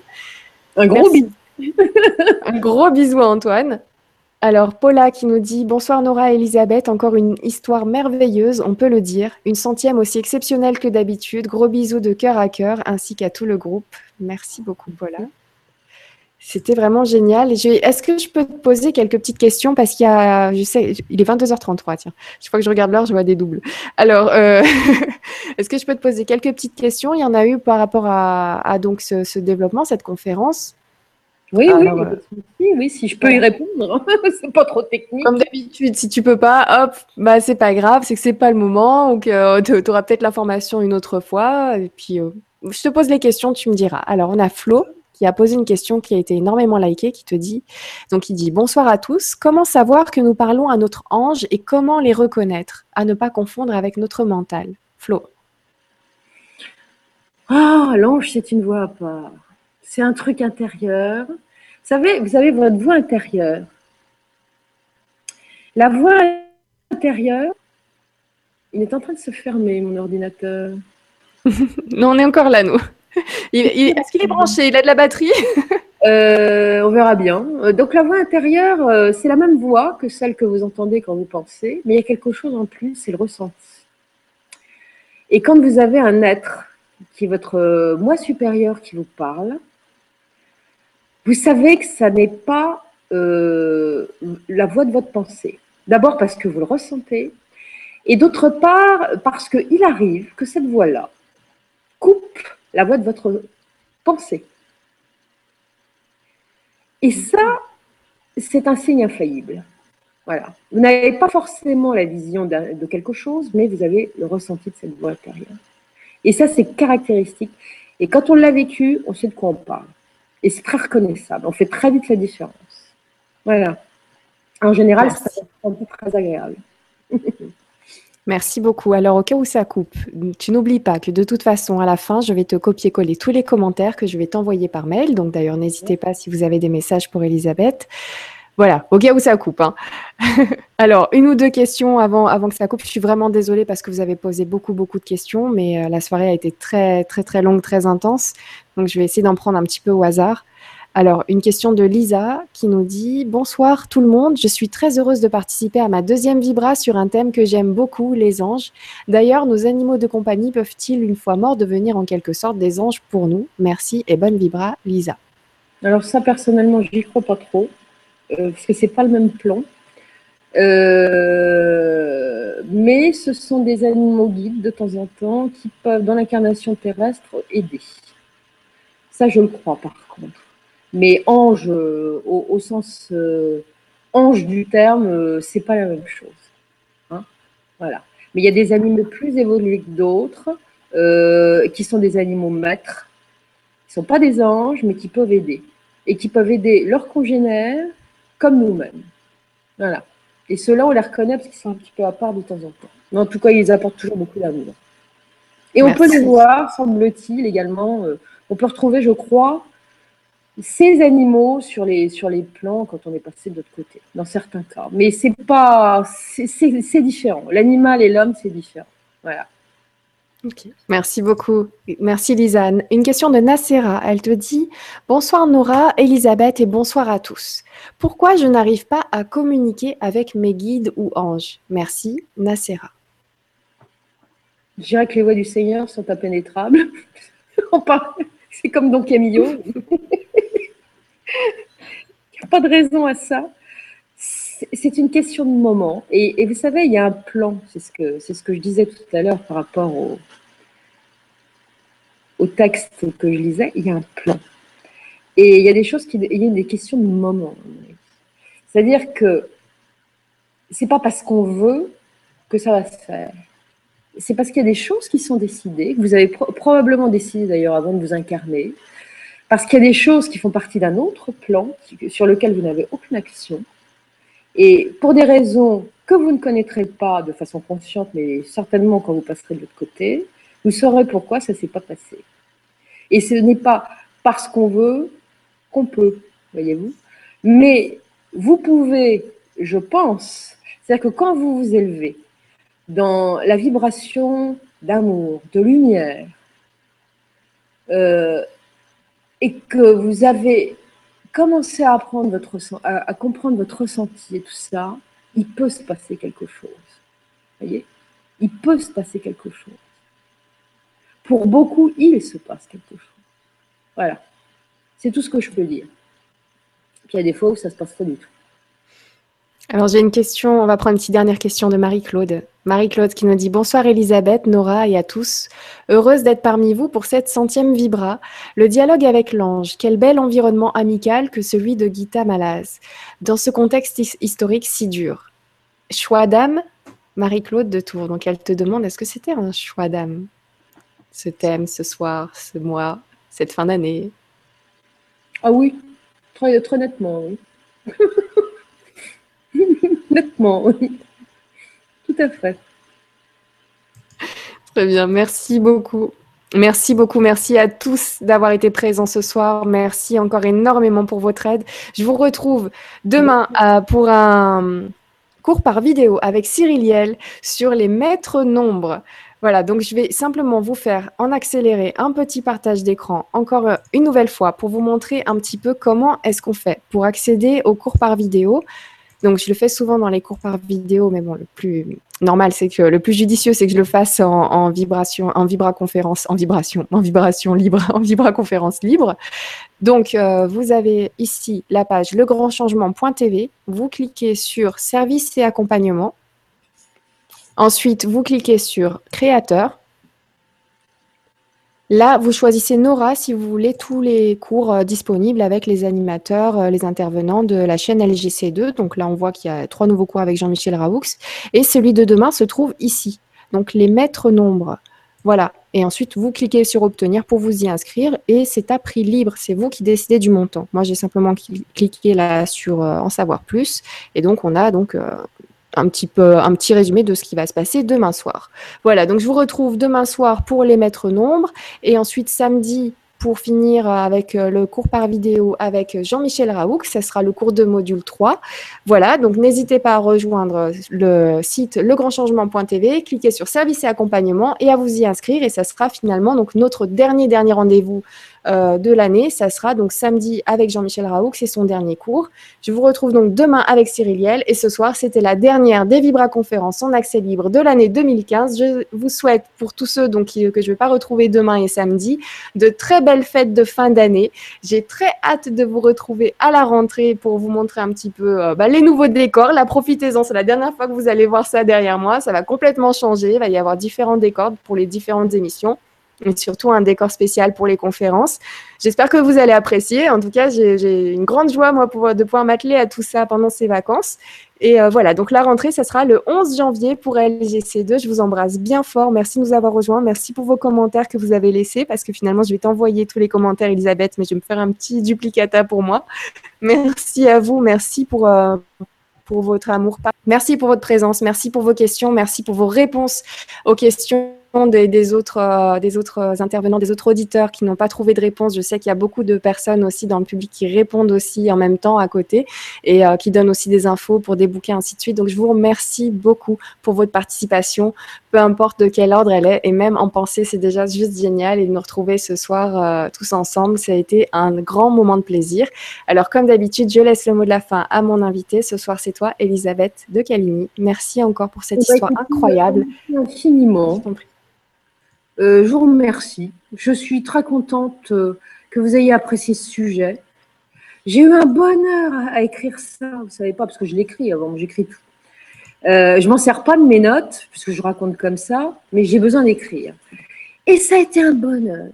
Un gros bisou. un gros bisou à Antoine. Alors, Paula qui nous dit Bonsoir Nora et Elisabeth, encore une histoire merveilleuse, on peut le dire. Une centième aussi exceptionnelle que d'habitude. Gros bisous de cœur à cœur, ainsi qu'à tout le groupe. Merci beaucoup, Paula. C'était vraiment génial. Est-ce que je peux te poser quelques petites questions? Parce qu'il y a, je sais, il est 22h33, tiens. Chaque fois que je regarde l'heure, je vois des doubles. Alors, euh, est-ce que je peux te poser quelques petites questions? Il y en a eu par rapport à, donc ce, développement, cette conférence. Oui, oui, euh, oui, si je peux y répondre, c'est pas trop technique. Comme d'habitude, si tu peux pas, hop, bah c'est pas grave, c'est que c'est pas le moment, que euh, tu auras peut-être l'information une autre fois. Et puis, euh, je te pose les questions, tu me diras. Alors, on a Flo qui a posé une question qui a été énormément likée, qui te dit, donc il dit bonsoir à tous, comment savoir que nous parlons à notre ange et comment les reconnaître, à ne pas confondre avec notre mental? Flo. Ah, l'ange, c'est une voix à part. C'est un truc intérieur. Vous savez, vous avez votre voix intérieure. La voix intérieure, il est en train de se fermer, mon ordinateur. non, on est encore là, nous. Est-ce qu'il est branché? Il a de la batterie? Euh, On verra bien. Euh, donc la voix intérieure, euh, c'est la même voix que celle que vous entendez quand vous pensez, mais il y a quelque chose en plus, c'est le ressenti. Et quand vous avez un être qui est votre moi supérieur qui vous parle, vous savez que ça n'est pas la voix de votre pensée. D'abord parce que vous le ressentez, et d'autre part parce qu'il arrive que cette voix-là coupe la voix de votre pensée. Et ça, c'est un signe infaillible. Voilà. Vous n'avez pas forcément la vision de quelque chose, mais vous avez le ressenti de cette voix intérieure. Et ça, c'est caractéristique. Et quand on l'a vécu, on sait de quoi on parle. Et c'est très reconnaissable. On fait très vite la différence. Voilà. En général, c'est très agréable. Merci beaucoup. Alors, au cas où ça coupe, tu n'oublies pas que de toute façon, à la fin, je vais te copier-coller tous les commentaires que je vais t'envoyer par mail. Donc, d'ailleurs, n'hésitez pas si vous avez des messages pour Elisabeth. Voilà, au cas où ça coupe. Hein. Alors, une ou deux questions avant, avant que ça coupe. Je suis vraiment désolée parce que vous avez posé beaucoup, beaucoup de questions, mais euh, la soirée a été très, très, très longue, très intense. Donc, je vais essayer d'en prendre un petit peu au hasard. Alors, une question de Lisa qui nous dit Bonsoir tout le monde, je suis très heureuse de participer à ma deuxième Vibra sur un thème que j'aime beaucoup, les anges. D'ailleurs, nos animaux de compagnie peuvent-ils, une fois morts, devenir en quelque sorte des anges pour nous? Merci et bonne Vibra, Lisa. Alors, ça, personnellement, je n'y crois pas trop, euh, parce que ce n'est pas le même plan. Euh, mais ce sont des animaux guides de temps en temps qui peuvent, dans l'incarnation terrestre, aider. Ça, je le crois par contre. Mais ange, euh, au, sens euh, ange du terme, euh, c'est pas la même chose. Hein. voilà. Mais il y a des animaux plus évolués que d'autres, qui sont des animaux maîtres, qui ne sont pas des anges, mais qui peuvent aider. Et qui peuvent aider leurs congénères comme nous-mêmes. Voilà. Et ceux-là, on les reconnaît parce qu'ils sont un petit peu à part de temps en temps. Mais en tout cas, ils apportent toujours beaucoup d'amour. Et on peut les voir, semble-t-il, également. On peut retrouver, je crois, ces animaux sur les, sur les plans quand on est passé de l'autre côté, dans certains cas. Mais c'est pas, c'est différent. L'animal et l'homme, c'est différent. Voilà. Merci beaucoup. Merci Lisanne. Une question de Nacera. Elle te dit Bonsoir Nora, Elisabeth et bonsoir à tous. Pourquoi je n'arrive pas à communiquer avec mes guides ou anges? Merci Nacera. Je dirais que les voix du Seigneur sont impénétrables. C'est comme Don Camillo. Il n'y a pas de raison à ça. C'est une question de moment. Et, vous savez, il y a un plan. C'est ce, que, ce que je disais tout à l'heure par rapport au, au texte que je lisais. Il y a un plan. Et il y a des choses qui. Il y a des questions de moment. C'est-à-dire que c'est pas parce qu'on veut que ça va se faire. C'est parce qu'il y a des choses qui sont décidées, que vous avez probablement décidé d'ailleurs avant de vous incarner, parce qu'il y a des choses qui font partie d'un autre plan sur lequel vous n'avez aucune action. Et pour des raisons que vous ne connaîtrez pas de façon consciente, mais certainement quand vous passerez de l'autre côté, vous saurez pourquoi ça ne s'est pas passé. Et ce n'est pas parce qu'on veut qu'on peut, voyez-vous. Mais vous pouvez, je pense, c'est-à-dire que quand vous vous élevez dans la vibration d'amour, de lumière, euh, et que vous avez commencé à, apprendre votre, à, comprendre votre ressenti et tout ça, il peut se passer quelque chose. voyez? Il peut se passer quelque chose. Pour beaucoup, il se passe quelque chose. Voilà. C'est tout ce que je peux dire. Puis il y a des fois où ça se passe pas du tout. Alors j'ai une question, on va prendre une petite dernière question de Marie-Claude. Marie-Claude qui nous dit Bonsoir Elisabeth, Nora et à tous. Heureuse d'être parmi vous pour cette centième Vibra. Le dialogue avec l'ange, quel bel environnement amical que celui de Gita Malaz, dans ce contexte historique si dur. Choix d'âme Marie-Claude de Tours. Donc elle te demande est-ce que c'était un choix d'âme Ce thème, ce soir, ce mois, cette fin d'année? Ah oui, très, très nettement, oui. nettement, oui. Tout à fait. Très bien, merci beaucoup. Merci beaucoup, merci à tous d'avoir été présents ce soir. Merci encore énormément pour votre aide. Je vous retrouve demain euh, pour un cours par vidéo avec Cyril Yel sur les maîtres nombres. Voilà, donc je vais simplement vous faire en accéléré un petit partage d'écran encore euh, une nouvelle fois pour vous montrer un petit peu comment est-ce qu'on fait pour accéder au cours par vidéo. Donc, je le fais souvent dans les cours par vidéo, mais bon, le plus normal, c'est que le plus judicieux, c'est que je le fasse en, vibration, en vibraconférence, en vibration, en vibration libre, en vibraconférence libre. Donc, euh, vous avez ici la page legrandchangement.tv. Vous cliquez sur service et accompagnement. Ensuite, vous cliquez sur créateur. Là, vous choisissez Nora si vous voulez tous les cours euh, disponibles avec les animateurs, euh, les intervenants de la chaîne LGC2. Donc là, on voit qu'il y a trois nouveaux cours avec Jean-Michel Raoux. Et celui de demain se trouve ici. Donc les maîtres nombres. Voilà. Et ensuite, vous cliquez sur Obtenir pour vous y inscrire. Et c'est à prix libre. C'est vous qui décidez du montant. Moi, j'ai simplement cliqué là sur euh, En savoir plus. Et donc, on a donc un petit résumé de ce qui va se passer demain soir. Voilà, donc je vous retrouve demain soir pour les maîtres nombres et ensuite samedi pour finir avec euh, le cours par vidéo avec Jean-Michel Raoux, ce sera le cours de module 3. Voilà, donc n'hésitez pas à rejoindre le site legrandchangement.tv, cliquez sur service et accompagnement et à vous y inscrire et ça sera finalement donc notre dernier dernier rendez-vous euh, de l'année. Ça sera donc samedi avec Jean-Michel Raoult, c'est son dernier cours. Je vous retrouve donc demain avec Cyril Liel et ce soir, c'était la dernière des Vibra conférences en accès libre de l'année 2015. Je vous souhaite pour tous ceux donc, que je ne vais pas retrouver demain et samedi, de très belles fêtes de fin d'année. J'ai très hâte de vous retrouver à la rentrée pour vous montrer un petit peu euh, bah, les nouveaux décors. La profitez-en, c'est la dernière fois que vous allez voir ça derrière moi. Ça va complètement changer. Il va y avoir différents décors pour les différentes émissions et surtout un décor spécial pour les conférences. J'espère que vous allez apprécier. En tout cas, j'ai une grande joie, moi, de pouvoir m'atteler à tout ça pendant ces vacances. Et euh, voilà, donc la rentrée, ça sera le 11 janvier pour LGC2. Je vous embrasse bien fort. Merci de nous avoir rejoints. Merci pour vos commentaires que vous avez laissés, parce que finalement, je vais t'envoyer tous les commentaires, Elisabeth, mais je vais me faire un petit duplicata pour moi. Merci à vous. Merci pour... Euh, pour votre amour. Merci pour votre présence, merci pour vos questions, merci pour vos réponses aux questions des, autres, euh, des autres intervenants, des autres auditeurs qui n'ont pas trouvé de réponse. Je sais qu'il y a beaucoup de personnes aussi dans le public qui répondent aussi en même temps à côté et euh, qui donnent aussi des infos pour des bouquins, ainsi de suite. Donc, je vous remercie beaucoup pour votre participation, peu importe de quel ordre elle est. Et même en pensée, c'est déjà juste génial. Et de nous retrouver ce soir euh, tous ensemble, ça a été un grand moment de plaisir. Alors, comme d'habitude, je laisse le mot de la fin à mon invité. Ce soir, c'est toi, Elisabeth de Caligny. Merci encore pour cette eh ben, histoire incroyable. Infiniment. Euh, je vous remercie. Je suis très contente euh, que vous ayez apprécié ce sujet. J'ai eu un bonheur à, écrire ça. Vous savez pas, parce que je l'écris avant, j'écris tout. Euh, je m'en sers pas de mes notes, puisque je raconte comme ça, mais j'ai besoin d'écrire. Et ça a été un bonheur.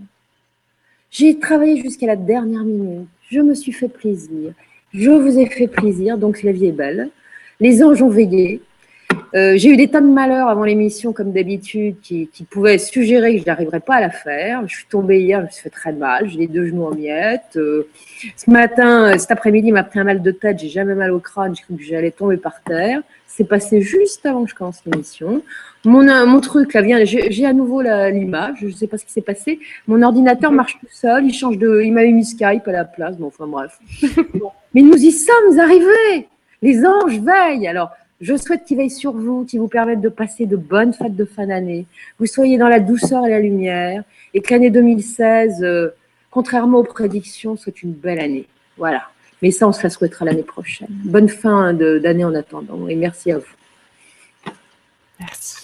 J'ai travaillé jusqu'à la dernière minute. Je me suis fait plaisir. Je vous ai fait plaisir, donc la vie est belle. Les anges ont veillé. Euh, j'ai eu des tas de malheurs avant l'émission, comme d'habitude, qui, pouvaient suggérer que je n'arriverais pas à la faire. Je suis tombée hier, je me suis fait très mal, j'ai les deux genoux en miettes. Euh, ce matin, cet après-midi, m'a pris un mal de tête, j'ai jamais mal au crâne, j'ai cru que j'allais tomber par terre. C'est passé juste avant que je commence l'émission. Mon, euh, mon truc, là, vient, j'ai à nouveau l'image, je ne sais pas ce qui s'est passé. Mon ordinateur marche tout seul, il change de, il m'avait mis Skype à la place, bon, enfin bref. Mais nous y sommes arrivés Les anges veillent Alors, je souhaite qu'il veille sur vous, qu'il vous permette de passer de bonnes fêtes de fin d'année. Vous soyez dans la douceur et la lumière et que l'année 2016, euh, contrairement aux prédictions, soit une belle année. Voilà. Mais ça, on se la souhaitera l'année prochaine. Bonne fin d'année en attendant et merci à vous. Merci.